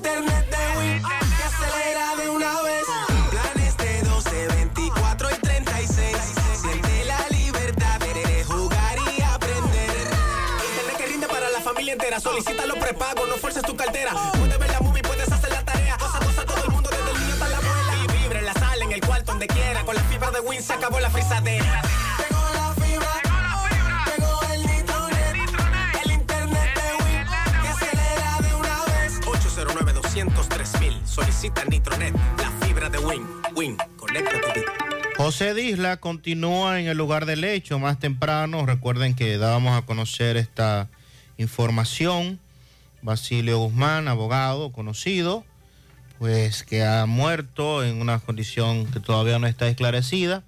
internet de Win que acelera de una vez. Planes de 12, 24 y 36. Siente la libertad de jugar y aprender. Internet que rinde para la familia entera. Solicita los prepagos, no fuerces tu cartera. Puedes ver la movie, puedes hacer la tarea. Cosa, cosa, todo el mundo desde el niño hasta la abuela. Y vibra en la sala, en el cuarto, donde quiera. Con la fibra de Win se acabó la frisadera José Disla continúa en el lugar del hecho más temprano. Recuerden que dábamos a conocer esta información. Basilio Guzmán, abogado conocido, pues que ha muerto en una condición que todavía no está esclarecida.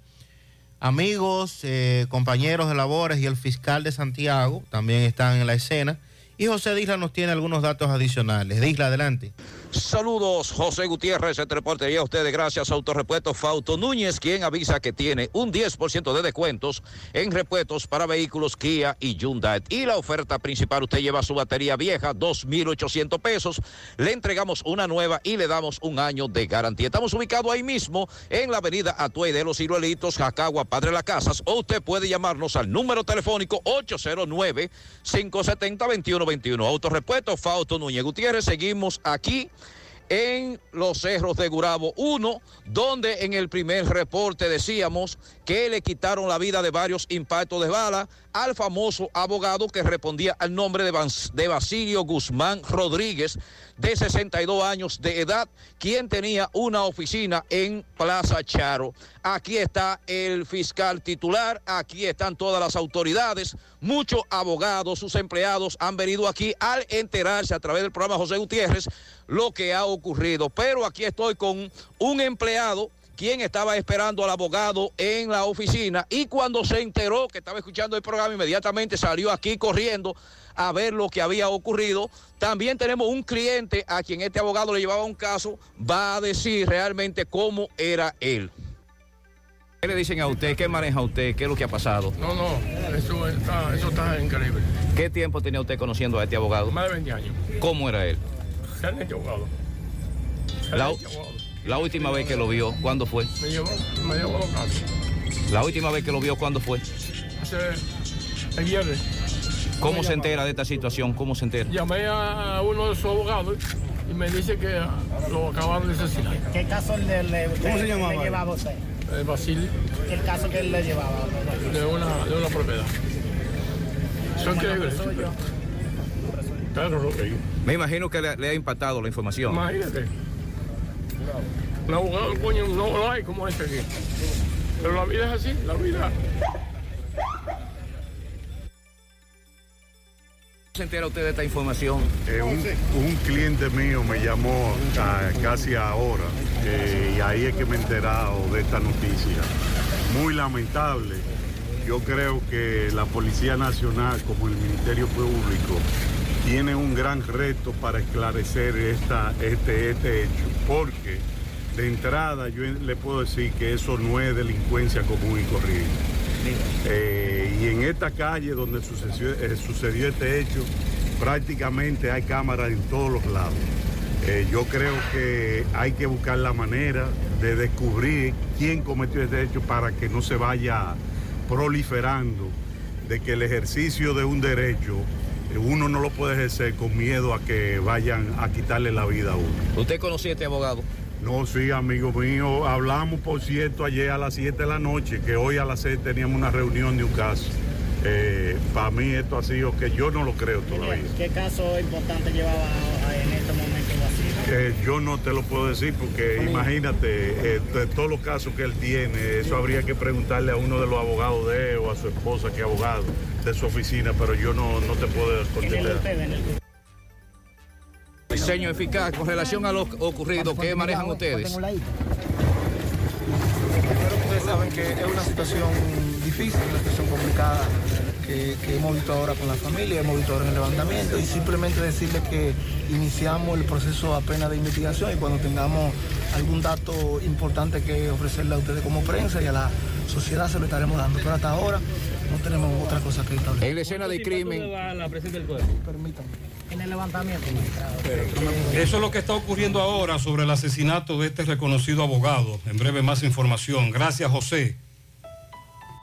Amigos, eh, compañeros de labores y el fiscal de Santiago también están en la escena. Y José Disla nos tiene algunos datos adicionales. Disla, adelante. Saludos, José Gutiérrez, entre portería a ustedes, gracias Autorepuestos Fauto Núñez, quien avisa que tiene un 10% de descuentos en repuestos para vehículos Kia y Hyundai. Y la oferta principal, usted lleva su batería vieja, 2.800 pesos, le entregamos una nueva y le damos un año de garantía. Estamos ubicados ahí mismo en la avenida Atuey de los Ciruelitos, Jacagua, Padre Las Casas, o usted puede llamarnos al número telefónico 809 570 2121 Autorepuestos Fauto Núñez Gutiérrez, seguimos aquí en los cerros de Gurabo. Uno, donde en el primer reporte decíamos que le quitaron la vida de varios impactos de bala al famoso abogado que respondía al nombre de, de Basilio Guzmán Rodríguez, de 62 años de edad, quien tenía una oficina en Plaza Charo. Aquí está el fiscal titular, aquí están todas las autoridades, muchos abogados, sus empleados han venido aquí al enterarse a través del programa José Gutiérrez lo que ha ocurrido. Pero aquí estoy con un empleado quien estaba esperando al abogado en la oficina y cuando se enteró que estaba escuchando el programa, inmediatamente salió aquí corriendo a ver lo que había ocurrido. También tenemos un cliente a quien este abogado le llevaba un caso, va a decir realmente cómo era él. ¿Qué le dicen a usted? ¿Qué maneja usted? ¿Qué es lo que ha pasado? No, no, eso está, eso está increíble. ¿Qué tiempo tenía usted conociendo a este abogado? Más de 20 años. ¿Cómo era él? Excelente abogado. Excelente abogado la última vez que lo vio, ¿cuándo fue? Me llevó, me llevó a los casos. La última vez que lo vio, ¿cuándo fue? Hace el viernes. ¿Cómo se entera de esta situación? ¿Cómo se entera? Llamé a uno de sus abogados y me dice que lo acabaron de asesinar. ¿Qué caso le, le, ¿Cómo se le llamaba? llevaba a usted? El Basil ¿Qué caso que él le llevaba? de una, de una propiedad. Son increíbles. Claro, lo que yo. Me imagino que le, le ha impactado la información. Imagínate. Un abogado, coño, no lo hay como este aquí. Pero la vida es así, la vida. ¿Se entera usted de esta información? Eh, un, un cliente mío me llamó ah, casi ahora eh, y ahí es que me he enterado de esta noticia. Muy lamentable. Yo creo que la Policía Nacional, como el Ministerio Público, tiene un gran reto para esclarecer esta, este, este hecho, porque de entrada yo le puedo decir que eso no es delincuencia común y corriente. Eh, y en esta calle donde sucedió, eh, sucedió este hecho, prácticamente hay cámaras en todos los lados. Eh, yo creo que hay que buscar la manera de descubrir quién cometió este hecho para que no se vaya proliferando de que el ejercicio de un derecho uno no lo puede ejercer con miedo a que vayan a quitarle la vida a uno. ¿Usted conocía a este abogado? No, sí, amigo mío. Hablamos, por cierto, ayer a las 7 de la noche, que hoy a las 6 teníamos una reunión de un caso. Eh, para mí esto ha sido que yo no lo creo todavía. ¿Qué caso importante llevaba en este momento? Eh, yo no te lo puedo decir porque imagínate, eh, de todos los casos que él tiene, eso habría que preguntarle a uno de los abogados de él o a su esposa que es abogado de su oficina, pero yo no, no te puedo contestar. Diseño eficaz con relación a lo ocurrido, ¿qué manejan ustedes? Primero ustedes saben que es una situación difícil, una situación complicada que, que hemos visto ahora con la familia, hemos visto ahora en el levantamiento y simplemente decirles que iniciamos el proceso apenas de investigación y cuando tengamos algún dato importante que ofrecerle a ustedes como prensa y a la sociedad se lo estaremos dando. Pero hasta ahora no tenemos otra cosa que establecer. En la escena del crimen. Permítanme. En el levantamiento, Eso es lo que está ocurriendo ahora sobre el asesinato de este reconocido abogado. En breve más información. Gracias, José.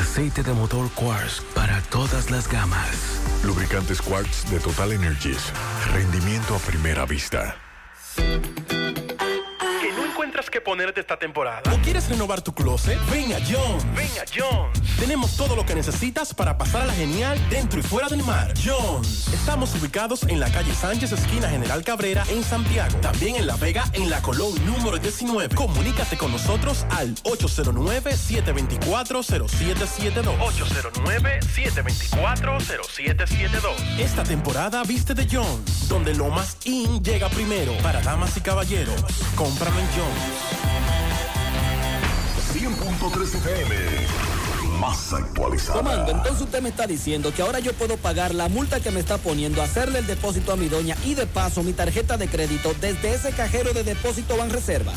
Aceite de motor Quartz para todas las gamas. Lubricantes Quartz de Total Energies. Rendimiento a primera vista. ¿Que encuentras ponerte esta temporada? ¿O quieres renovar tu closet? Ven a Jones. Ven a Jones. Tenemos todo lo que necesitas para pasar a la genial dentro y fuera del mar. Jones. Estamos ubicados en la calle Sánchez, esquina General Cabrera, en Santiago. También en La Vega, en la Colón número 19. Comunícate con nosotros al 809-724-0772. 809-724-0772. Esta temporada viste de Jones, donde lo más in llega primero. Para damas y caballeros, cómpralo en Jones. 100.3 FM. Más actualizada. Comando, entonces usted me está diciendo que ahora yo puedo pagar la multa que me está poniendo, hacerle el depósito a mi doña y de paso mi tarjeta de crédito desde ese cajero de depósito Banreservas.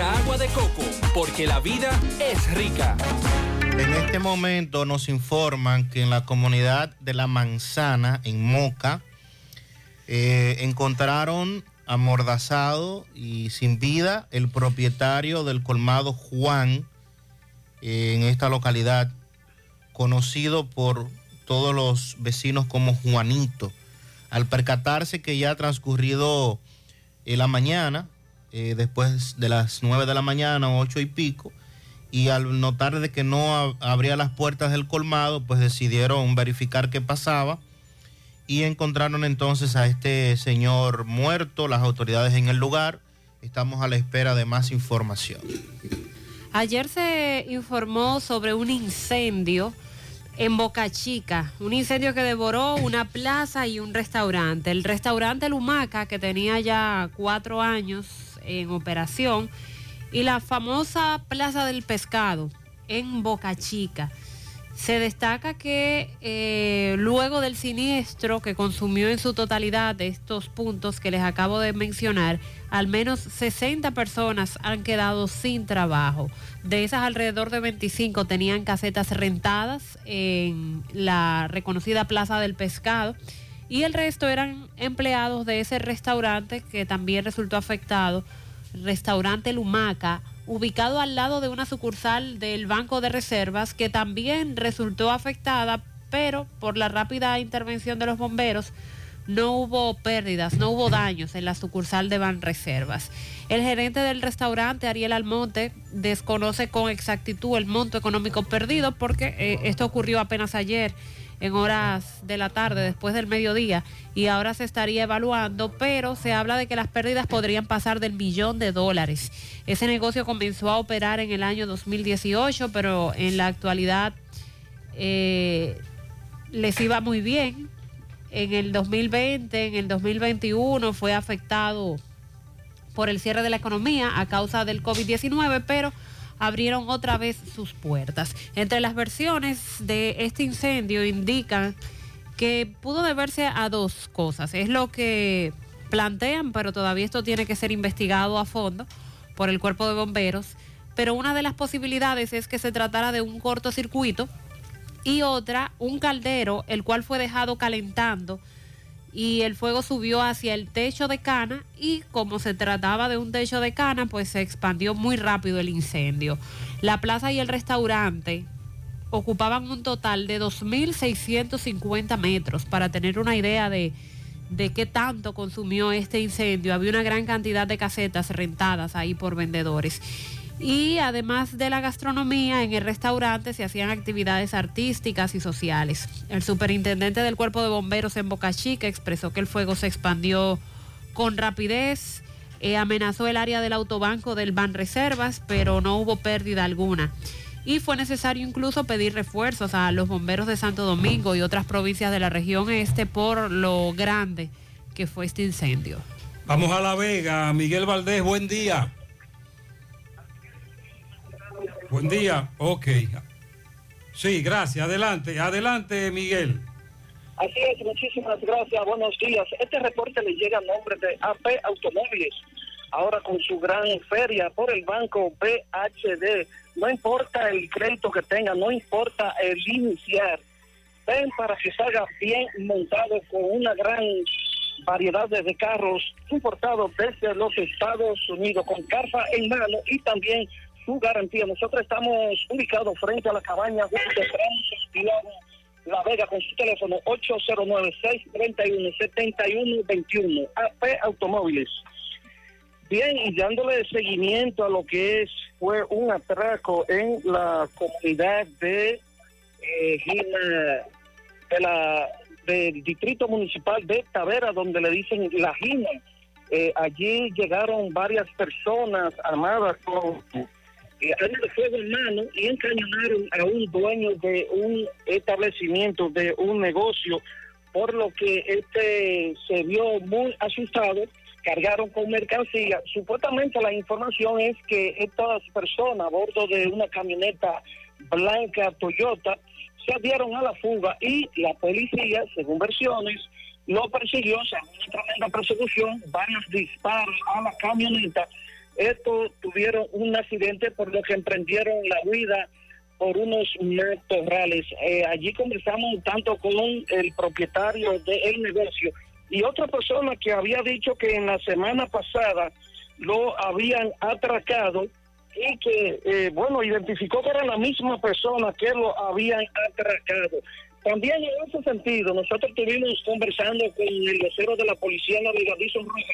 Agua de coco, porque la vida es rica. En este momento nos informan que en la comunidad de La Manzana, en Moca, eh, encontraron amordazado y sin vida el propietario del colmado Juan eh, en esta localidad, conocido por todos los vecinos como Juanito. Al percatarse que ya ha transcurrido eh, la mañana, eh, después de las 9 de la mañana, ocho y pico, y al notar de que no ab- abría las puertas del colmado, pues decidieron verificar qué pasaba y encontraron entonces a este señor muerto, las autoridades en el lugar. Estamos a la espera de más información. Ayer se informó sobre un incendio en Boca Chica, un incendio que devoró una plaza y un restaurante. El restaurante Lumaca, que tenía ya cuatro años en operación, y la famosa Plaza del Pescado en Boca Chica. Se destaca que eh, luego del siniestro que consumió en su totalidad estos puntos que les acabo de mencionar, al menos 60 personas han quedado sin trabajo. De esas, alrededor de 25 tenían casetas rentadas en la reconocida Plaza del Pescado y el resto eran empleados de ese restaurante que también resultó afectado, restaurante Lumaca, ubicado al lado de una sucursal del Banco de Reservas que también resultó afectada, pero por la rápida intervención de los bomberos no hubo pérdidas, no hubo daños en la sucursal de Banreservas. El gerente del restaurante, Ariel Almonte, desconoce con exactitud el monto económico perdido porque eh, esto ocurrió apenas ayer en horas de la tarde, después del mediodía, y ahora se estaría evaluando, pero se habla de que las pérdidas podrían pasar del millón de dólares. Ese negocio comenzó a operar en el año 2018, pero en la actualidad eh, les iba muy bien. En el 2020, en el 2021 fue afectado por el cierre de la economía a causa del COVID-19, pero abrieron otra vez sus puertas. Entre las versiones de este incendio indican que pudo deberse a dos cosas. Es lo que plantean, pero todavía esto tiene que ser investigado a fondo por el cuerpo de bomberos. Pero una de las posibilidades es que se tratara de un cortocircuito y otra, un caldero, el cual fue dejado calentando y el fuego subió hacia el techo de cana y como se trataba de un techo de cana, pues se expandió muy rápido el incendio. La plaza y el restaurante ocupaban un total de 2.650 metros para tener una idea de, de qué tanto consumió este incendio. Había una gran cantidad de casetas rentadas ahí por vendedores. Y además de la gastronomía, en el restaurante se hacían actividades artísticas y sociales. El superintendente del cuerpo de bomberos en Boca Chica expresó que el fuego se expandió con rapidez, eh, amenazó el área del autobanco del Ban Reservas, pero no hubo pérdida alguna. Y fue necesario incluso pedir refuerzos a los bomberos de Santo Domingo y otras provincias de la región este por lo grande que fue este incendio. Vamos a La Vega. Miguel Valdés, buen día. Buen día. Ok. Sí, gracias. Adelante, adelante, Miguel. Así es, muchísimas gracias, buenos días. Este reporte le llega a nombre de AP Automóviles, ahora con su gran feria por el banco BHD. No importa el crédito que tenga, no importa el iniciar. Ven para que salga bien montado con una gran variedades de carros importados desde los Estados Unidos con carta en mano y también su garantía. Nosotros estamos ubicados frente a la cabaña de La Vega con su teléfono 809-631-7121 AP Automóviles. Bien, y dándole seguimiento a lo que es fue un atraco en la comunidad de eh, Gina- de la del distrito municipal de Tavera, donde le dicen la Gina. Eh, allí llegaron varias personas armadas con armas de fuego en mano y encañonaron a un dueño de un establecimiento, de un negocio, por lo que este se vio muy asustado, cargaron con mercancía. Supuestamente la información es que estas personas a bordo de una camioneta blanca Toyota se dieron a la fuga y la policía, según versiones, lo persiguió, o sea, una tremenda persecución, varios disparos a la camioneta. Estos tuvieron un accidente por lo que emprendieron la huida por unos matorrales. Eh, allí conversamos tanto con el propietario del negocio y otra persona que había dicho que en la semana pasada lo habían atracado y que, eh, bueno, identificó que era la misma persona que lo habían atracado. También en ese sentido, nosotros estuvimos conversando con el vocero de la Policía Navigación Roja,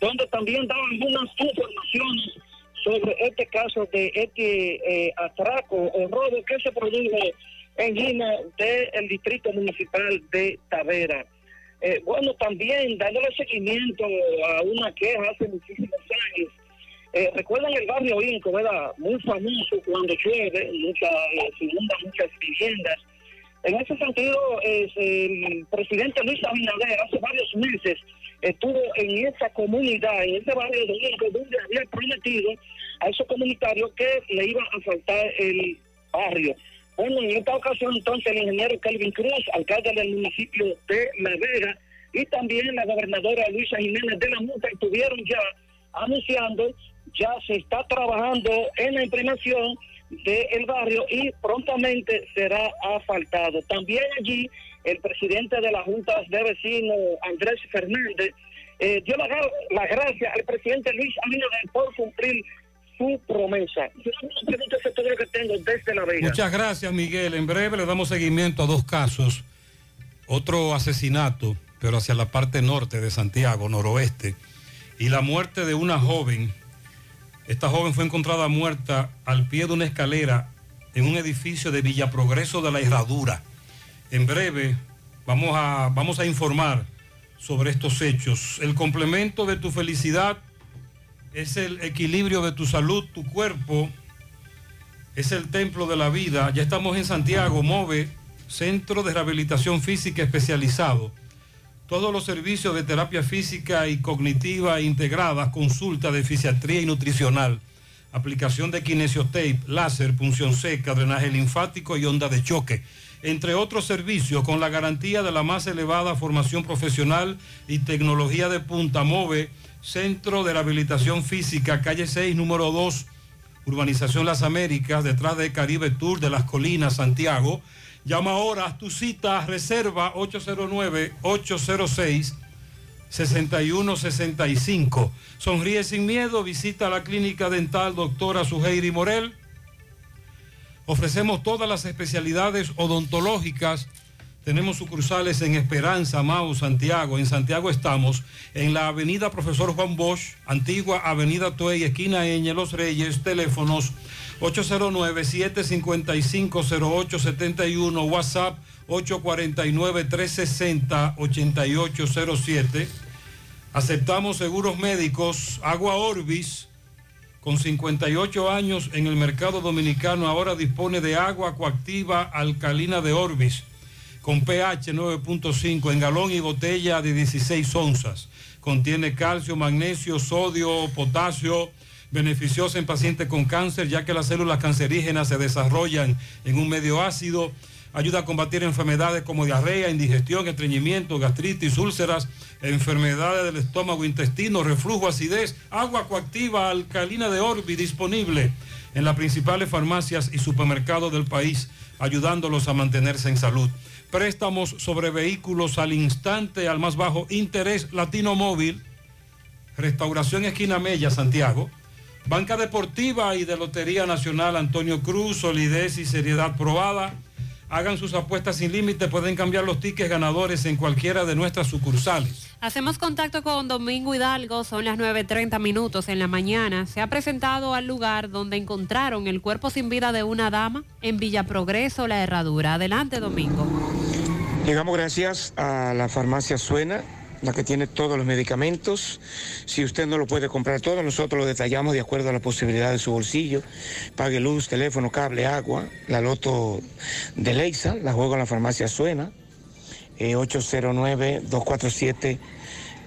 donde también daba algunas informaciones sobre este caso de este eh, atraco o robo que se produjo en Gina del Distrito Municipal de Tavera. Eh, bueno, también dándole seguimiento a una queja hace muchísimos años. Eh, Recuerdan el barrio Inco, ¿verdad? Muy famoso cuando llueve, mucha, eh, muchas viviendas. En ese sentido, el presidente Luis Abinader hace varios meses estuvo en esa comunidad, en ese barrio de donde había prometido a esos comunitarios que le iba a faltar el barrio. Bueno, en esta ocasión entonces el ingeniero Calvin Cruz, alcalde del municipio de La y también la gobernadora Luisa Jiménez de la Muta estuvieron ya anunciando, ya se está trabajando en la imprimación del barrio y prontamente será asfaltado. También allí el presidente de la Junta de Vecinos, Andrés Fernández, eh, dio la, gra- la gracia al presidente Luis Abinader por cumplir su promesa. Muchas gracias, Miguel. En breve le damos seguimiento a dos casos. Otro asesinato, pero hacia la parte norte de Santiago, noroeste. Y la muerte de una joven. Esta joven fue encontrada muerta al pie de una escalera en un edificio de Villa Progreso de la Herradura. En breve vamos a, vamos a informar sobre estos hechos. El complemento de tu felicidad es el equilibrio de tu salud, tu cuerpo es el templo de la vida. Ya estamos en Santiago, MOVE, Centro de Rehabilitación Física Especializado. Todos los servicios de terapia física y cognitiva integradas, consulta de fisiatría y nutricional, aplicación de kinesiotape, láser, punción seca, drenaje linfático y onda de choque. Entre otros servicios, con la garantía de la más elevada formación profesional y tecnología de punta, MOVE, Centro de Rehabilitación Física, calle 6, número 2, Urbanización Las Américas, detrás de Caribe Tour de las Colinas, Santiago. Llama ahora, haz tu cita, reserva 809-806-6165. Sonríe sin miedo, visita la clínica dental doctora Suheiri Morel. Ofrecemos todas las especialidades odontológicas. Tenemos sucursales en Esperanza, Mau, Santiago. En Santiago estamos en la avenida Profesor Juan Bosch, antigua avenida Tuey, esquina Eñe, Los Reyes, teléfonos 809-755-0871, WhatsApp 849-360-8807. Aceptamos seguros médicos, Agua Orbis, con 58 años en el mercado dominicano, ahora dispone de agua coactiva alcalina de Orbis, con pH 9.5 en galón y botella de 16 onzas. Contiene calcio, magnesio, sodio, potasio, beneficiosa en pacientes con cáncer, ya que las células cancerígenas se desarrollan en un medio ácido. Ayuda a combatir enfermedades como diarrea, indigestión, estreñimiento, gastritis, úlceras, enfermedades del estómago, intestino, reflujo, acidez, agua coactiva alcalina de Orbi disponible en las principales farmacias y supermercados del país, ayudándolos a mantenerse en salud. préstamos sobre vehículos al instante, al más bajo interés, Latino Móvil, Restauración Esquina Mella, Santiago, Banca Deportiva y de Lotería Nacional Antonio Cruz, solidez y seriedad probada. Hagan sus apuestas sin límite, pueden cambiar los tickets ganadores en cualquiera de nuestras sucursales. Hacemos contacto con Domingo Hidalgo, son las 9.30 minutos en la mañana. Se ha presentado al lugar donde encontraron el cuerpo sin vida de una dama en Villa Progreso, La Herradura. Adelante, Domingo. Llegamos gracias a la farmacia Suena, la que tiene todos los medicamentos. Si usted no lo puede comprar todo, nosotros lo detallamos de acuerdo a la posibilidad de su bolsillo. Pague luz, teléfono, cable, agua. La loto de Leisa, la juego en la farmacia Suena. eh,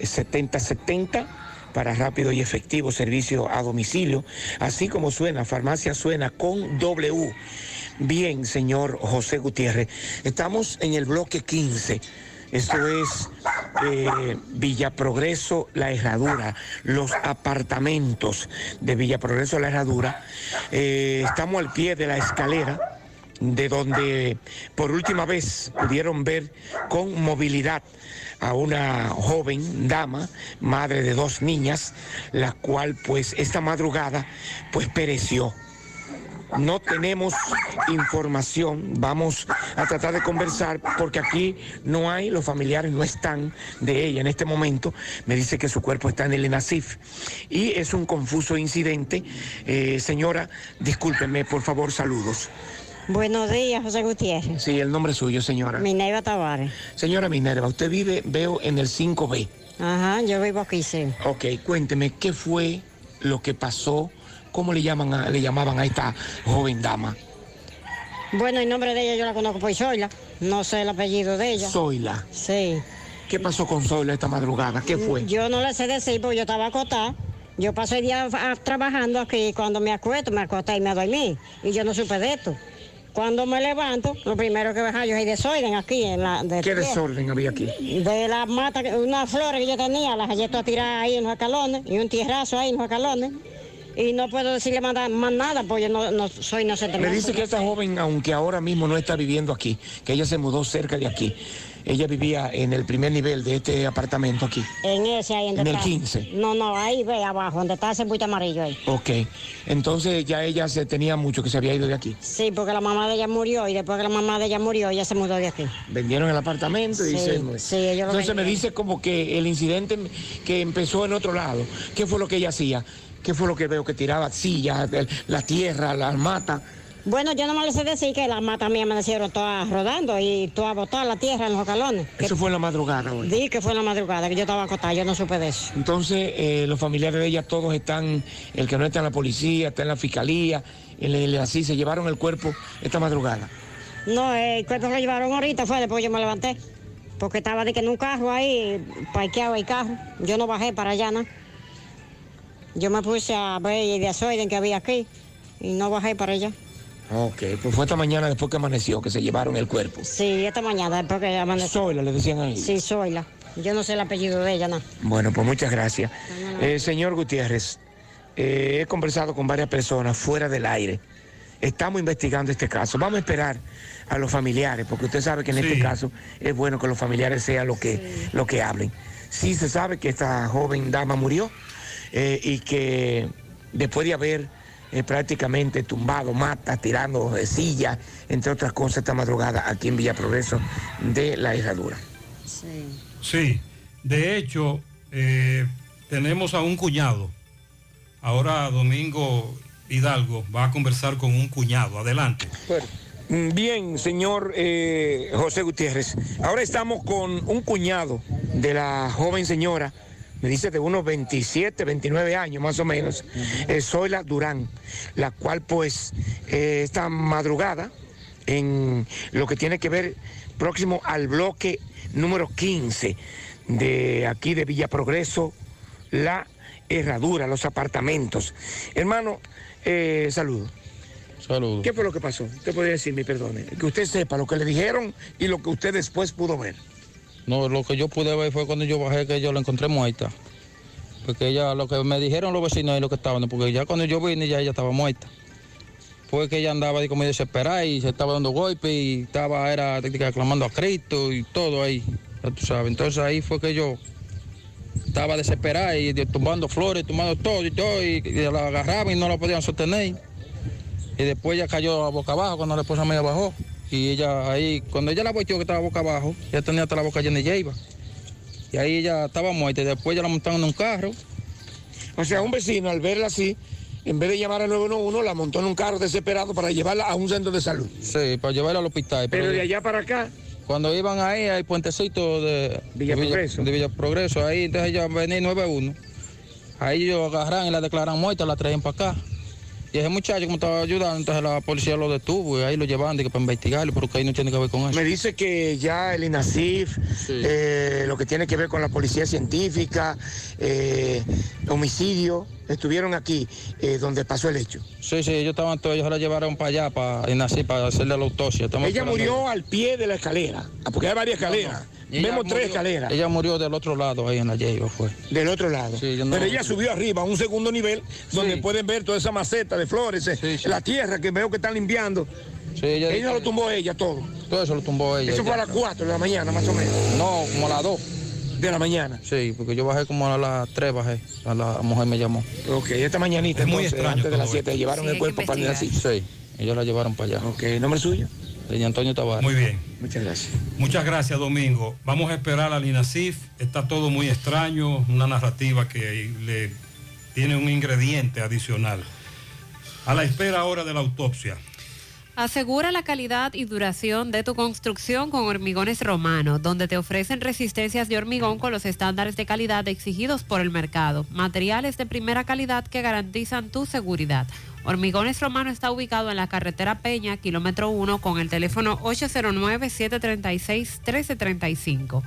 809-247-7070 para rápido y efectivo servicio a domicilio, así como suena, farmacia suena con W. Bien, señor José Gutiérrez, estamos en el bloque 15. Esto es eh, Villa Progreso, La Herradura, los apartamentos de Villa Progreso, La Herradura. Eh, estamos al pie de la escalera de donde por última vez pudieron ver con movilidad a una joven dama, madre de dos niñas, la cual pues esta madrugada pues pereció. No tenemos información, vamos a tratar de conversar porque aquí no hay, los familiares no están de ella en este momento. Me dice que su cuerpo está en el ENACIF y es un confuso incidente. Eh, señora, discúlpeme, por favor, saludos. Buenos días, José Gutiérrez. Sí, el nombre suyo, señora. Minerva Tavares. Señora Minerva, usted vive, veo, en el 5B. Ajá, yo vivo aquí, sí. Ok, cuénteme, ¿qué fue lo que pasó? ¿Cómo le, llaman a- le llamaban a esta joven dama? Bueno, el nombre de ella yo la conozco por Zoila. No sé el apellido de ella. Zoila. Sí. ¿Qué pasó con Zoila esta madrugada? ¿Qué fue? Yo no le sé decir porque yo estaba acotada. Yo paso el día trabajando aquí y cuando me acuesto, me acosté y me dormí. Y yo no supe de esto. Cuando me levanto, lo primero que veo yo hay desorden aquí en la... de ¿Qué desorden había aquí? De la mata, unas flores que yo tenía, las hallé todas tiradas ahí en los escalones y un tierrazo ahí en los escalones. Y no puedo decirle más, na- más nada porque yo no, no soy inocente. Me dice que esta joven, aunque ahora mismo no está viviendo aquí, que ella se mudó cerca de aquí. Ella vivía en el primer nivel de este apartamento aquí. En ese ahí en En el 15. No, no, ahí ve abajo, donde está ese buito amarillo ahí. Ok. Entonces ya ella se tenía mucho que se había ido de aquí. Sí, porque la mamá de ella murió y después que la mamá de ella murió, ella se mudó de aquí. Vendieron el apartamento y Sí, sí, ellos lo Entonces me dice como que el incidente que empezó en otro lado. ¿Qué fue lo que ella hacía? ¿Qué fue lo que veo? Que tiraba sillas, la tierra, las matas. Bueno, yo no me le sé decir que las matas mías amanecieron todas rodando y todas botadas la tierra en los calones. Eso fue en la madrugada hoy. Di que fue en la madrugada, que yo estaba acostada, yo no supe de eso. Entonces, eh, los familiares de ella todos están, el que no está en la policía, está en la fiscalía, el, el- así, se llevaron el cuerpo esta madrugada. No, el cuerpo lo llevaron ahorita, fue después yo me levanté. Porque estaba de que en un carro ahí, parqueado el carro. Yo no bajé para allá, ¿no? Yo me puse a ver el desorden que había aquí y no bajé para allá. Ok, pues fue esta mañana después que amaneció que se llevaron el cuerpo. Sí, esta mañana, después que amaneció. Zoila, le decían ahí. Sí, Zoila. Yo no sé el apellido de ella, ¿no? Bueno, pues muchas gracias. Eh, señor Gutiérrez, eh, he conversado con varias personas fuera del aire. Estamos investigando este caso. Vamos a esperar a los familiares, porque usted sabe que en este caso es bueno que los familiares sean lo que, lo que hablen. Sí se sabe que esta joven dama murió eh, y que después de haber eh, prácticamente tumbado matas, tirando de sillas, entre otras cosas, esta madrugada aquí en Villa Progreso de la Herradura. Sí. Sí, de hecho, eh, tenemos a un cuñado. Ahora Domingo Hidalgo va a conversar con un cuñado. Adelante. Bien, señor eh, José Gutiérrez. Ahora estamos con un cuñado de la joven señora, me dice de unos 27, 29 años más o menos, eh, Zoila Durán, la cual pues eh, esta madrugada, en lo que tiene que ver próximo al bloque número 15 de aquí de Villa Progreso, la herradura, los apartamentos. Hermano, eh, saludos. Saludos. ¿Qué fue lo que pasó? Usted podría decir, mi perdone. Que usted sepa lo que le dijeron y lo que usted después pudo ver. No, lo que yo pude ver fue cuando yo bajé que yo la encontré muerta. Porque ella, lo que me dijeron los vecinos y lo que estaban, porque ya cuando yo vine ya ella estaba muerta. fue que ella andaba como desesperada y se estaba dando golpes y estaba, era clamando a Cristo y todo ahí, ya tú sabes. Entonces ahí fue que yo estaba desesperada y tumbando flores, tumbando todo y todo, y, la agarraban y no la podían sostener. Y después ella cayó a boca abajo cuando la esposa mía bajó. Y ella ahí, cuando ella la volteó que estaba boca abajo, ella tenía hasta la boca llena de hierba. Y ahí ella estaba muerta y después ya la montaron en un carro. O sea, un vecino al verla así, en vez de llamar al 911, la montó en un carro desesperado para llevarla a un centro de salud. Sí, para llevarla al hospital. Pero de allá para acá, Cuando iban ahí al puentecito de Villa de Progreso. de Villa Progreso, ahí entonces ella venía 91. Ahí ellos agarran y la declaran muerta, la traen para acá. Y ese muchacho como estaba ayudando, entonces la policía lo detuvo y ahí lo llevaban de que para investigarlo, porque ahí no tiene que ver con eso. me dice que ya el INASIF, eh, lo que tiene que ver con la policía científica, eh, homicidio, estuvieron aquí eh, donde pasó el hecho. Sí, sí, ellos estaban todos, ellos la llevaron para allá, para nací para hacerle la autopsia. Estamos Ella murió al pie de la escalera, porque hay varias escaleras. Ella Vemos tres escaleras. Ella murió del otro lado, ahí en la Yeiba fue. Del otro lado. Sí, yo no- Pero ella subió arriba, a un segundo nivel, donde pueden ver toda esa maceta de flores, eh, la tierra que veo que están limpiando. ella, ella lo tumbó ella todo. Todo eso lo tumbó ella. Eso fue a ella. las 4 de la mañana, más o menos. No, como a las 2. De la mañana. Sí, porque yo bajé como a las 3 bajé. A la mujer me llamó. Ok, esta mañanita, Es muy entonces, extraño antes de las todo 7, llevaron el cuerpo para el INASIF. Sí, ellos la llevaron para allá. Ok, ¿nombre suyo? Doña Antonio Tavares. Muy bien. Muchas gracias. Muchas gracias, Domingo. Vamos a esperar al INASIF. Está todo muy extraño, una narrativa que le tiene un ingrediente adicional. A la espera ahora de la autopsia. Asegura la calidad y duración de tu construcción con Hormigones Romano, donde te ofrecen resistencias de hormigón con los estándares de calidad exigidos por el mercado. Materiales de primera calidad que garantizan tu seguridad. Hormigones Romano está ubicado en la carretera Peña, kilómetro 1, con el teléfono 809-736-1335.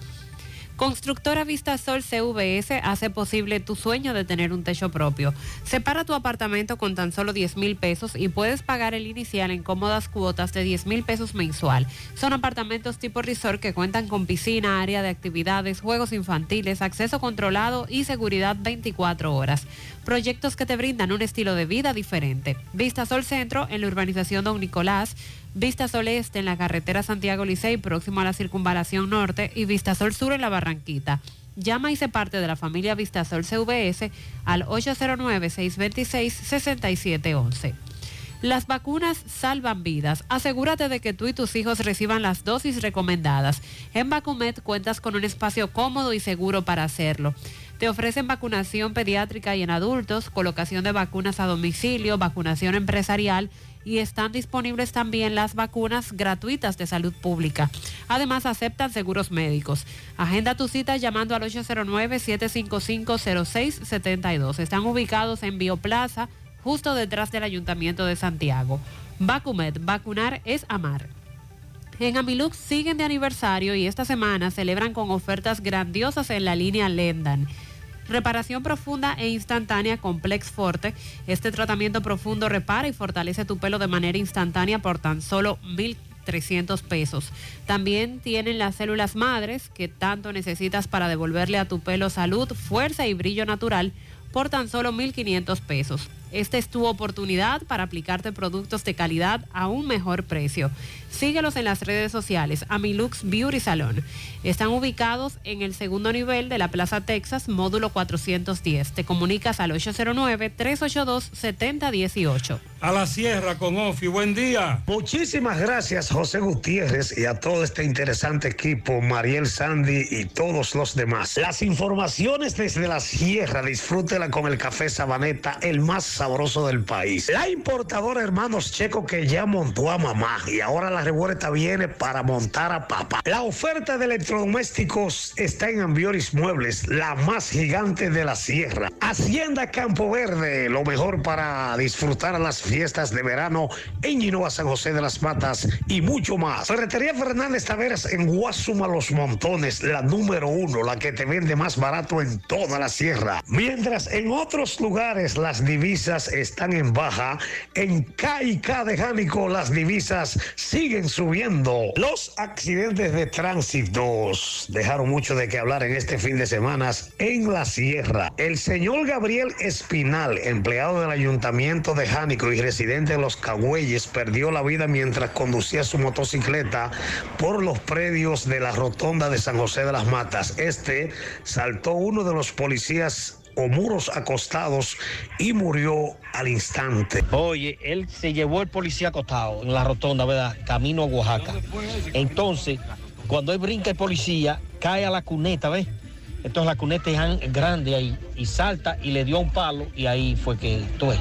Constructora Vistasol CVS hace posible tu sueño de tener un techo propio. Separa tu apartamento con tan solo 10 mil pesos y puedes pagar el inicial en cómodas cuotas de 10 mil pesos mensual. Son apartamentos tipo resort que cuentan con piscina, área de actividades, juegos infantiles, acceso controlado y seguridad 24 horas. Proyectos que te brindan un estilo de vida diferente. Vistasol Centro en la urbanización Don Nicolás. Vistasol Este en la carretera Santiago Licey, próximo a la circunvalación norte, y Vistasol Sur en la Barranquita. Llama y se parte de la familia Vistasol CVS al 809-626-6711. Las vacunas salvan vidas. Asegúrate de que tú y tus hijos reciban las dosis recomendadas. En Vacumet cuentas con un espacio cómodo y seguro para hacerlo. Te ofrecen vacunación pediátrica y en adultos, colocación de vacunas a domicilio, vacunación empresarial y están disponibles también las vacunas gratuitas de salud pública. Además, aceptan seguros médicos. Agenda tu cita llamando al 809-755-0672. Están ubicados en Bioplaza, justo detrás del Ayuntamiento de Santiago. Vacumet, vacunar es amar. En Amilux siguen de aniversario y esta semana celebran con ofertas grandiosas en la línea Lendan. Reparación profunda e instantánea Complex Forte. Este tratamiento profundo repara y fortalece tu pelo de manera instantánea por tan solo 1.300 pesos. También tienen las células madres que tanto necesitas para devolverle a tu pelo salud, fuerza y brillo natural por tan solo 1.500 pesos. Esta es tu oportunidad para aplicarte productos de calidad a un mejor precio. Síguelos en las redes sociales, Amilux Beauty Salon. Están ubicados en el segundo nivel de la Plaza Texas, módulo 410. Te comunicas al 809-382-7018. A la sierra con Ofi, buen día. Muchísimas gracias José Gutiérrez y a todo este interesante equipo, Mariel Sandy y todos los demás. Las informaciones desde la sierra, disfrútela con el café Sabaneta, el más sabroso del país. La importadora Hermanos Checo que ya montó a mamá y ahora la revuelta viene para montar a papá. La oferta de electrodomésticos está en Ambioris Muebles, la más gigante de la sierra. Hacienda Campo Verde, lo mejor para disfrutar las fiestas de verano en Ginoa San José de las Matas y mucho más. Ferretería Fernández Taveras en Guasuma Los Montones, la número uno, la que te vende más barato en toda la sierra. Mientras en otros lugares las divisas están en baja. En KK de Jánico las divisas siguen subiendo. Los accidentes de tránsito dejaron mucho de qué hablar en este fin de semana en la sierra. El señor Gabriel Espinal, empleado del ayuntamiento de Jánico y residente de Los Cagüeyes, perdió la vida mientras conducía su motocicleta por los predios de la rotonda de San José de las Matas. Este saltó uno de los policías o muros acostados y murió al instante. Oye, él se llevó el policía acostado en la rotonda, ¿verdad? Camino a Oaxaca. Entonces, cuando él brinca el policía, cae a la cuneta, ¿ves? Entonces la cuneta es grande ahí y salta y le dio un palo y ahí fue que, tú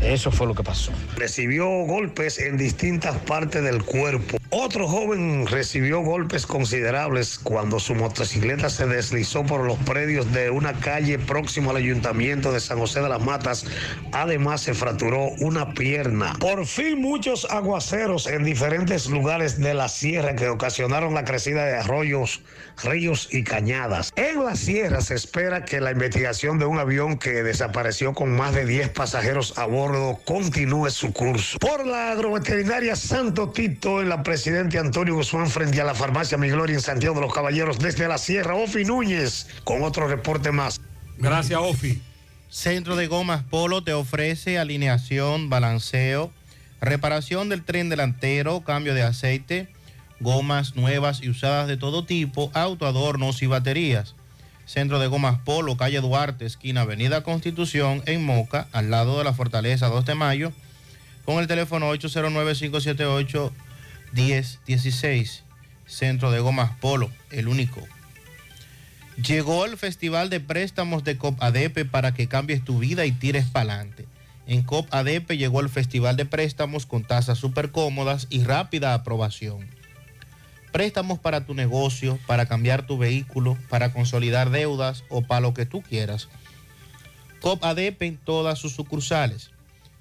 eso fue lo que pasó. Recibió golpes en distintas partes del cuerpo. Otro joven recibió golpes considerables cuando su motocicleta se deslizó por los predios de una calle próximo al ayuntamiento de San José de las Matas. Además se fracturó una pierna. Por fin muchos aguaceros en diferentes lugares de la sierra que ocasionaron la crecida de arroyos, ríos y cañadas. En la sierra se espera que la investigación de un avión que desapareció con más de 10 pasajeros a bordo continúe su curso. Por la agroveterinaria Santo Tito en la presidente Antonio Guzmán frente a la farmacia Mi Gloria en Santiago de los Caballeros desde la Sierra, Ofi Núñez, con otro reporte más. Gracias, Ofi. Centro de Gomas Polo te ofrece alineación, balanceo, reparación del tren delantero, cambio de aceite, gomas nuevas y usadas de todo tipo, autoadornos y baterías. Centro de Gomas Polo, calle Duarte, esquina Avenida Constitución, en Moca, al lado de la Fortaleza 2 de Mayo, con el teléfono 809-578-1016. Centro de Gomas Polo, el único. Llegó el Festival de Préstamos de COP ADP para que cambies tu vida y tires para adelante. En COP ADP llegó el Festival de Préstamos con tasas súper cómodas y rápida aprobación préstamos para tu negocio, para cambiar tu vehículo, para consolidar deudas o para lo que tú quieras. COP ADP en todas sus sucursales.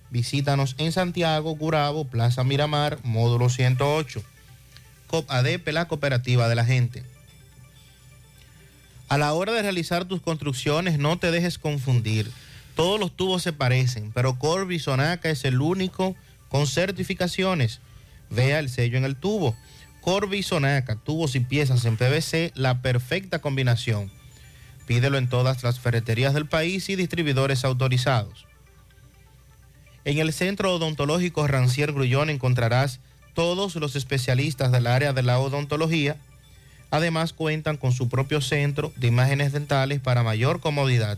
Visítanos en Santiago, Gurabo, Plaza Miramar, módulo 108. COP ADP, la cooperativa de la gente. A la hora de realizar tus construcciones, no te dejes confundir. Todos los tubos se parecen, pero Corby Sonaca es el único con certificaciones. Vea el sello en el tubo. Corby Sonaca, tubos y piezas en PVC, la perfecta combinación. Pídelo en todas las ferreterías del país y distribuidores autorizados. En el Centro Odontológico Rancier Grullón encontrarás todos los especialistas del área de la odontología. Además cuentan con su propio centro de imágenes dentales para mayor comodidad.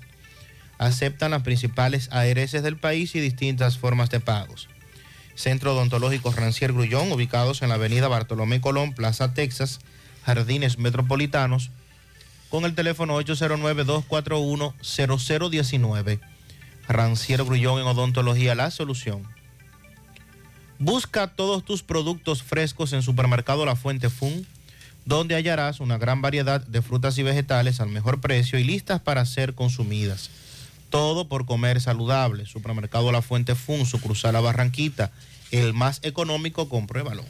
Aceptan las principales ARS del país y distintas formas de pagos. Centro Odontológico Rancier Grullón, ubicados en la avenida Bartolomé Colón, Plaza Texas, Jardines Metropolitanos, con el teléfono 809-241-0019. Rancier Grullón en Odontología La Solución. Busca todos tus productos frescos en Supermercado La Fuente Fun, donde hallarás una gran variedad de frutas y vegetales al mejor precio y listas para ser consumidas. Todo por comer saludable. Supermercado La Fuente Fun, cruzar la Barranquita, el más económico, compruébalo.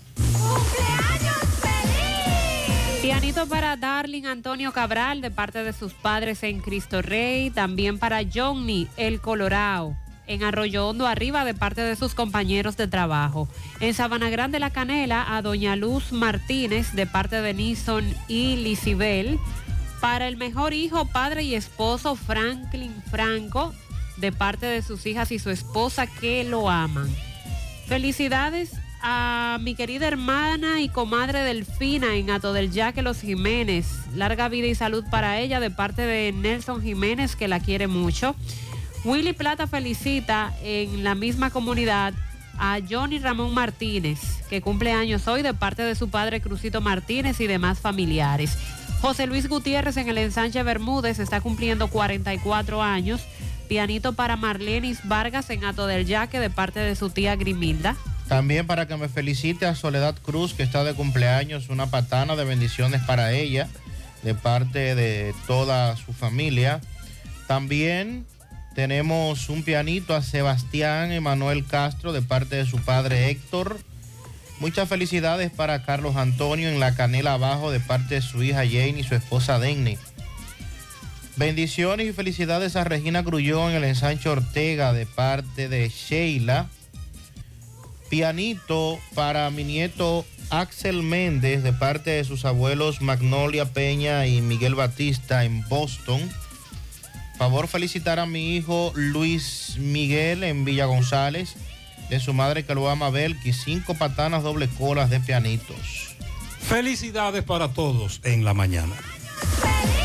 Pianito para Darling Antonio Cabral de parte de sus padres en Cristo Rey, también para Johnny El Colorado en Arroyo Hondo arriba de parte de sus compañeros de trabajo. En Sabana Grande La Canela a Doña Luz Martínez de parte de Nison y Lisibel para el mejor hijo, padre y esposo Franklin Franco, de parte de sus hijas y su esposa que lo aman. Felicidades a mi querida hermana y comadre Delfina en Ato del Yaque Los Jiménez. Larga vida y salud para ella de parte de Nelson Jiménez, que la quiere mucho. Willy Plata felicita en la misma comunidad a Johnny Ramón Martínez, que cumple años hoy de parte de su padre Crucito Martínez y demás familiares. José Luis Gutiérrez en el ensanche Bermúdez está cumpliendo 44 años. Pianito para Marlenis Vargas en Ato del Yaque de parte de su tía Grimilda. También para que me felicite a Soledad Cruz, que está de cumpleaños, una patana de bendiciones para ella, de parte de toda su familia. También tenemos un pianito a Sebastián Emanuel Castro, de parte de su padre Héctor. Muchas felicidades para Carlos Antonio en la canela abajo de parte de su hija Jane y su esposa Denny. Bendiciones y felicidades a Regina Grullón en el ensanche Ortega de parte de Sheila. Pianito para mi nieto Axel Méndez de parte de sus abuelos Magnolia Peña y Miguel Batista en Boston. Favor felicitar a mi hijo Luis Miguel en Villa González, de su madre que lo ama Belki, cinco patanas doble colas de pianitos. Felicidades para todos en la mañana. FM,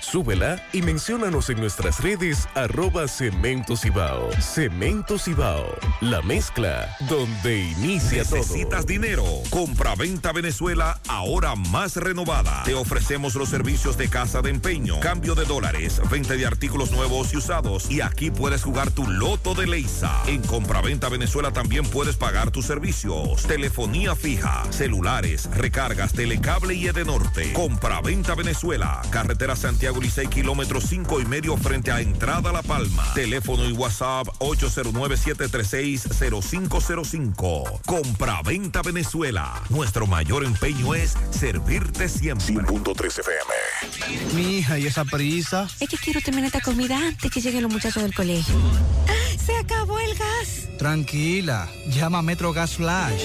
Súbela y menciónanos en nuestras redes arroba Cemento Cibao. Cemento Cibao, la mezcla donde inicia todo. ¿Necesitas dinero? Compra-venta Venezuela ahora más renovada. Te ofrecemos los servicios de casa de empeño, cambio de dólares, venta de artículos nuevos y usados. Y aquí puedes jugar tu loto de Leisa. En Compra-venta Venezuela también puedes pagar tus servicios. Telefonía fija, celulares, recargas, telecable y Edenorte. Compra-venta Venezuela, carretera Santiago Licey, kilómetro 5 y medio frente a Entrada La Palma. Teléfono y WhatsApp 809-736-0505. Compra-venta Venezuela. Nuestro mayor empeño es servirte siempre. 100.3 FM. Mi hija, ¿y esa prisa? Es que quiero terminar esta comida antes que lleguen los muchachos del colegio. ¡Se acabó el gas! Tranquila, llama a Metro Gas Flash.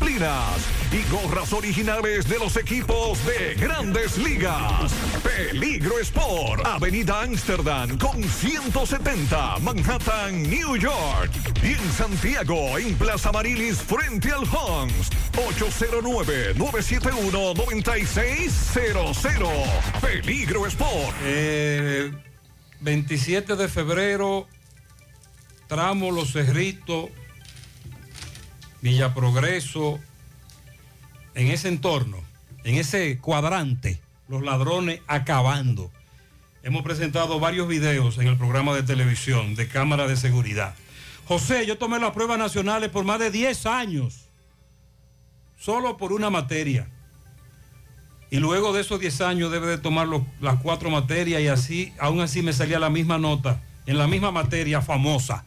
y gorras originales de los equipos de grandes ligas. Peligro Sport, Avenida Amsterdam con 170, Manhattan, New York. Y en Santiago, en Plaza Marilis, frente al Hans, 809-971-9600. Peligro Sport. Eh, 27 de febrero, tramo Los Cerritos, Villa Progreso, en ese entorno, en ese cuadrante, los ladrones acabando. Hemos presentado varios videos en el programa de televisión de cámara de seguridad. José, yo tomé las pruebas nacionales por más de 10 años, solo por una materia. Y luego de esos 10 años debe de tomar las cuatro materias y así, aún así me salía la misma nota, en la misma materia famosa.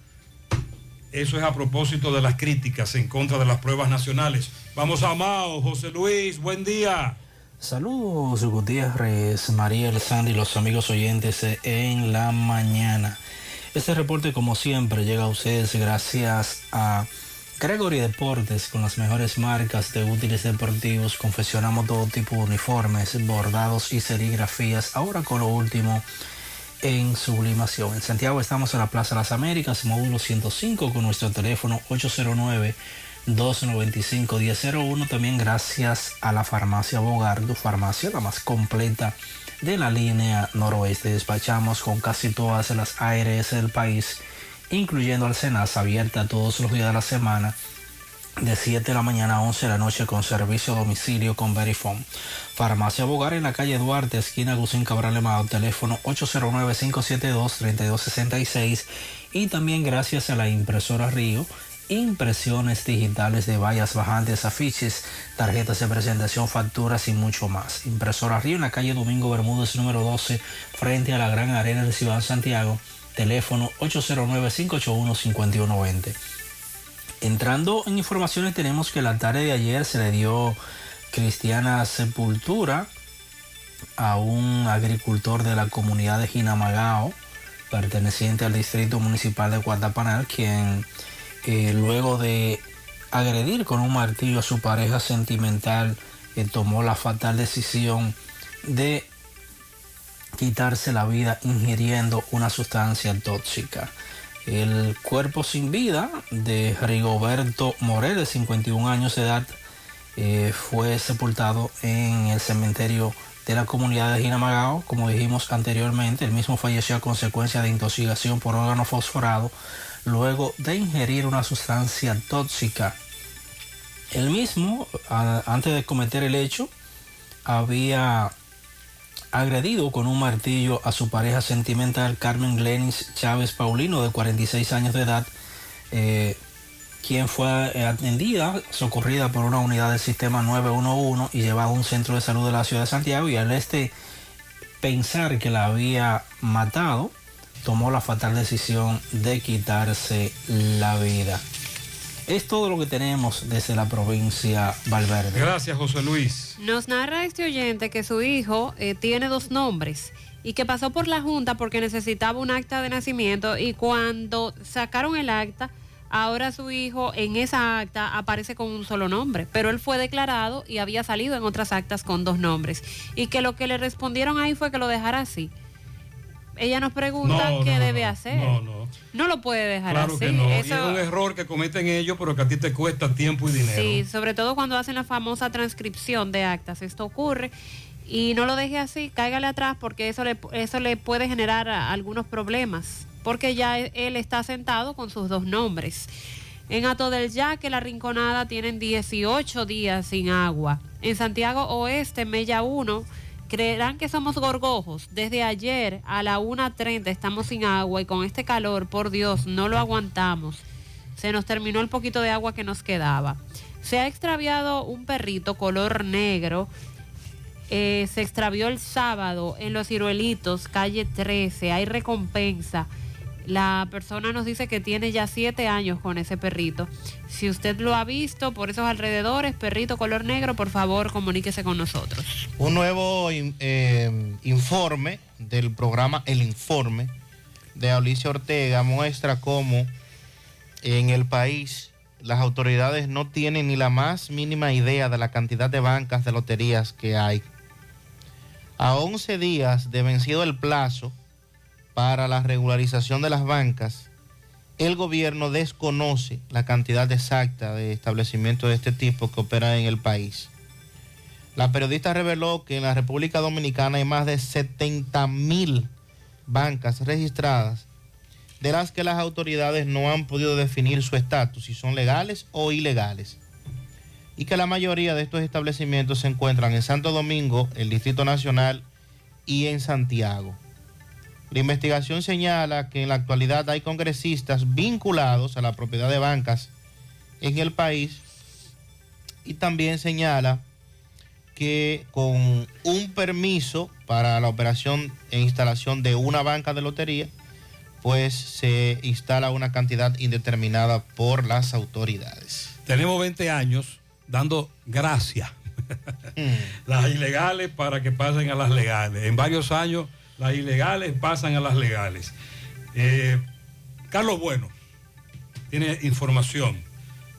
Eso es a propósito de las críticas en contra de las pruebas nacionales. Vamos a Mao, José Luis, buen día. Saludos Gutiérrez, Mariel, Sandy, los amigos oyentes en la mañana. Este reporte como siempre llega a ustedes gracias a Gregory Deportes con las mejores marcas de útiles deportivos. Confeccionamos todo tipo de uniformes, bordados y serigrafías. Ahora con lo último en sublimación. En Santiago estamos en la Plaza Las Américas, módulo 105 con nuestro teléfono 809 295-1001. También gracias a la farmacia Bogardo, farmacia la más completa de la línea noroeste. Despachamos con casi todas las ARS del país, incluyendo al abierta todos los días de la semana de 7 de la mañana a 11 de la noche con servicio a domicilio con Verifone. Farmacia Bogar en la calle Duarte, esquina Agustín Cabral Lemao, teléfono 809-572-3266 y también gracias a la impresora Río impresiones digitales de vallas bajantes, afiches, tarjetas de presentación, facturas y mucho más. Impresora Río en la calle Domingo Bermúdez número 12 frente a la Gran Arena de Ciudad Santiago. Teléfono 809-581-5120. Entrando en informaciones tenemos que la tarde de ayer se le dio cristiana sepultura a un agricultor de la comunidad de Jinamagao, perteneciente al distrito municipal de Guatapanal, quien eh, luego de agredir con un martillo a su pareja sentimental, eh, tomó la fatal decisión de quitarse la vida ingiriendo una sustancia tóxica. El cuerpo sin vida de Rigoberto Morel, de 51 años de edad, eh, fue sepultado en el cementerio de la comunidad de Jinamagao. Como dijimos anteriormente, el mismo falleció a consecuencia de intoxicación por órgano fosforado luego de ingerir una sustancia tóxica. El mismo, antes de cometer el hecho, había agredido con un martillo a su pareja sentimental Carmen Glenis Chávez Paulino de 46 años de edad, eh, quien fue atendida, socorrida por una unidad del sistema 911 y llevada a un centro de salud de la ciudad de Santiago y al este pensar que la había matado, tomó la fatal decisión de quitarse la vida. Es todo lo que tenemos desde la provincia Valverde. Gracias, José Luis. Nos narra este oyente que su hijo eh, tiene dos nombres y que pasó por la Junta porque necesitaba un acta de nacimiento y cuando sacaron el acta, ahora su hijo en esa acta aparece con un solo nombre, pero él fue declarado y había salido en otras actas con dos nombres y que lo que le respondieron ahí fue que lo dejara así. Ella nos pregunta No, qué no, debe no, hacer. no, no. No lo puede dejar Claro así. que no. Y Eso- es un error que cometen ellos, pero que a ti te cuesta tiempo y dinero. Sí, sobre todo cuando hacen la famosa transcripción de actas. Esto ocurre y no lo deje así, cáigale atrás porque eso le, eso le puede generar algunos problemas, porque ya e- él está sentado con sus dos nombres. En Ato del Yaque, la Rinconada, tienen 18 días sin agua. En Santiago Oeste, Mella 1, creerán que somos gorgojos. Desde ayer a la 1.30 estamos sin agua y con este calor, por Dios, no lo aguantamos. Se nos terminó el poquito de agua que nos quedaba. Se ha extraviado un perrito color negro. Eh, se extravió el sábado en Los Ciruelitos, calle 13. Hay recompensa. La persona nos dice que tiene ya siete años con ese perrito. Si usted lo ha visto por esos alrededores, perrito color negro, por favor comuníquese con nosotros. Un nuevo eh, informe del programa El Informe de Alicia Ortega muestra cómo en el país las autoridades no tienen ni la más mínima idea de la cantidad de bancas de loterías que hay. A 11 días de vencido el plazo para la regularización de las bancas, el gobierno desconoce la cantidad exacta de establecimientos de este tipo que operan en el país. La periodista reveló que en la República Dominicana hay más de 70 mil bancas registradas, de las que las autoridades no han podido definir su estatus, si son legales o ilegales. Y que la mayoría de estos establecimientos se encuentran en Santo Domingo, el Distrito Nacional y en Santiago. La investigación señala que en la actualidad hay congresistas vinculados a la propiedad de bancas en el país y también señala que con un permiso para la operación e instalación de una banca de lotería, pues se instala una cantidad indeterminada por las autoridades. Tenemos 20 años dando gracias. las ilegales para que pasen a las legales. En varios años las ilegales pasan a las legales. Eh, Carlos Bueno tiene información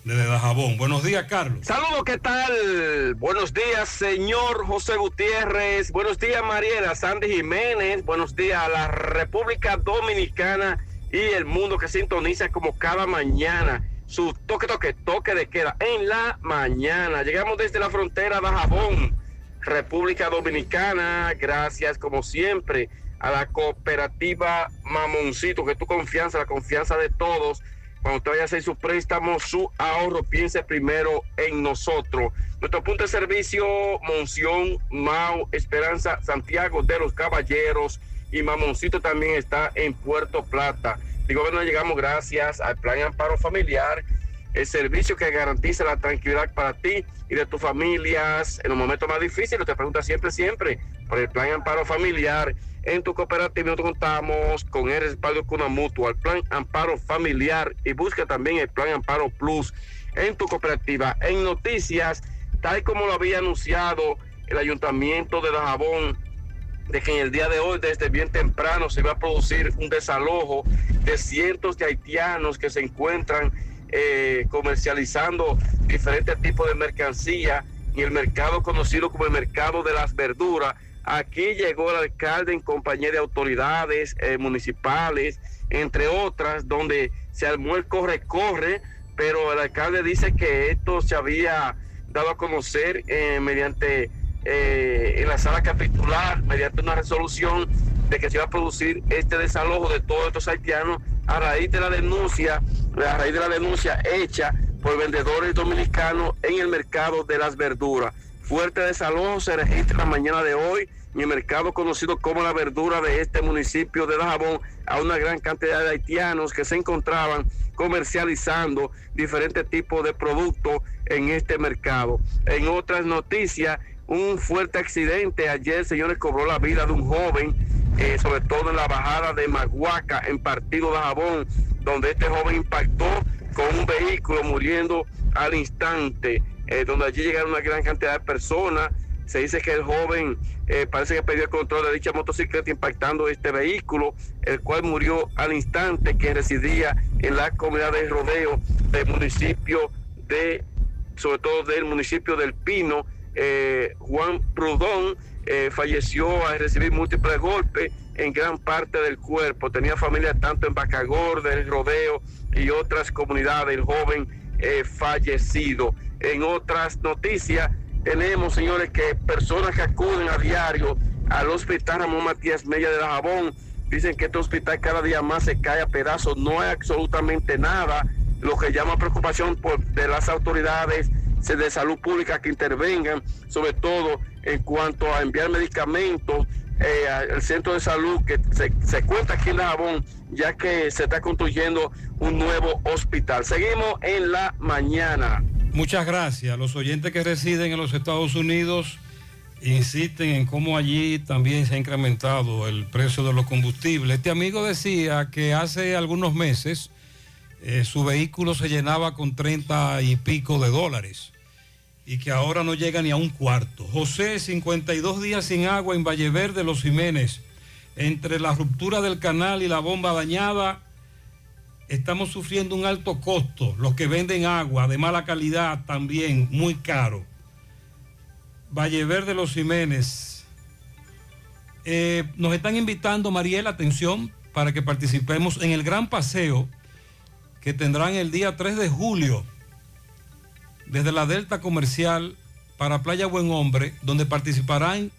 desde Dajabón. Buenos días, Carlos. Saludos, ¿qué tal? Buenos días, señor José Gutiérrez. Buenos días, Mariela Sandy Jiménez. Buenos días a la República Dominicana y el mundo que sintoniza como cada mañana. Su toque, toque, toque de queda en la mañana. Llegamos desde la frontera de Jabón, República Dominicana. Gracias, como siempre, a la cooperativa Mamoncito, que tu confianza, la confianza de todos. Cuando usted vaya a hacer su préstamo, su ahorro, piense primero en nosotros. Nuestro punto de servicio, Monción, Mau, Esperanza, Santiago de los Caballeros y Mamoncito también está en Puerto Plata. Digo, bueno, llegamos gracias al Plan Amparo Familiar el servicio que garantiza la tranquilidad para ti y de tus familias en los momentos más difíciles. Te pregunta siempre, siempre por el plan amparo familiar. En tu cooperativa nosotros contamos con el respaldo con una mutua, el plan amparo familiar y busca también el plan amparo plus en tu cooperativa. En noticias, tal como lo había anunciado el ayuntamiento de Dajabón, de que en el día de hoy, desde bien temprano, se va a producir un desalojo de cientos de haitianos que se encuentran eh, comercializando diferentes tipos de mercancía y el mercado conocido como el mercado de las verduras. Aquí llegó el alcalde en compañía de autoridades eh, municipales, entre otras, donde se armó el corre-corre, pero el alcalde dice que esto se había dado a conocer eh, mediante eh, en la sala capitular, mediante una resolución de que se iba a producir este desalojo de todos estos haitianos a raíz de la denuncia, a raíz de la denuncia hecha por vendedores dominicanos en el mercado de las verduras. Fuerte desalojo se registra la mañana de hoy en el mercado conocido como la verdura de este municipio de Dajabón a una gran cantidad de haitianos que se encontraban comercializando diferentes tipos de productos en este mercado. En otras noticias, un fuerte accidente ayer, señores, cobró la vida de un joven, eh, sobre todo en la bajada de Maguaca, en Partido de Jabón, donde este joven impactó con un vehículo muriendo al instante, eh, donde allí llegaron una gran cantidad de personas. Se dice que el joven eh, parece que perdió el control de dicha motocicleta impactando este vehículo, el cual murió al instante, que residía en la comunidad de Rodeo del municipio de, sobre todo del municipio del Pino, Juan Prudón eh, falleció al recibir múltiples golpes en gran parte del cuerpo. Tenía familia tanto en Bacagor, del Rodeo y otras comunidades. El joven eh, fallecido. En otras noticias, tenemos, señores, que personas que acuden a diario al hospital Ramón Matías Mella de Jabón dicen que este hospital cada día más se cae a pedazos. No hay absolutamente nada. Lo que llama preocupación por, de las autoridades de salud pública que intervengan, sobre todo en cuanto a enviar medicamentos eh, al centro de salud que se, cuenta aquí en La Jabón, ya que se está construyendo un nuevo hospital. Seguimos en la mañana. Muchas gracias. Los oyentes que residen en los Estados Unidos insisten en cómo allí también se ha incrementado el precio de los combustibles. Este amigo decía que hace algunos meses eh, su vehículo se llenaba con 30 y pico de dólares y que ahora no llega ni a un cuarto. José, 52 días sin agua en Valleverde, Los Jiménez. Entre la ruptura del canal y la bomba dañada, estamos sufriendo un alto costo. Los que venden agua de mala calidad también, muy caro. Valleverde, Los Jiménez. Eh, nos están invitando, Mariel, atención, para que participemos en el gran paseo que tendrán el día 3 de julio desde la Delta Comercial para Playa Buen Hombre, donde participarán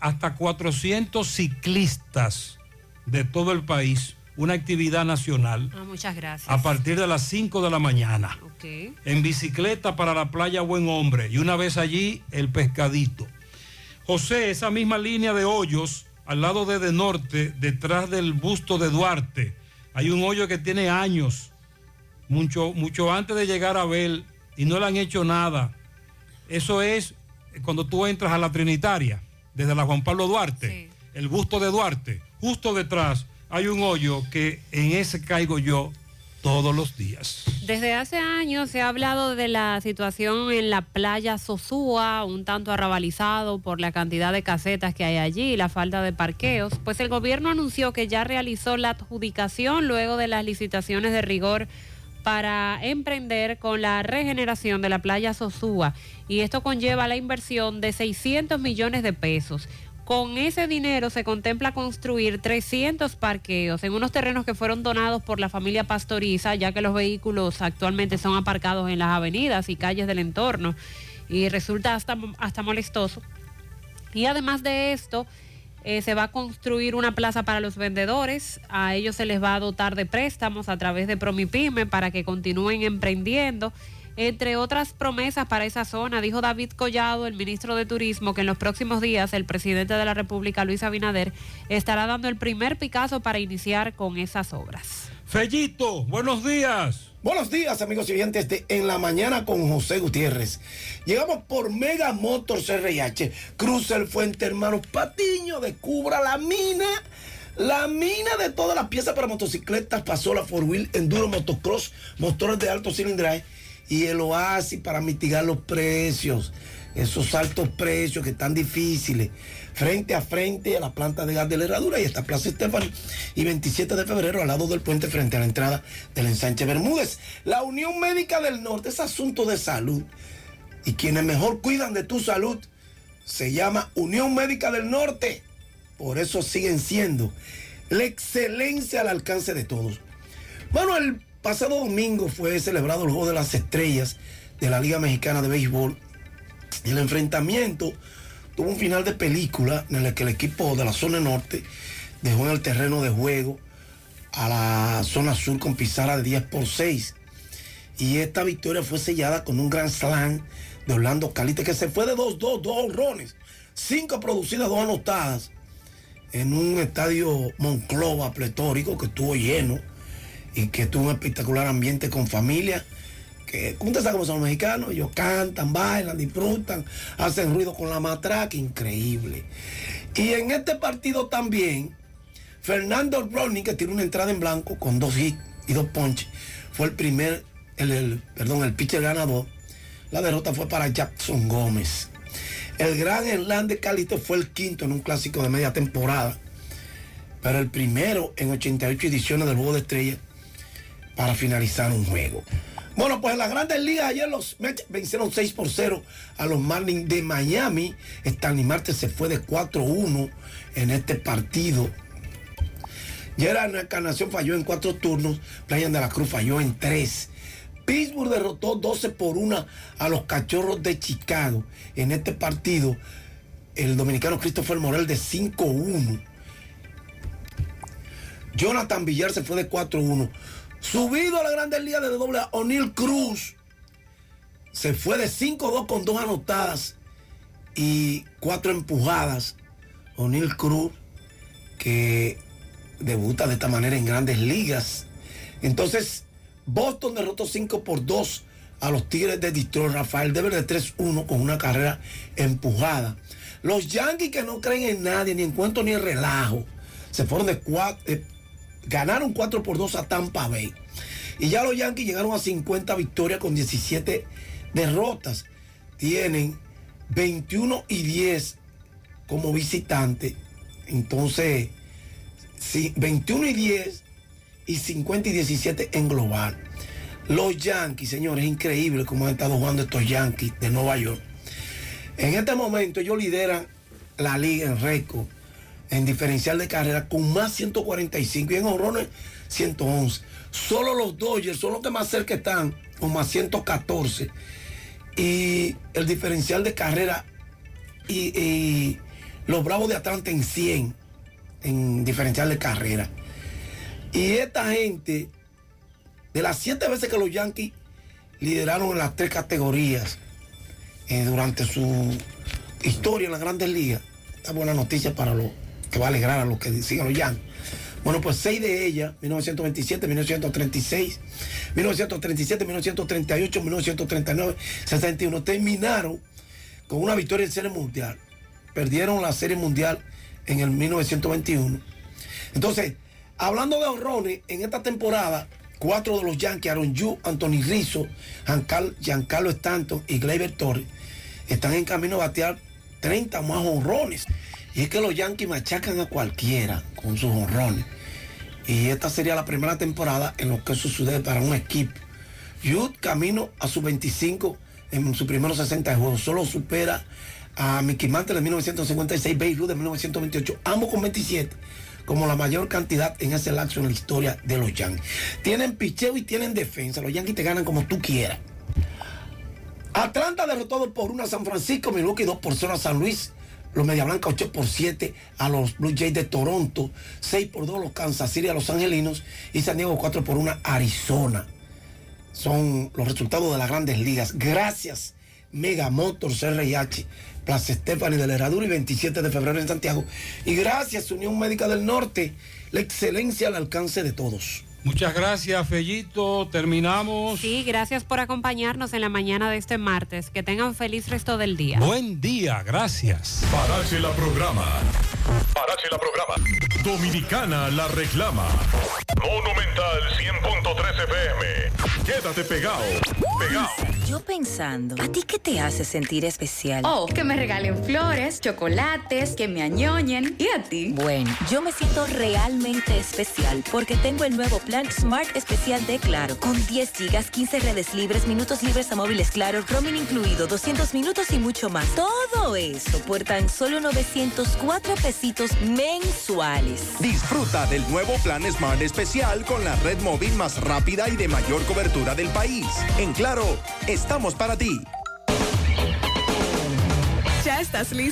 hasta 400 ciclistas de todo el país, una actividad nacional. Ah, muchas gracias. A partir de las 5 de la mañana. Ok. En bicicleta para la Playa Buen Hombre. Y una vez allí, el pescadito. José, esa misma línea de hoyos, al lado de De Norte, detrás del busto de Duarte, hay un hoyo que tiene años, mucho, mucho antes de llegar a ver y no le han hecho nada. Eso es cuando tú entras a la Trinitaria, desde la Juan Pablo Duarte, el busto de Duarte, justo detrás hay un hoyo que en ese caigo yo todos los días. Desde hace años se ha hablado de la situación en la playa Sosúa, un tanto arrabalizado por la cantidad de casetas que hay allí y la falta de parqueos. Pues el gobierno anunció que ya realizó la adjudicación luego de las licitaciones de rigor para emprender con la regeneración de la playa Sosúa y esto conlleva la inversión de 600 millones de pesos. Con ese dinero se contempla construir 300 parqueos en unos terrenos que fueron donados por la familia Pastoriza, ya que los vehículos actualmente son aparcados en las avenidas y calles del entorno y resulta hasta, hasta molestoso. Y además de esto, eh, se va a construir una plaza para los vendedores. A ellos se les va a dotar de préstamos a través de Promipyme para que continúen emprendiendo. Entre otras promesas para esa zona, dijo David Collado, el ministro de Turismo, que en los próximos días el presidente de la República, Luis Abinader, estará dando el primer Picasso para iniciar con esas obras. Fellito, buenos días. Buenos días, amigos y oyentes de En la Mañana con José Gutiérrez. Llegamos por Mega Motors RH. Cruza el Fuente Hermano Patiño, descubra la mina. La mina de todas las piezas para motocicletas, pasó la Four Wheel, Enduro, Motocross, motores de alto cilindraje y el oasis para mitigar los precios. Esos altos precios que están difíciles. Frente a frente a la planta de gas de la herradura y esta Plaza Estefani. Y 27 de febrero al lado del puente frente a la entrada del ensanche Bermúdez. La Unión Médica del Norte es asunto de salud. Y quienes mejor cuidan de tu salud se llama Unión Médica del Norte. Por eso siguen siendo la excelencia al alcance de todos. Bueno, el pasado domingo fue celebrado el Juego de las Estrellas de la Liga Mexicana de Béisbol. El enfrentamiento tuvo un final de película en el que el equipo de la zona norte dejó en el terreno de juego a la zona sur con pizarra de 10 por 6. Y esta victoria fue sellada con un gran slam de Orlando Calite que se fue de 2-2, dos honrones, cinco producidas, dos anotadas en un estadio Monclova pletórico que estuvo lleno y que tuvo un espectacular ambiente con familia. Que, ¿Cómo te sabes cómo son los mexicanos? Ellos cantan, bailan, disfrutan, hacen ruido con la matraca, increíble. Y en este partido también, Fernando Rodney, que tiene una entrada en blanco con dos hits y dos ponches, fue el primer, el, el, perdón, el pitcher ganador. La derrota fue para Jackson Gómez. El gran Hernández Calito fue el quinto en un clásico de media temporada, pero el primero en 88 ediciones del Juego de Estrellas para finalizar un juego. Bueno, pues en las grandes ligas ayer los Mets vencieron 6 por 0 a los Marlins de Miami. Stanley Marte se fue de 4-1 en este partido. Gerard Encarnación falló en cuatro turnos, Brian de la Cruz falló en tres. Pittsburgh derrotó 12 por 1 a los Cachorros de Chicago. En este partido, el dominicano Christopher Morel de 5-1. Jonathan Villar se fue de 4-1. Subido a la Grandes Ligas de doble A, O'Neill Cruz se fue de 5-2 con dos anotadas y cuatro empujadas. O'Neill Cruz que debuta de esta manera en Grandes Ligas. Entonces, Boston derrotó 5 por 2 a los Tigres de Detroit. Rafael Dever de 3-1 con una carrera empujada. Los Yankees que no creen en nadie, ni en cuento ni en relajo, se fueron de 4, eh, ganaron 4 por 2 a Tampa Bay. Y ya los Yankees llegaron a 50 victorias con 17 derrotas. Tienen 21 y 10 como visitante. Entonces, sí, 21 y 10 y 50 y 17 en global. Los Yankees, señores, es increíble cómo han estado jugando estos Yankees de Nueva York. En este momento ellos lideran la liga en récord, en diferencial de carrera, con más 145 y en honrones 111. Solo los Dodgers son los que más cerca están, con más 114. Y el diferencial de carrera y, los Bravos de Atlanta en 100 en diferencial de carrera. Y esta gente, de las siete veces que los Yankees lideraron en las tres categorías eh, durante su historia en las grandes ligas, esta buena noticia para los que va a alegrar a los que siguen los Yankees. Bueno, pues seis de ellas, 1927, 1936, 1937, 1938, 1939, 61, terminaron con una victoria en Serie Mundial. Perdieron la Serie Mundial en el 1921. Entonces, hablando de honrones, en esta temporada, cuatro de los Yankees, Aaron Yu, Anthony Rizzo, Giancarlo Stanton y Gleyber Torres, están en camino a batear 30 más honrones. Y es que los Yankees machacan a cualquiera con sus honrones. Y esta sería la primera temporada en lo que eso sucede para un equipo. Jude camino a sus 25 en sus primeros 60 juegos. Solo supera a Mickey Mantle de 1956, Babe Ruth de 1928, ambos con 27, como la mayor cantidad en ese lapso en la historia de los Yankees. Tienen picheo y tienen defensa. Los Yankees te ganan como tú quieras. Atlanta derrotado por una San Francisco, Milwaukee 2 por 0 a San Luis. Los Media Blanca 8 por 7 a los Blue Jays de Toronto, 6 por 2 a los Kansas City a los Angelinos y San Diego 4 por 1 Arizona. son los resultados de las grandes ligas. Gracias, Mega Motors RIH, Plaza Estefani de la Herradura y 27 de febrero en Santiago. Y gracias, Unión Médica del Norte, la excelencia al alcance de todos. Muchas gracias, Fellito. Terminamos. Sí, gracias por acompañarnos en la mañana de este martes. Que tengan feliz resto del día. Buen día, gracias. Parache la programa. Parache la programa. Dominicana la reclama. Monumental 100.13 FM. Quédate pegado. Pegado. Yo pensando, ¿a ti qué te hace sentir especial? Oh, que me regalen flores, chocolates, que me añoñen. ¿Y a ti? Bueno, yo me siento realmente especial porque tengo el nuevo plan Smart Especial de Claro, con 10 gigas, 15 redes libres, minutos libres a móviles Claro, roaming incluido, 200 minutos y mucho más. Todo eso por tan solo 904 pesitos mensuales. Disfruta del nuevo plan Smart Especial con la red móvil más rápida y de mayor cobertura del país. En Claro, estamos para ti. ¿Ya estás listo